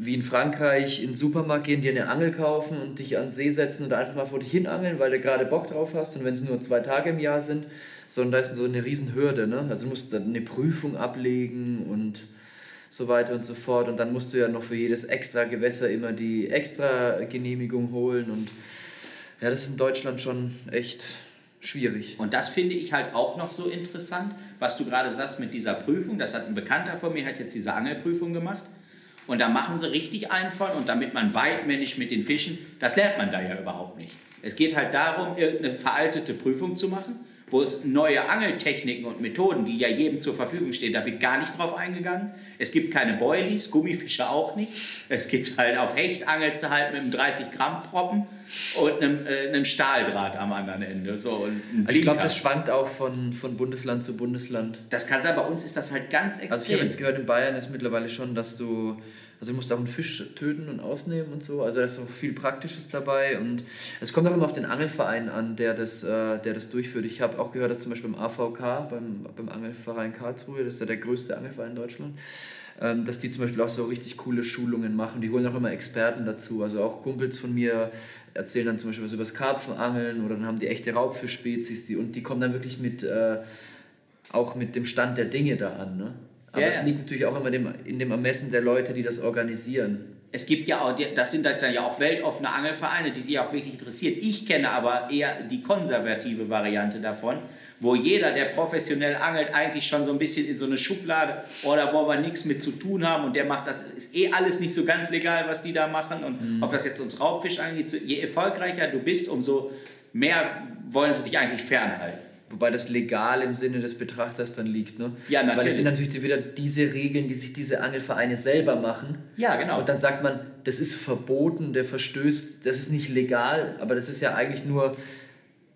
wie in Frankreich in den Supermarkt gehen, dir eine Angel kaufen und dich an den See setzen und einfach mal vor dich hin angeln, weil du gerade Bock drauf hast und wenn es nur zwei Tage im Jahr sind, sondern da ist so eine riesen Hürde. Ne? Also du musst dann eine Prüfung ablegen und so weiter und so fort und dann musst du ja noch für jedes extra Gewässer immer die extra Genehmigung holen und ja, das ist in Deutschland schon echt schwierig.
Und das finde ich halt auch noch so interessant, was du gerade sagst mit dieser Prüfung. Das hat ein Bekannter von mir, hat jetzt diese Angelprüfung gemacht. Und da machen sie richtig einen von. Und damit man weitmännisch mit den Fischen, das lernt man da ja überhaupt nicht. Es geht halt darum, irgendeine veraltete Prüfung zu machen, wo es neue Angeltechniken und Methoden, die ja jedem zur Verfügung stehen, da wird gar nicht drauf eingegangen. Es gibt keine Boilies, Gummifische auch nicht. Es gibt halt auf Hecht angelst du halt mit einem 30 Gramm Proppen und einem, äh, einem Stahldraht am anderen Ende. So,
Also ich glaube, das schwankt auch von, von Bundesland zu Bundesland.
Das kann sein, bei uns ist das halt ganz
Also ich habe
extrem.
jetzt gehört, in Bayern ist mittlerweile schon, dass du, also du musst auch einen Fisch töten und ausnehmen und so. Also da ist auch viel Praktisches dabei und es kommt auch immer auf den Angelverein an, der das, äh, der das durchführt. Ich habe auch gehört, dass zum Beispiel beim AVK, beim, beim Angelverein Karlsruhe, das ist ja der größte Angelverein in Deutschland, ähm, dass die zum Beispiel auch so richtig coole Schulungen machen. Die holen auch immer Experten dazu. Also auch Kumpels von mir erzählen dann zum Beispiel was über das Karpfenangeln oder dann haben die echte Raubfischspezies die, und die kommen dann wirklich mit, äh, auch mit dem Stand der Dinge da an. Ne? Aber
Ja,
es
ja.
liegt natürlich auch immer dem, in dem Ermessen der Leute, die das organisieren.
Es gibt ja auch, das sind dann ja auch weltoffene Angelvereine, die sich auch wirklich interessieren. Ich kenne aber eher die konservative Variante davon, wo jeder, der professionell angelt, eigentlich schon so ein bisschen in so eine Schublade, oh, da wollen wir nichts mit zu tun haben und der macht das, ist eh alles nicht so ganz legal, was die da machen. Und ob das jetzt uns Raubfisch angeht, je erfolgreicher du bist, umso mehr wollen sie dich eigentlich fernhalten.
Wobei das legal im Sinne des Betrachters dann liegt. Ne?
Ja,
Weil es
natürlich.
sind natürlich wieder diese Regeln, die sich diese Angelvereine selber machen.
Ja, genau.
Und dann sagt man, das ist verboten, der verstößt, das ist nicht legal, aber das ist ja eigentlich nur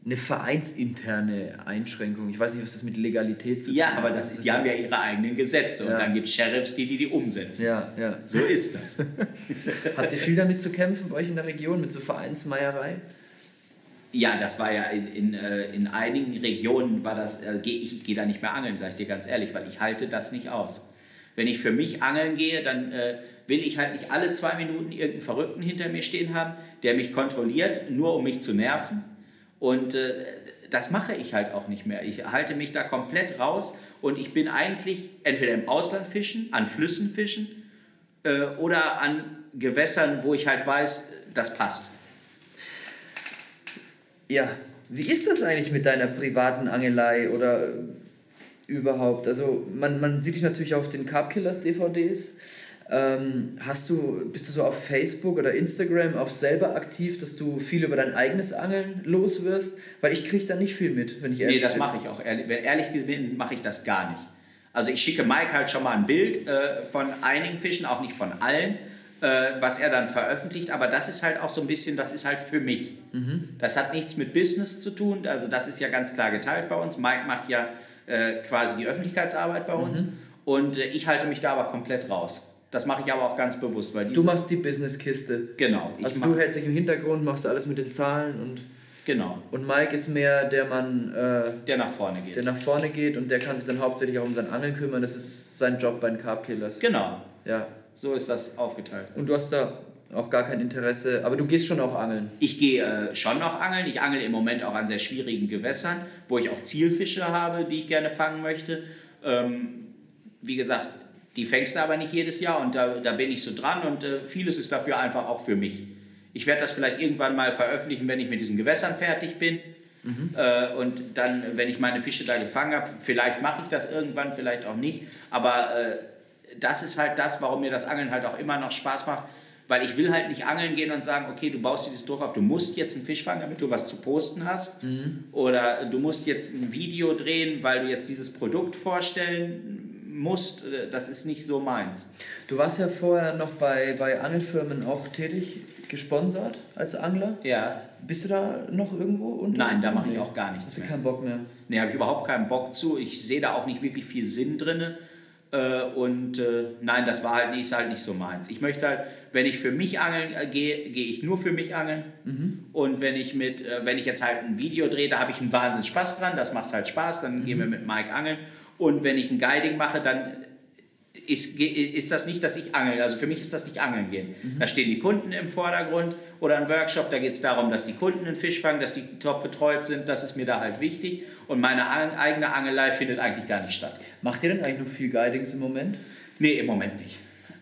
eine vereinsinterne Einschränkung. Ich weiß nicht, was das mit Legalität zu tun
Ja,
hat.
aber das ist, die haben ja ihre eigenen Gesetze und
Ja.
dann gibt es Sheriffs, die, die die umsetzen.
Ja, ja.
So ist das.
Habt ihr viel damit zu kämpfen bei euch in der Region, mit so Vereinsmeierei?
Ja, das war ja in, in, äh, in einigen Regionen war das, äh, geh, ich, ich gehe da nicht mehr angeln, sage ich dir ganz ehrlich, weil ich halte das nicht aus. Wenn ich für mich angeln gehe, dann äh, will ich halt nicht alle zwei Minuten irgendeinen Verrückten hinter mir stehen haben, der mich kontrolliert, nur um mich zu nerven. Und äh, das mache ich halt auch nicht mehr. Ich halte mich da komplett raus und ich bin eigentlich entweder im Ausland fischen, an Flüssen fischen äh, oder an Gewässern, wo ich halt weiß, das passt.
Ja, wie ist das eigentlich mit deiner privaten Angelei oder äh, überhaupt? Also man, man sieht dich natürlich auf den Carp Killers DVDs. Ähm, hast du, bist du so auf Facebook oder Instagram auch selber aktiv, dass du viel über dein eigenes Angeln los wirst? Weil ich kriege da nicht viel mit, wenn ich ehrlich
Nee, das mache ich auch. Wenn ehrlich bin, mache ich das gar nicht. Also ich schicke Mike halt schon mal ein Bild äh, von einigen Fischen, auch nicht von allen, äh, was er dann veröffentlicht. Aber das ist halt auch so ein bisschen, das ist halt für mich. Mhm. Das hat nichts mit Business zu tun. Also das ist ja ganz klar geteilt bei uns. Mike macht ja äh, quasi die Öffentlichkeitsarbeit bei uns. Mhm. Und äh, ich halte mich da aber komplett raus. Das mache ich aber auch ganz bewusst, weil
Du machst die Businesskiste.
Genau.
Also du hältst dich im Hintergrund, machst alles mit den Zahlen und...
Genau.
Und Mike ist mehr der Mann, äh,
der nach vorne geht.
Der nach vorne geht und der kann sich dann hauptsächlich auch um sein Angeln kümmern. Das ist sein Job bei den Carb Killers.
Genau.
Ja.
So ist das aufgeteilt.
Und du hast da auch gar kein Interesse, aber du gehst schon auch angeln.
Ich gehe äh, schon noch angeln. Ich angel im Moment auch an sehr schwierigen Gewässern, wo ich auch Zielfische habe, die ich gerne fangen möchte. Ähm, wie gesagt, die fängst du aber nicht jedes Jahr und da, da bin ich so dran und äh, vieles ist dafür einfach auch für mich. Ich werde das vielleicht irgendwann mal veröffentlichen, wenn ich mit diesen Gewässern fertig bin. Mhm. Äh, und dann, wenn ich meine Fische da gefangen habe, vielleicht mache ich das irgendwann, vielleicht auch nicht. Aber äh, das ist halt das, warum mir das Angeln halt auch immer noch Spaß macht. Weil ich will halt nicht angeln gehen und sagen, okay, du baust dir das Druck auf, du musst jetzt einen Fisch fangen, damit du was zu posten hast. Mhm. Oder du musst jetzt ein Video drehen, weil du jetzt dieses Produkt vorstellen musst. Das ist nicht so meins.
Du warst ja vorher noch bei, bei Angelfirmen auch tätig gesponsert als Angler.
Ja.
Bist du da noch irgendwo? Unter?
Nein, da mache ich auch gar nichts
Hast du mehr. keinen Bock mehr?
Nee, habe ich überhaupt keinen Bock zu. Ich sehe da auch nicht wirklich viel Sinn drin. Äh, und äh, nein, das war halt nicht, ist halt nicht so meins. Ich möchte halt, wenn ich für mich angeln äh, gehe, gehe ich nur für mich angeln. Mhm. Und wenn ich mit, wenn ich jetzt halt ein Video drehe, da habe ich einen Wahnsinns Spaß dran. Das macht halt Spaß. Dann mhm. gehen wir mit Mike angeln. Und wenn ich ein Guiding mache, dann ist, ist das nicht, dass ich angel. Also für mich ist das nicht angeln gehen. Mhm. Da stehen die Kunden im Vordergrund oder ein Workshop, da geht es darum, dass die Kunden einen Fisch fangen, dass die top betreut sind. Das ist mir da halt wichtig. Und meine eigene Angelei findet eigentlich gar nicht statt.
Macht ihr denn eigentlich noch viel Guidings im Moment?
Nee, im Moment nicht.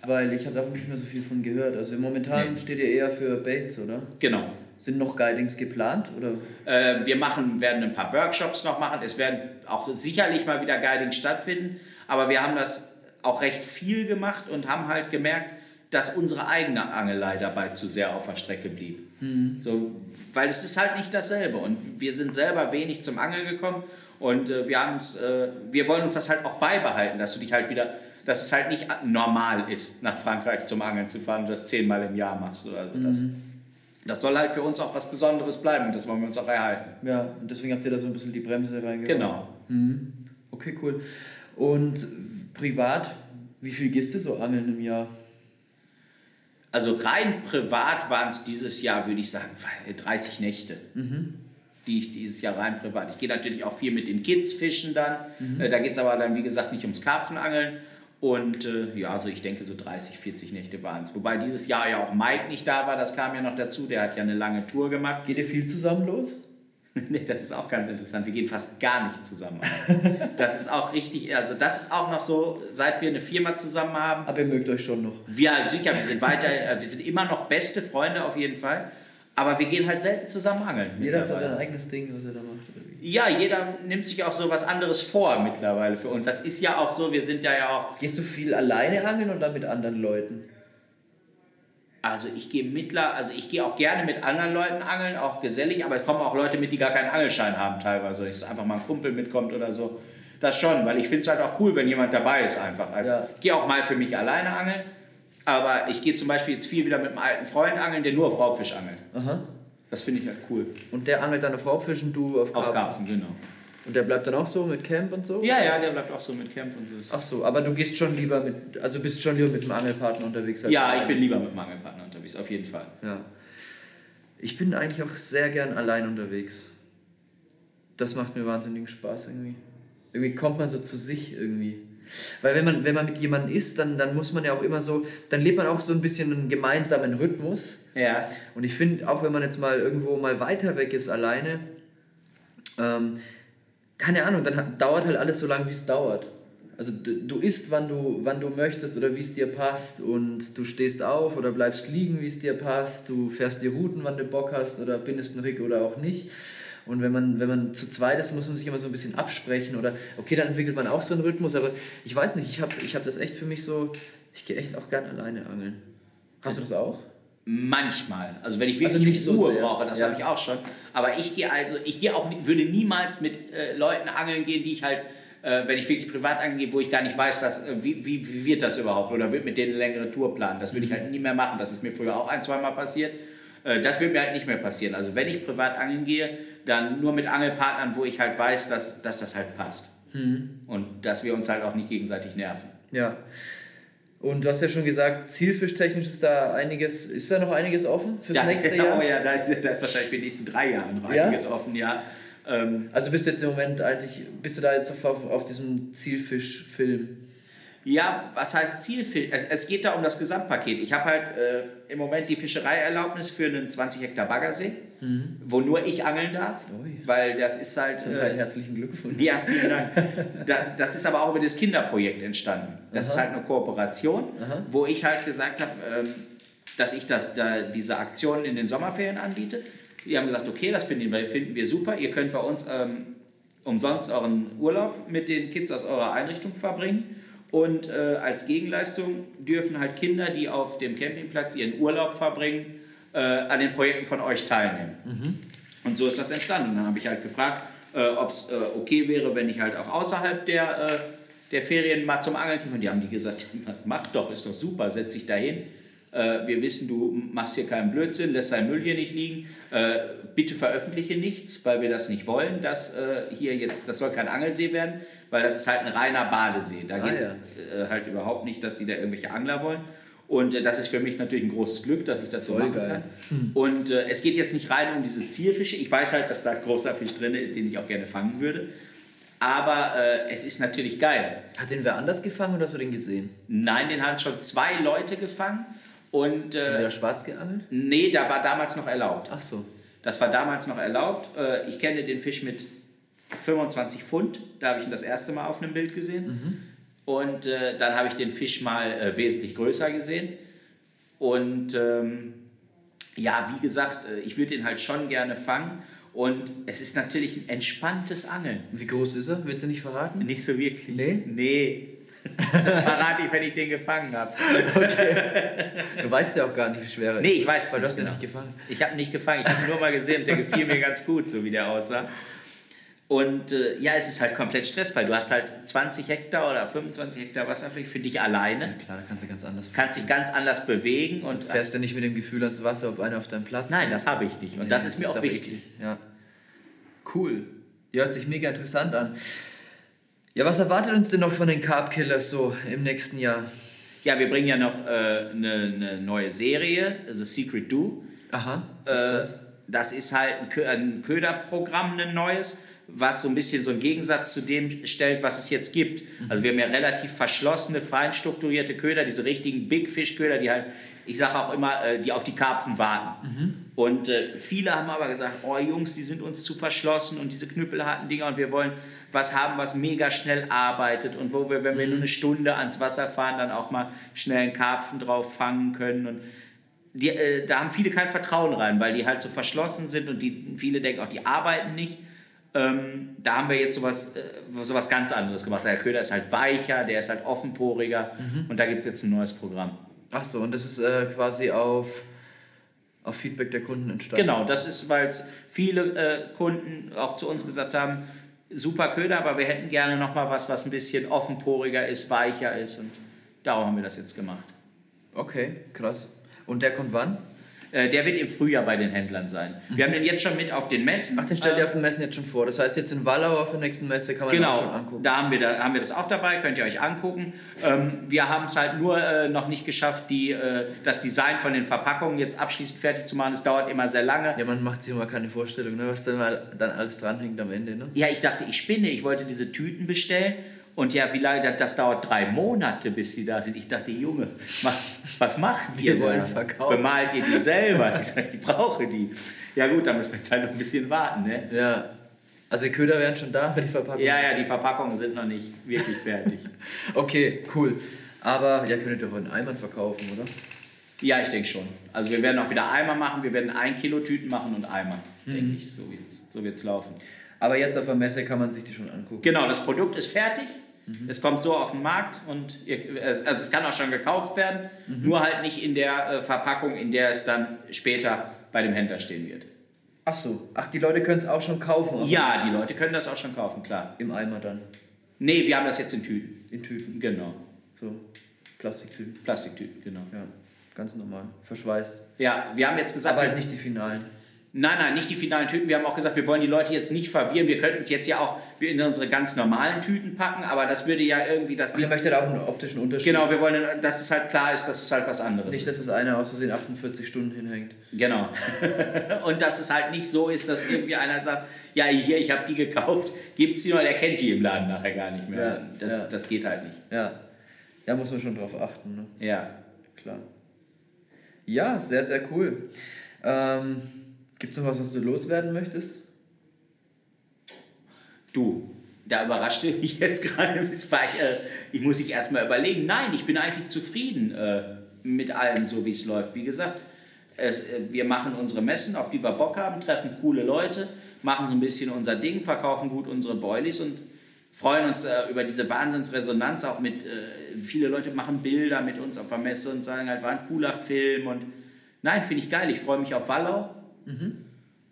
Weil ich habe da nicht mehr so viel von gehört. Also momentan nee. steht ihr eher für Baits, oder?
Genau.
Sind noch Guidings geplant? Oder?
Äh, wir machen, werden ein paar Workshops noch machen. Es werden auch sicherlich mal wieder Guidings stattfinden. Aber wir haben das auch recht viel gemacht und haben halt gemerkt, dass unsere eigene Angelei dabei zu sehr auf der Strecke blieb. Mhm. So, weil es ist halt nicht dasselbe und wir sind selber wenig zum Angeln gekommen und äh, wir, äh, wir wollen uns das halt auch beibehalten, dass du dich halt wieder, dass es halt nicht normal ist, nach Frankreich zum Angeln zu fahren und das zehnmal im Jahr machst oder so. Mhm. Das, das soll halt für uns auch was Besonderes bleiben und das wollen wir uns auch erhalten.
Ja, und deswegen habt ihr da so ein bisschen die Bremse reingehauen.
Genau.
Mhm. Okay, cool. Und privat, wie viel gehst du so angeln im Jahr?
Also rein privat waren es dieses Jahr, würde ich sagen, 30 Nächte. Mhm. Die ich dieses Jahr rein privat. Ich gehe natürlich auch viel mit den Kids fischen dann. Mhm. Äh, da geht es aber dann, wie gesagt, nicht ums Karpfenangeln. Und äh, ja, so ich denke, so 30, 40 Nächte waren es. Wobei dieses Jahr ja auch Mike nicht da war, das kam ja noch dazu. Der hat ja eine lange Tour gemacht.
Geht ihr viel zusammen los?
nee, das ist auch ganz interessant. Wir gehen fast gar nicht zusammen. das ist auch richtig, also das ist auch noch so, seit wir eine Firma zusammen haben.
Aber ihr mögt euch schon noch.
Wir, sicher, wir sind weiter, äh, wir sind immer noch beste Freunde auf jeden Fall. Aber wir gehen halt selten zusammen angeln.
Jeder hat so sein eigenes Ding, was er da macht.
Ja, jeder nimmt sich auch so was anderes vor mittlerweile für uns. Das ist ja auch so, wir sind ja ja auch.
Gehst du viel alleine angeln oder mit anderen Leuten?
Also ich gehe mittler, also ich gehe auch gerne mit anderen Leuten angeln, auch gesellig, aber es kommen auch Leute mit, die gar keinen Angelschein haben teilweise. Dass einfach mal ein Kumpel mitkommt oder so. Das schon, weil ich finde es halt auch cool, wenn jemand dabei ist einfach. Also ja. Ich gehe auch mal für mich alleine angeln, aber ich gehe zum Beispiel jetzt viel wieder mit einem alten Freund angeln, der nur auf Raubfisch angelt. Aha. Das finde ich halt cool.
Und der angelt dann auf Raubfisch und du auf
Karpfen? Auf Karpfen, genau.
Und der bleibt dann auch so mit Camp und so?
Ja, ja, der bleibt auch so mit Camp und so.
Ach so, aber du gehst schon lieber mit, also bist schon lieber mit einem Angelpartner unterwegs?
Als ja, ich bin lieber mit einem Angelpartner unterwegs, auf jeden Fall.
Ja. Ich bin eigentlich auch sehr gern allein unterwegs. Das macht mir wahnsinnigen Spaß irgendwie. Irgendwie kommt man so zu sich irgendwie. Weil wenn man, wenn man mit jemandem ist, dann, dann muss man ja auch immer so, dann lebt man auch so ein bisschen einen gemeinsamen Rhythmus.
Ja.
Und ich finde, auch wenn man jetzt mal irgendwo mal weiter weg ist alleine, ähm, keine Ahnung, dann dauert halt alles so lange, wie es dauert. Also du, du isst, wann du, wann du möchtest oder wie es dir passt und du stehst auf oder bleibst liegen, wie es dir passt. Du fährst die Routen, wann du Bock hast oder bindest einen Rig oder auch nicht. Und wenn man, wenn man zu zweit ist, muss man sich immer so ein bisschen absprechen oder okay, dann entwickelt man auch so einen Rhythmus, aber ich weiß nicht, ich habe ich hab das echt für mich so, ich gehe echt auch gern alleine angeln. Hast du das auch?
Manchmal. Also wenn ich wirklich also nicht Ruhe so brauche, das ja. habe ich auch schon. Aber ich gehe also, ich gehe auch, würde niemals mit äh, Leuten angeln gehen, die ich halt äh, wenn ich wirklich privat angehe, wo ich gar nicht weiß, dass, äh, wie, wie, wie wird das überhaupt oder wird mit denen eine längere Tour planen. Das würde ich halt nie mehr machen. Das ist mir früher auch ein, zweimal passiert. Äh, das wird mir halt nicht mehr passieren. Also wenn ich privat angeln gehe, dann nur mit Angelpartnern, wo ich halt weiß, dass, dass das halt passt. Mhm. Und dass wir uns halt auch nicht gegenseitig nerven.
Ja. Und du hast ja schon gesagt, zielfischtechnisch ist da einiges, ist da noch einiges offen fürs
ja,
nächste
genau,
Jahr?
ja, da ist, da ist wahrscheinlich für die nächsten drei Jahre noch ja? einiges offen, ja.
Ähm, also bist du jetzt im Moment eigentlich, bist du da jetzt auf, auf diesem Zielfischfilm?
Ja, was heißt Zielfisch? Es, es geht da um das Gesamtpaket. Ich habe halt äh, im Moment die Fischereierlaubnis für einen 20 Hektar Baggersee, mhm. wo nur ich angeln darf, Ui. weil das ist halt...
Äh, herzlichen Glückwunsch.
Ja, vielen Dank. da, das ist aber auch über das Kinderprojekt entstanden. Das Aha. ist halt eine Kooperation, Aha. wo ich halt gesagt habe, ähm, dass ich das, da, diese Aktion in den Sommerferien anbiete. Die haben gesagt, okay, das finden wir, finden wir super. Ihr könnt bei uns ähm, umsonst euren Urlaub mit den Kids aus eurer Einrichtung verbringen. Und äh, als Gegenleistung dürfen halt Kinder, die auf dem Campingplatz ihren Urlaub verbringen, äh, an den Projekten von euch teilnehmen. Mhm. Und so ist das entstanden. Dann habe ich halt gefragt, äh, ob es äh, okay wäre, wenn ich halt auch außerhalb der, äh, der Ferien mal zum Angeln komme. Und die haben die gesagt, mach doch, ist doch super, setz dich dahin. Äh, wir wissen, du machst hier keinen Blödsinn, lässt dein Müll hier nicht liegen. bitte veröffentliche nichts, weil wir das nicht wollen, dass hier jetzt, das soll kein Angelsee werden weil das ist halt ein reiner Badesee. Da ah, geht es ja. äh, halt überhaupt nicht, dass die da irgendwelche Angler wollen. Und äh, das ist für mich natürlich ein großes Glück, dass ich das so machen geil. kann. Hm. Und äh, es geht jetzt nicht rein um diese Zierfische. Ich weiß halt, dass da großer Fisch drin ist, den ich auch gerne fangen würde. Aber äh, es ist natürlich geil.
Hat den wer anders gefangen oder hast du den gesehen?
Nein, den haben schon zwei Leute gefangen. Und, äh,
Hat der schwarz geangelt?
Nee, da war damals noch erlaubt.
Ach so.
Das war damals noch erlaubt. Äh, ich kenne den Fisch mit 25 Pfund. Da habe ich ihn das erste Mal auf einem Bild gesehen. Mhm. Und äh, dann habe ich den Fisch mal äh, wesentlich größer gesehen. Und ähm, ja, wie gesagt, äh, ich würde ihn halt schon gerne fangen. Und es ist natürlich ein entspanntes Angeln.
Wie groß ist er? Willst du nicht verraten?
Nicht so wirklich.
Nee?
Nee. Das verrate ich, wenn ich den gefangen habe.
Okay. Du weißt ja auch gar nicht, wie schwer er ist.
Nee, ich weiß
Weil du hast ihn genau. nicht gefangen.
Ich habe ihn nicht gefangen. Ich habe ihn nur mal gesehen und der gefiel mir ganz gut, so wie der aussah. Und äh, ja, es ist halt komplett stressfrei. Du hast halt 20 Hektar oder 25 Hektar Wasserfläche für dich alleine.
Ja, klar, da kannst du ganz anders.
Kannst dich ganz anders bewegen und.
Du fährst ja nicht mit dem Gefühl ans Wasser, ob einer auf deinem Platz
Nein, das habe ich nicht. Und nee, das ist mir auch wichtig. wichtig.
Ja. Cool. Ja, hört sich mega interessant an. Ja, was erwartet uns denn noch von den Carb Killers so im nächsten Jahr?
Ja, wir bringen ja noch äh, eine, eine neue Serie, The Secret Do.
Aha.
Äh, das? das ist halt ein, ein Köderprogramm, ein neues was so ein bisschen so einen Gegensatz zu dem stellt, was es jetzt gibt. Also wir haben ja relativ verschlossene, fein strukturierte Köder, diese richtigen Big Fish Köder, die halt, ich sage auch immer, äh, die auf die Karpfen warten. Mhm. Und äh, viele haben aber gesagt, oh Jungs, die sind uns zu verschlossen und diese knüppelharten Dinger und wir wollen was haben, was mega schnell arbeitet und wo wir, wenn wir nur eine Stunde ans Wasser fahren, dann auch mal schnell einen Karpfen drauf fangen können und die, äh, da haben viele kein Vertrauen rein, weil die halt so verschlossen sind und die, viele denken auch, die arbeiten nicht. Ähm, da haben wir jetzt sowas, äh, sowas ganz anderes gemacht. Der Köder ist halt weicher, der ist halt offenporiger mhm. und da gibt es jetzt ein neues Programm.
Ach so, und das ist äh, quasi auf, auf Feedback der Kunden entstanden?
Genau, das ist, weil viele äh, Kunden auch zu uns gesagt haben, super Köder, aber wir hätten gerne nochmal was, was ein bisschen offenporiger ist, weicher ist und darum haben wir das jetzt gemacht.
Okay, krass. Und der kommt wann?
Äh, der wird im Frühjahr bei den Händlern sein. Wir haben den jetzt schon mit auf den Messen.
Ach, den stellt ihr äh, auf den Messen jetzt schon vor. Das heißt, jetzt in Wallau auf der nächsten Messe kann man
genau,
das schon angucken.
Genau, da haben wir, da haben wir das auch dabei, könnt ihr euch angucken. Ähm, wir haben es halt nur äh, noch nicht geschafft, die, das Design von den Verpackungen jetzt abschließend fertig zu machen. Es dauert immer sehr lange.
Ja, man macht sich immer keine Vorstellung, ne, was dann, mal, dann alles dranhängt am Ende. Ne?
Ja, ich dachte, ich spinne. Ich wollte diese Tüten bestellen und ja, wie lange, das dauert drei Monate, bis sie da sind. Ich dachte, Junge, was macht ihr?
Wir wollen verkaufen.
Bemalt ihr die selber? Ich sage, ich brauche die. Ja gut, dann müssen wir jetzt halt noch ein bisschen warten. Ne?
Ja. Also die Köder wären schon da, aber die Verpackungen...
Ja, ja, die Verpackungen sind noch nicht wirklich fertig.
okay, cool. Aber ja, könntet ihr doch in Eimern verkaufen, oder?
Ja, ich denke schon. Also wir werden auch wieder Eimer machen, wir werden ein Kilo Tüten machen und Eimer. Mhm. Denke ich, so wird es so wird's laufen.
Aber jetzt auf der Messe kann man sich die schon angucken.
Genau, das Produkt ist fertig. Mhm. Es kommt so auf den Markt und ihr, also es kann auch schon gekauft werden, mhm. nur halt nicht in der äh, Verpackung, in der es dann später bei dem Händler stehen wird.
Ach so, ach die Leute können es auch schon kaufen?
Ja, die Leute können das auch schon kaufen, klar.
Im Eimer dann?
Nee, wir haben das jetzt in Tüten.
In Tüten.
Genau.
So, Plastiktüten.
Plastiktüten, genau.
Ja, ganz normal. Verschweißt.
Ja, wir haben jetzt gesagt,
Aber halt nicht die Finalen.
Nein, nein, nicht die finalen Tüten. Wir haben auch gesagt, wir wollen die Leute jetzt nicht verwirren. Wir könnten es jetzt ja auch in unsere ganz normalen Tüten packen, aber das würde ja irgendwie das.
Ihr möchtet auch einen optischen Unterschied.
Genau, wir wollen, dass es halt klar ist, dass es halt was anderes
Nicht,
ist.
dass das eine aus Versehen 48 Stunden hinhängt.
Genau. Und dass es halt nicht so ist, dass irgendwie einer sagt, ja, hier, ich habe die gekauft, gibt's die mal, der kennt die im Laden nachher gar nicht mehr.
Ja,
das,
ja.
das geht halt nicht.
Ja. Ja, muss man schon drauf achten, ne?
Ja.
Klar. Ja, sehr, sehr cool. Ähm, Gibt es noch was, was du loswerden möchtest?
Du, da überraschte mich jetzt gerade, äh, ich muss sich erstmal überlegen. Nein, ich bin eigentlich zufrieden äh, mit allem, so wie es läuft. Wie gesagt, es, äh, wir machen unsere Messen, auf die wir Bock haben, treffen coole Leute, machen so ein bisschen unser Ding, verkaufen gut unsere Boilies und freuen uns äh, über diese Wahnsinnsresonanz. Auch mit, äh, viele Leute machen Bilder mit uns auf der Messe und sagen halt, war ein cooler Film. Und nein, finde ich geil. Ich freue mich auf Wallau.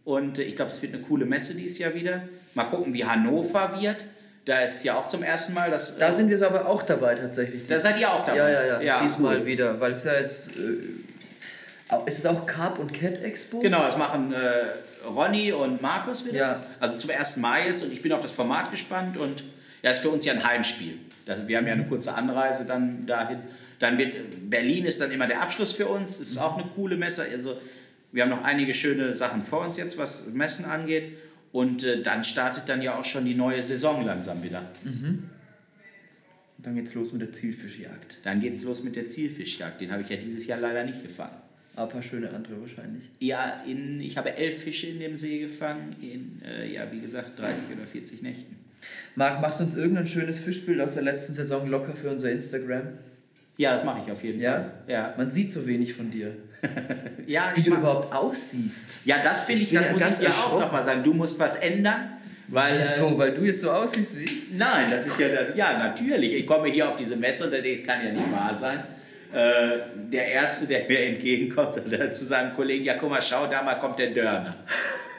Und äh, ich glaube, das wird eine coole Messe dieses Jahr wieder. Mal gucken, wie Hannover wird. Da ist ja auch zum ersten Mal das.
Da sind wir aber auch dabei tatsächlich.
Da seid ihr auch dabei?
Ja, ja, ja.
Ja,
Diesmal
cool.
wieder, weil es ja jetzt. Äh, ist es auch Carp und Cat Expo?
Genau, das machen äh, Ronny und Markus wieder.
Ja.
Also zum ersten Mal jetzt und ich bin auf das Format gespannt und ja, ist für uns ja ein Heimspiel. Das, wir haben ja eine kurze Anreise dann dahin. Dann wird Berlin ist dann immer der Abschluss für uns. Ist auch eine coole Messe. Also wir haben noch einige schöne Sachen vor uns jetzt, was Messen angeht. Und äh, dann startet dann ja auch schon die neue Saison langsam wieder.
Dann geht's los mit der Zielfischjagd.
Dann geht's los mit der Zielfischjagd. Den habe ich ja dieses Jahr leider nicht gefangen.
Aber ein paar schöne andere wahrscheinlich.
Ja, in, ich habe elf Fische in dem See gefangen, in, äh, ja, wie gesagt, 30 oder 40 Nächten.
Marc, machst du uns irgendein schönes Fischbild aus der letzten Saison locker für unser Instagram?
Ja, das mache ich auf jeden
Ja?
Fall. Ja,
Man sieht so wenig von dir.
ja
Wie du überhaupt aussiehst.
Ja, das finde
Ich
ich, das muss
ganz
ich dir auch nochmal sagen. Du musst was ändern, weil. Äh,
Wieso? Weil du jetzt so aussiehst wie ich?
Nein, das ist ja, ja natürlich. Ich komme hier auf diese Messe und das kann ja nicht wahr sein. Äh, der Erste, der mir entgegenkommt, sagt zu seinem Kollegen, ja guck mal, schau, da mal kommt der Dörner.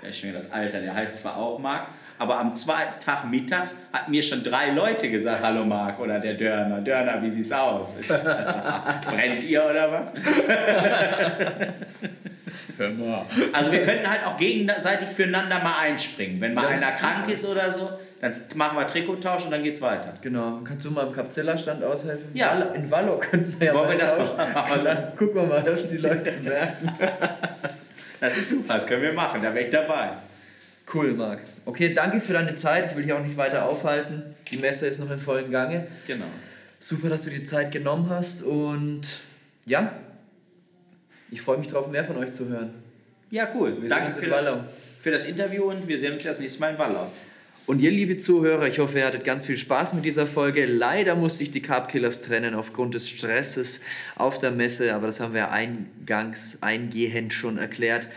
Da ich schon gedacht, Alter, der heißt zwar auch Marc, aber am zweiten Tag mittags hat mir schon drei Leute gesagt, hallo Marc oder der Dörner. Dörner, wie sieht's aus? Brennt ihr oder was?
Hör mal.
Also wir könnten halt auch gegenseitig füreinander mal einspringen. Wenn mal
das
einer krank ist oder so, dann machen wir Trikottausch und dann geht's weiter.
Genau. Kannst du mal im Capzilla-Stand aushelfen?
Ja.
In Wallo könnten wir ja
Wollen
mal
wir das
tauschen.
mal machen?
Dann gucken wir mal, dass die Leute merken.
Das ist super, das können wir machen, da wäre ich dabei.
Cool, Marc. Okay, danke für deine Zeit. Ich will dich auch nicht weiter aufhalten. Die Messe ist noch in vollem Gange.
Genau.
Super, dass du dir Zeit genommen hast und ja, ich freue mich drauf, mehr von euch zu hören.
Ja, cool.
Wir
Danke für das, für das Interview und wir sehen uns das nächste Mal in Wallau.
Und ihr, liebe Zuhörer, ich hoffe, ihr hattet ganz viel Spaß mit dieser Folge. Leider musste ich die Carb Killers trennen aufgrund des Stresses auf der Messe, aber das haben wir eingangs eingehend schon erklärt.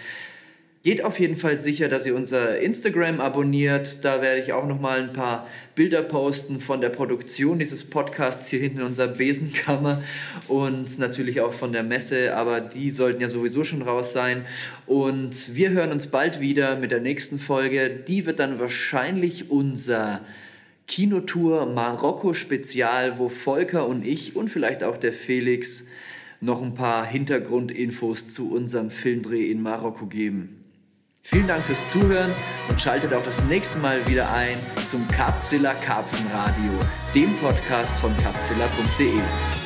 Geht auf jeden Fall sicher, dass ihr unser Instagram abonniert. Da werde ich auch noch mal ein paar Bilder posten von der Produktion dieses Podcasts hier hinten in unserer Besenkammer und natürlich auch von der Messe, aber die sollten ja sowieso schon raus sein. Und wir hören uns bald wieder mit der nächsten Folge. Die wird dann wahrscheinlich unser Kinotour Marokko Spezial, wo Volker und ich und vielleicht auch der Felix noch ein paar Hintergrundinfos zu unserem Filmdreh in Marokko geben. Vielen Dank fürs Zuhören und schaltet auch das nächste Mal wieder ein zum Carpzilla Karpfenradio, dem Podcast von carpzilla.de.